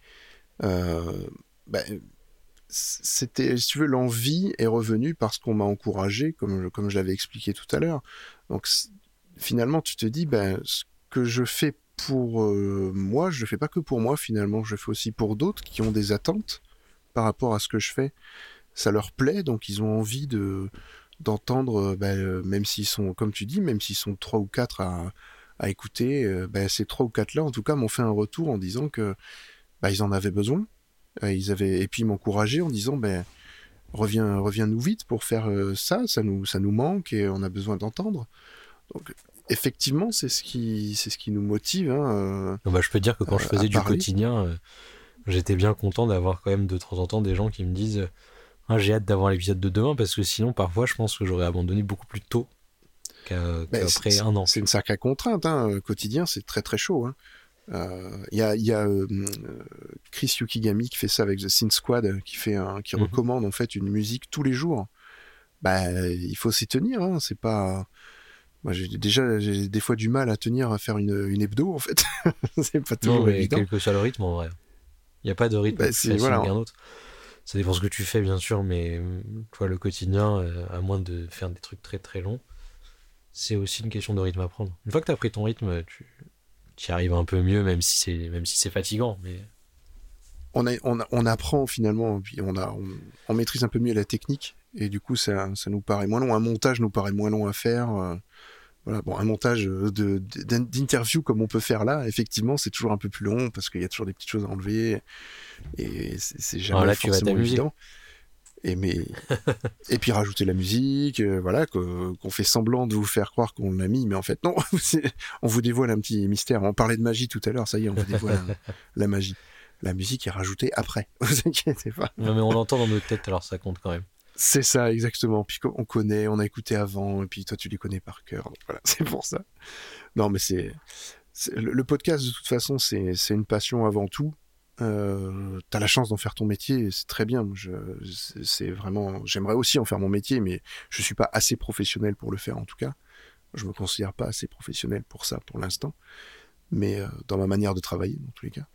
Euh, bah, c'était, si tu veux, l'envie est revenue parce qu'on m'a encouragé, comme, je- comme je l'avais expliqué tout à l'heure. Donc, finalement, tu te dis, ben, ce que je fais pour euh, moi, je le fais pas que pour moi, finalement, je fais aussi pour d'autres qui ont des attentes par rapport à ce que je fais. Ça leur plaît, donc ils ont envie de d'entendre, euh, euh, même s'ils sont, comme tu dis, même s'ils sont trois ou quatre à, à écouter, euh, ces trois ou quatre-là, en tout cas, m'ont fait un retour en disant que ils en avaient besoin. Euh, ils avaient, et puis ils m'encourageaient en disant, ben, reviens, reviens-nous vite pour faire euh, ça, ça nous, ça nous manque et on a besoin d'entendre. Donc, effectivement, c'est ce qui, c'est ce qui nous motive. Hein, euh, bah, je peux dire que quand je faisais du parler. quotidien, j'étais bien content d'avoir quand même de temps en temps des gens qui me disent Ah, j'ai hâte d'avoir l'épisode de demain parce que sinon, parfois, je pense que j'aurais abandonné beaucoup plus tôt qu'après un an. C'est une sacrée contrainte. Hein. Quotidien, c'est très très chaud. hein. Euh, Il y a, y a euh, Chris Yukigami qui fait ça avec The Sin Squad, qui, fait un, qui Mhm. recommande en fait une musique tous les jours. Bah, il faut s'y tenir. Hein. C'est pas. Moi, j'ai déjà j'ai des fois du mal à tenir à faire une, une hebdo en fait. [LAUGHS] c'est pas Non, toujours mais évident. quel que soit le rythme, en vrai. Il n'y a pas de rythme Bah, c'est- voilà. qu'un autre. Ça dépend ce que tu fais, bien sûr, mais toi, le quotidien, euh, à moins de faire des trucs très très longs, c'est aussi une question de rythme à prendre. Une fois que tu as pris ton rythme, tu y arrives un peu mieux, même si c'est même si c'est fatigant. Mais on, a- on, a- on apprend finalement, puis on, a, on, on maîtrise un peu mieux la technique, et du coup, ça, ça nous paraît moins long. Un montage nous paraît moins long à faire. euh, voilà, bon, un montage de- d'interview comme on peut faire là, effectivement, c'est toujours un peu plus long parce qu'il y a toujours des petites choses à enlever, et c'est jamais Ah, là, tu vas forcément évident. Et, mais... [LAUGHS] et puis rajouter la musique, euh, voilà, qu'on fait semblant de vous faire croire qu'on l'a mis, mais en fait non, [LAUGHS] on vous dévoile un petit mystère. On parlait de magie tout à l'heure, ça y est, on vous dévoile [LAUGHS] la magie. La musique est rajoutée après, vous inquiétez pas. Non, mais on l'entend dans notre tête, alors ça compte quand même. C'est ça, exactement. Puis on connaît, on a écouté avant, et puis toi tu les connais par cœur. Donc voilà, c'est pour ça. Non, mais c'est. Le podcast, de toute façon, c'est une passion avant tout. Euh, T'as la chance d'en faire ton métier, c'est très bien. Je- C'est vraiment. J'aimerais aussi en faire mon métier, mais je suis pas assez professionnel pour le faire en tout cas. Je me considère pas assez professionnel pour ça pour l'instant, mais euh, dans ma manière de travailler, dans tous les cas.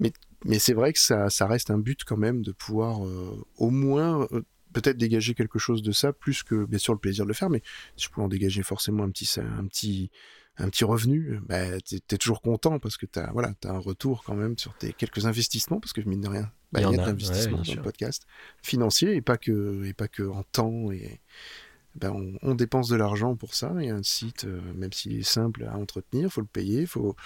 Mais, c'est vrai que ça, ça reste un but quand même de pouvoir euh, au moins peut-être dégager quelque chose de ça, plus que bien sûr le plaisir de le faire, mais si je pouvais en dégager forcément un petit, un petit, un petit revenu, bah, t'es es toujours content parce que t'as voilà, as un retour quand même sur tes quelques investissements, parce que mine de rien, bah, Il y a de l'investissement ouais, sûr. le podcast, financier et pas que, et pas que en temps et ben, on, on dépense de l'argent pour ça et un site, euh, même s'il est simple à entretenir, faut le payer, faut.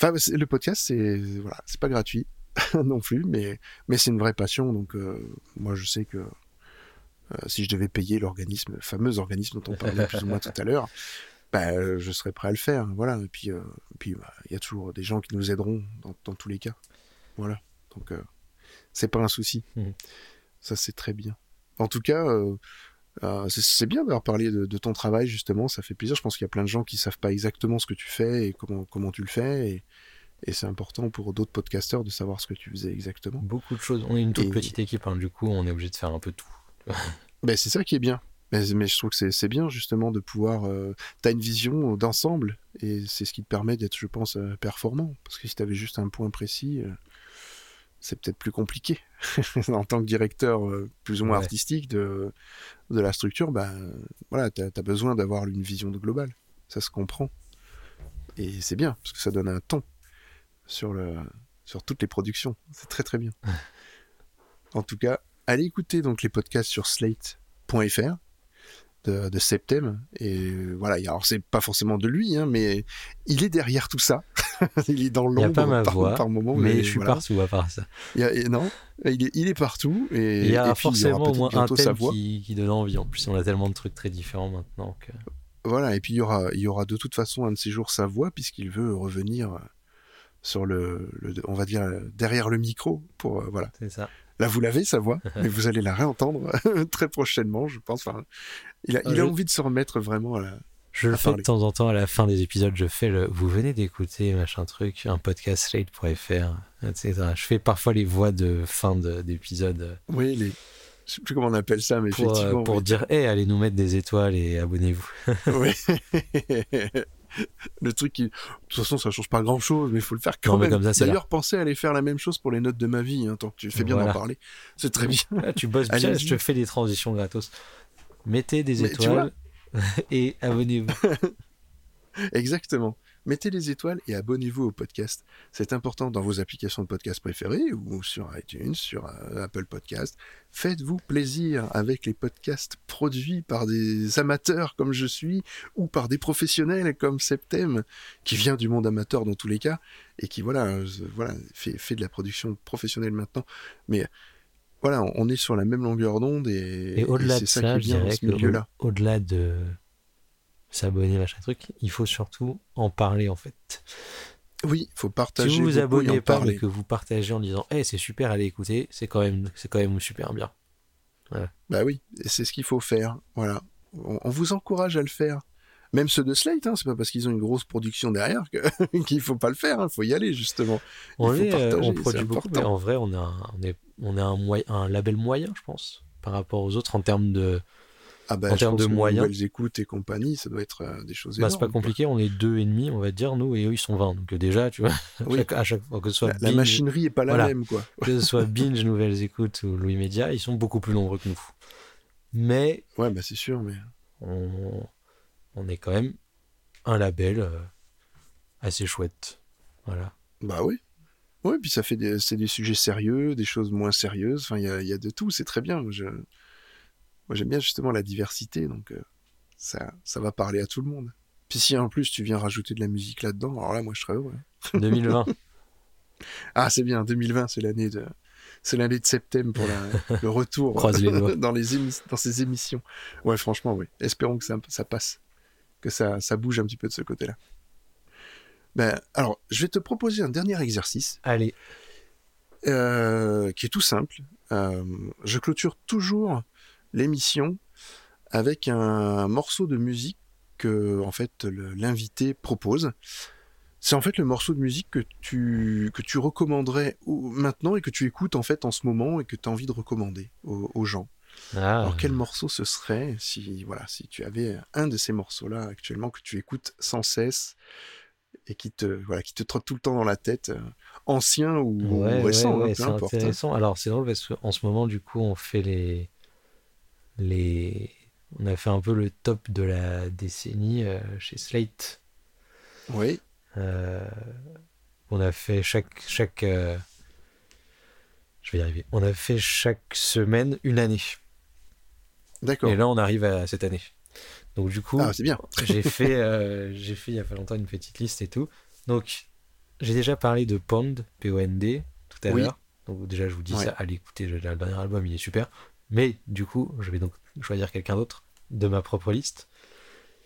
Enfin, le podcast, c'est voilà, c'est pas gratuit [LAUGHS] non plus, mais mais c'est une vraie passion. Donc euh, moi, je sais que euh, si je devais payer l'organisme, le fameux organisme dont on parlait plus ou moins tout à l'heure, bah, euh, je serais prêt à le faire. Voilà. Et puis, euh, et puis, bah, il y a toujours des gens qui nous aideront dans, dans tous les cas. Voilà. Donc, euh, c'est pas un souci. Mhm. Ça, c'est très bien. En tout cas, euh, c'est- c'est bien d'avoir parlé de, de ton travail justement, ça fait plaisir. Je pense qu'il y a plein de gens qui savent pas exactement ce que tu fais et comment comment tu le fais, et, et c'est important pour d'autres podcasteurs de savoir ce que tu faisais exactement. Beaucoup de choses. On est une toute Et- petite équipe, hein, du coup, on est obligé de faire un peu tout. Ben, c'est ça qui est bien. Mais, mais je trouve que c'est- bien justement de pouvoir. Euh, tu as une vision d'ensemble et c'est ce qui te permet d'être, je pense, euh, performant. Parce que si tu avais juste un point précis, euh, c'est peut-être plus compliqué. [LAUGHS] en tant que directeur euh, plus ou moins Ouais. artistique de, de la structure, ben, voilà, tu as, besoin d'avoir une vision de globale. Ça se comprend. Et c'est bien, parce que ça donne un ton sur, le, sur toutes les productions. C'est très très bien. en tout cas, allez écouter donc les podcasts sur slate.fr de, de Septem. Et euh, voilà, alors c'est pas forcément de lui, hein, mais il est derrière tout ça. [LAUGHS] il est dans Il y a l'ombre par, voix, par moment. mais mais je suis voilà. partout à part ça. Il y a- et non, il est, il est partout. Et, Il y a et puis, forcément aura au moins un thème voix. qui, qui donne envie. En plus, on a tellement de trucs très différents maintenant que. Voilà, et puis il y aura, il y aura de toute façon un de ces jours sa voix, puisqu'il veut revenir sur le, le- on va dire, derrière le micro. Pour, euh, voilà. C'est ça. Là, vous l'avez, sa voix, mais vous allez la réentendre [LAUGHS] très prochainement, je pense. Enfin, il a, il a Je- envie de se remettre vraiment à la... Je le fais parler. de temps en temps à la fin des épisodes. Je fais le. Vous venez d'écouter machin truc, un podcast slate.fr, etc. Je fais parfois les voix de fin de- d'épisode Oui, les... je sais plus comment on appelle ça, mais pour, euh, effectivement. pour oui. dire Hé, allez nous mettre des étoiles et abonnez-vous. Oui. [LAUGHS] [LAUGHS] le truc qui... De toute façon, ça change pas grand-chose, mais il faut le faire quand Non, même. comme ça, D'ailleurs, pensez à aller faire la même chose pour les notes de ma vie, hein, tant que tu fais bien Voilà. d'en parler. C'est très bien. Ah, tu bosses bien, Allez-y. je te fais des transitions gratos. Mettez des Mais étoiles [LAUGHS] et abonnez-vous. [LAUGHS] Exactement. Mettez les étoiles et abonnez-vous au podcast. C'est important dans vos applications de podcast préférées ou sur iTunes, sur euh, Apple Podcast. Faites-vous plaisir avec les podcasts produits par des amateurs comme je suis ou par des professionnels comme Septem qui vient du monde amateur dans tous les cas et qui voilà, euh, voilà fait, fait de la production professionnelle maintenant. Mais voilà, on- est sur la même longueur d'onde et, Et et c'est ça, ça, qui dans ce milieu-là. au- au-delà de s'abonner, machin truc, il faut surtout en parler en fait. Oui, il faut partager. si vous vous abonnez pas, mais que vous partagez en disant Eh, c'est super, allez écouter, c'est quand même, c'est quand même super bien. Bah oui, c'est ce qu'il faut faire. Voilà. On, on vous encourage à le faire. Même ceux de Slate, hein, c'est pas parce qu'ils ont une grosse production derrière [LAUGHS] qu'il faut pas le faire. Il faut y aller justement. On, faut est, euh, partager, on produit beaucoup, mais en vrai, on a, un- on est, on a un, moyen, un label moyen, je pense, par rapport aux autres en termes de. Ah bah, En termes de moyens. nouvelles écoutes et compagnie, ça doit être euh, des choses Bah, c'est pas compliqué, on est deux et demi, on va dire, nous, et eux, ils sont 20. Donc euh, déjà, tu vois, [LAUGHS] Oui. chaque- à chaque fois que ce soit La, la Binge- machinerie est pas la Voilà. même, quoi. que ce soit [LAUGHS] Binge, Nouvelles Écoutes ou Louis Média, ils sont beaucoup plus nombreux que nous. Mais Ouais, bah c'est sûr, mais on, on est quand même un label euh, assez chouette. Voilà. bah oui. Ouais, puis ça fait des, c'est des sujets sérieux, des choses moins sérieuses. Enfin, il y a, y a de tout. C'est très bien. Je- moi, j'aime bien justement la diversité, donc euh, ça, ça va parler à tout le monde. Puis si en plus tu viens rajouter de la musique là-dedans, alors là, moi, je serais heureux. [LAUGHS] 2020. Ah, c'est bien, 2020, c'est l'année de, c'est l'année de septembre pour la- le retour [LAUGHS] les [LAUGHS] dans, les émis- dans ces émissions. Ouais, franchement, oui. Espérons que ça, ça passe, que ça, ça bouge un petit peu de ce côté-là. Ben, alors, je vais te proposer un dernier exercice Allez, euh, qui est tout simple. Euh, je clôture toujours l'émission avec un morceau de musique que en fait l'invité propose. C'est en fait le morceau de musique que tu, que tu recommanderais maintenant et que tu écoutes en fait en ce moment et que tu as envie de recommander aux, aux gens. Ah, Alors quel morceau ce serait si voilà si tu avais un de ces morceaux là actuellement que tu écoutes sans cesse et qui te voilà qui te trotte tout le temps dans la tête, euh, ancien ou, ou ouais, ouais, récent, hein, ouais, peu importe. hein. intéressant. Alors c'est drôle parce qu'en ce moment, du coup, on fait les, les, on a fait un peu le top de la décennie euh, chez Slate. Oui, Euh, on a fait chaque chaque euh, je vais y arriver. On a fait chaque semaine une année. d'accord. Et là, on arrive à cette année. Donc du coup, Ah, c'est bien. [LAUGHS] j'ai fait j'ai fait il y a pas longtemps une petite liste et tout. Donc j'ai déjà parlé de Pond, P-O-N-D tout à Oui. l'heure. Donc déjà, je vous dis Ouais. ça, allez écouter le dernier album, il est super. Mais du coup, je vais donc choisir quelqu'un d'autre de ma propre liste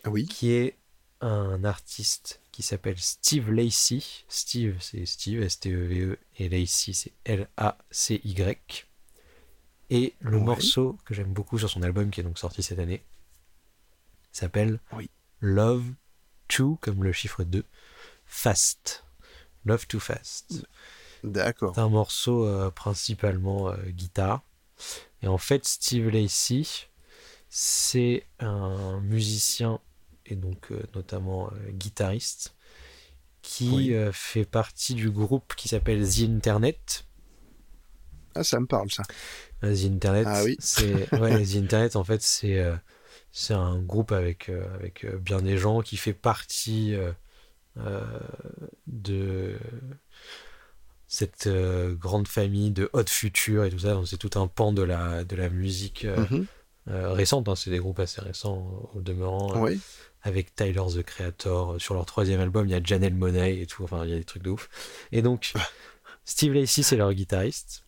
Ah Oui, qui est un artiste qui s'appelle Steve Lacey. Steve, c'est Steve, S-T-E-V-E, et Lacey, c'est L-A-C-Y. Et le Ouais. morceau que j'aime beaucoup sur son album qui est donc sorti cette année s'appelle Oui. Love to, comme le chiffre 2, Fast. Love to Fast. D'accord. C'est un morceau euh, principalement euh, guitare. Et en fait, Steve Lacy, c'est un musicien et donc euh, notamment euh, guitariste qui Oui. euh, fait partie du groupe qui s'appelle The Internet. Ah, ça me parle, ça. The Internet, Ah oui. c'est [LAUGHS] ouais, The Internet en fait c'est c'est un groupe avec avec bien des gens qui fait partie de cette euh, grande famille de Hot Future et tout ça. C'est tout un pan de la de la musique euh, Mhm. euh, récente. hein. C'est des groupes assez récents au demeurant. Oui. avec Tyler the Creator. Sur leur troisième album, il y a Janelle Monet et tout. Enfin, il y a des trucs de ouf. Et donc, [LAUGHS] Steve Lacy, c'est leur guitariste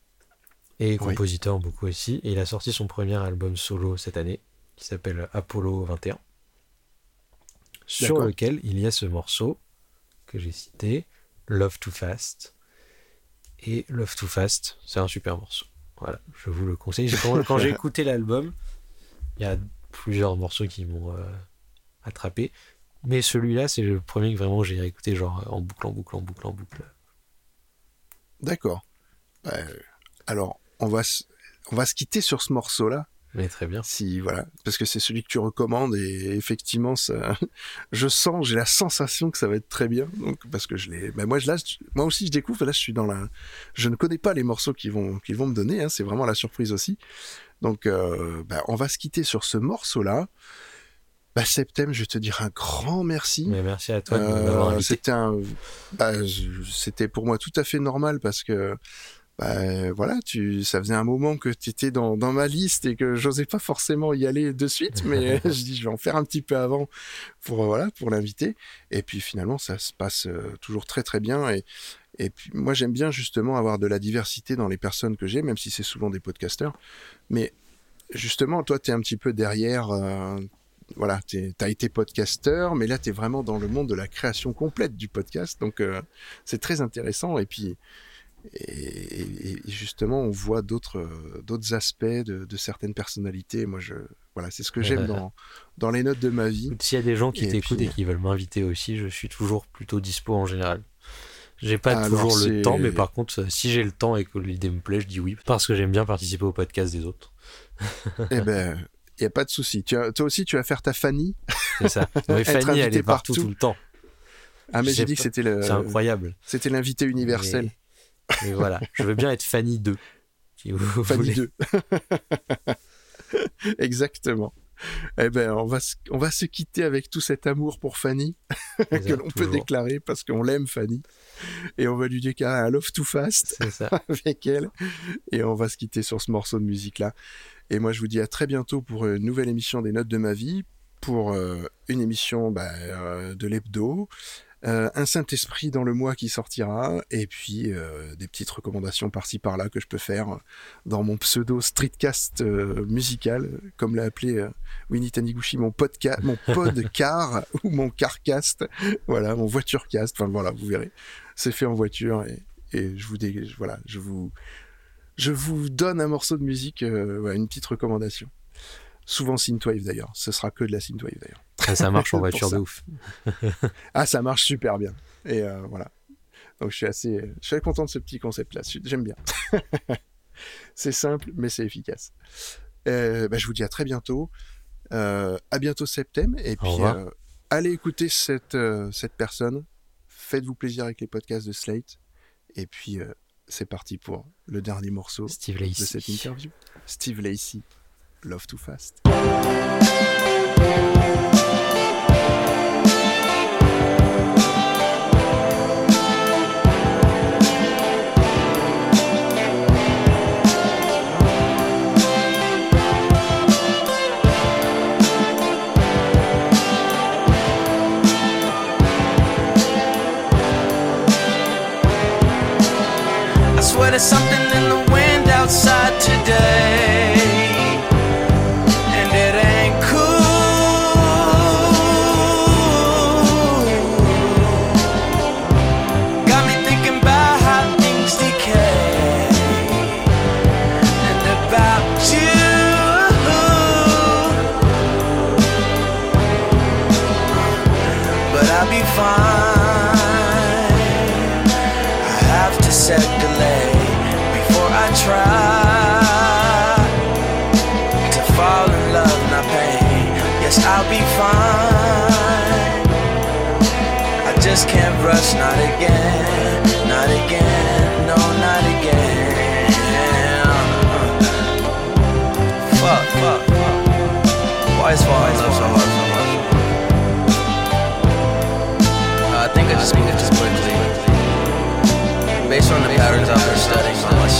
et compositeur beaucoup aussi. Et il a sorti son premier album solo cette année qui s'appelle Apollo 21. Sur lequel il y a ce morceau que j'ai cité, Love Too Fast. Et Love Too Fast, c'est un super morceau. Voilà, je vous le conseille. Quand, j'ai [LAUGHS] écouté l'album, il y a plusieurs morceaux qui m'ont euh, attrapé. Mais celui-là, c'est le premier que vraiment j'ai écouté genre en boucle, en boucle, en boucle, en boucle. D'accord. Euh, alors, on va, on va se quitter sur ce morceau-là. Mais très bien. Si, voilà. Parce que c'est celui que tu recommandes et effectivement, ça, [LAUGHS] je sens, j'ai la sensation que ça va être très bien. Donc, parce que je l'ai, ben moi, je, là, moi aussi, je découvre. Là, je suis dans la, je ne connais pas les morceaux qu'ils vont, vont me donner. Hein, c'est vraiment la surprise aussi. Donc, euh, ben, on va se quitter sur ce morceau-là. Bah, Septem, je vais te dire un grand merci. Mais merci à toi Euh, c'était un, bah, c'était pour moi tout à fait normal parce que, bah, voilà, tu, ça faisait un moment que tu étais dans, dans ma liste et que j'osais pas forcément y aller de suite, [LAUGHS] mais [LAUGHS] je dis, je vais en faire un petit peu avant pour, euh, voilà, pour l'inviter. Et puis finalement, ça se passe euh, toujours très très bien et, et puis moi j'aime bien justement avoir de la diversité dans les personnes que j'ai, même si c'est souvent des podcasteurs. Mais justement, toi, tu es un petit peu derrière. euh, voilà, tu as été podcasteur, mais là, tu es vraiment dans le monde de la création complète du podcast. Donc, euh, c'est très intéressant. Et puis, et, justement, on voit d'autres euh, d'autres aspects de, de certaines personnalités. Moi, je, voilà, c'est ce que j'aime [LAUGHS] dans, dans les notes de ma vie. S'il y a des gens qui t'écoutent et qui veulent m'inviter aussi, je suis toujours plutôt dispo en général. J'ai pas Alors, toujours le temps, mais par contre, si j'ai le temps et que l'idée me plaît, je dis oui. Parce que j'aime bien participer au podcast des autres. eh [LAUGHS] ben, il n'y a pas de souci. Toi aussi, tu vas faire ta Fanny. C'est ça. [LAUGHS] Fanny, elle est partout, partout. tout le temps. Ah, mais j'ai dit que c'était le, C'est incroyable. c'était l'invité universel. Mais, mais voilà, je veux bien être Fanny 2. Si vous Fanny voulez. 2. [LAUGHS] Exactement. Eh ben, on va, se- on va se quitter avec tout cet amour pour Fanny [LAUGHS] que l'on peut déclarer parce qu'on l'aime, Fanny. Et on va lui déclarer un love too fast ça. [LAUGHS] avec elle. Et on va se quitter sur ce morceau de musique-là. Et moi, je vous dis à très bientôt pour une nouvelle émission des Notes de ma vie, pour euh, une émission bah, euh, de l'hebdo, euh, un Saint-Esprit dans le mois qui sortira, et puis euh, des petites recommandations par-ci par-là que je peux faire dans mon pseudo streetcast euh, musical, comme l'a appelé Winnie Taniguchi, mon podcast, mon [LAUGHS] podcar ou mon carcast, voilà, mon voiturecast, enfin voilà, vous verrez, c'est fait en voiture et, je vous dé... voilà, je vous je vous donne un morceau de musique, une petite recommandation. Souvent synthwave d'ailleurs, ce sera que de la synthwave d'ailleurs. Ça, ça marche en [LAUGHS] voiture de ouf. [LAUGHS] Ah, ça marche super bien. Et euh, voilà. Donc je suis assez, je suis content de ce petit concept-là. J'aime bien. [LAUGHS] c'est simple, mais c'est efficace. Euh, bah, je vous dis à très bientôt. Euh, à bientôt septembre. Et puis euh, allez écouter cette, cette personne. Faites-vous plaisir avec les podcasts de Slate. Et puis c'est parti pour le dernier morceau Steve de cette interview. Steve Lacey, Love Too Fast.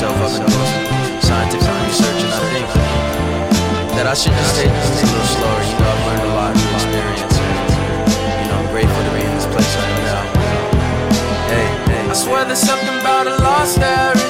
Been doing scientific research, and that I should just take things a little slower. You know, I've learned a lot through experience, you know, I'm grateful to be in this place am now. Hey, hey, I swear there's something about a lost there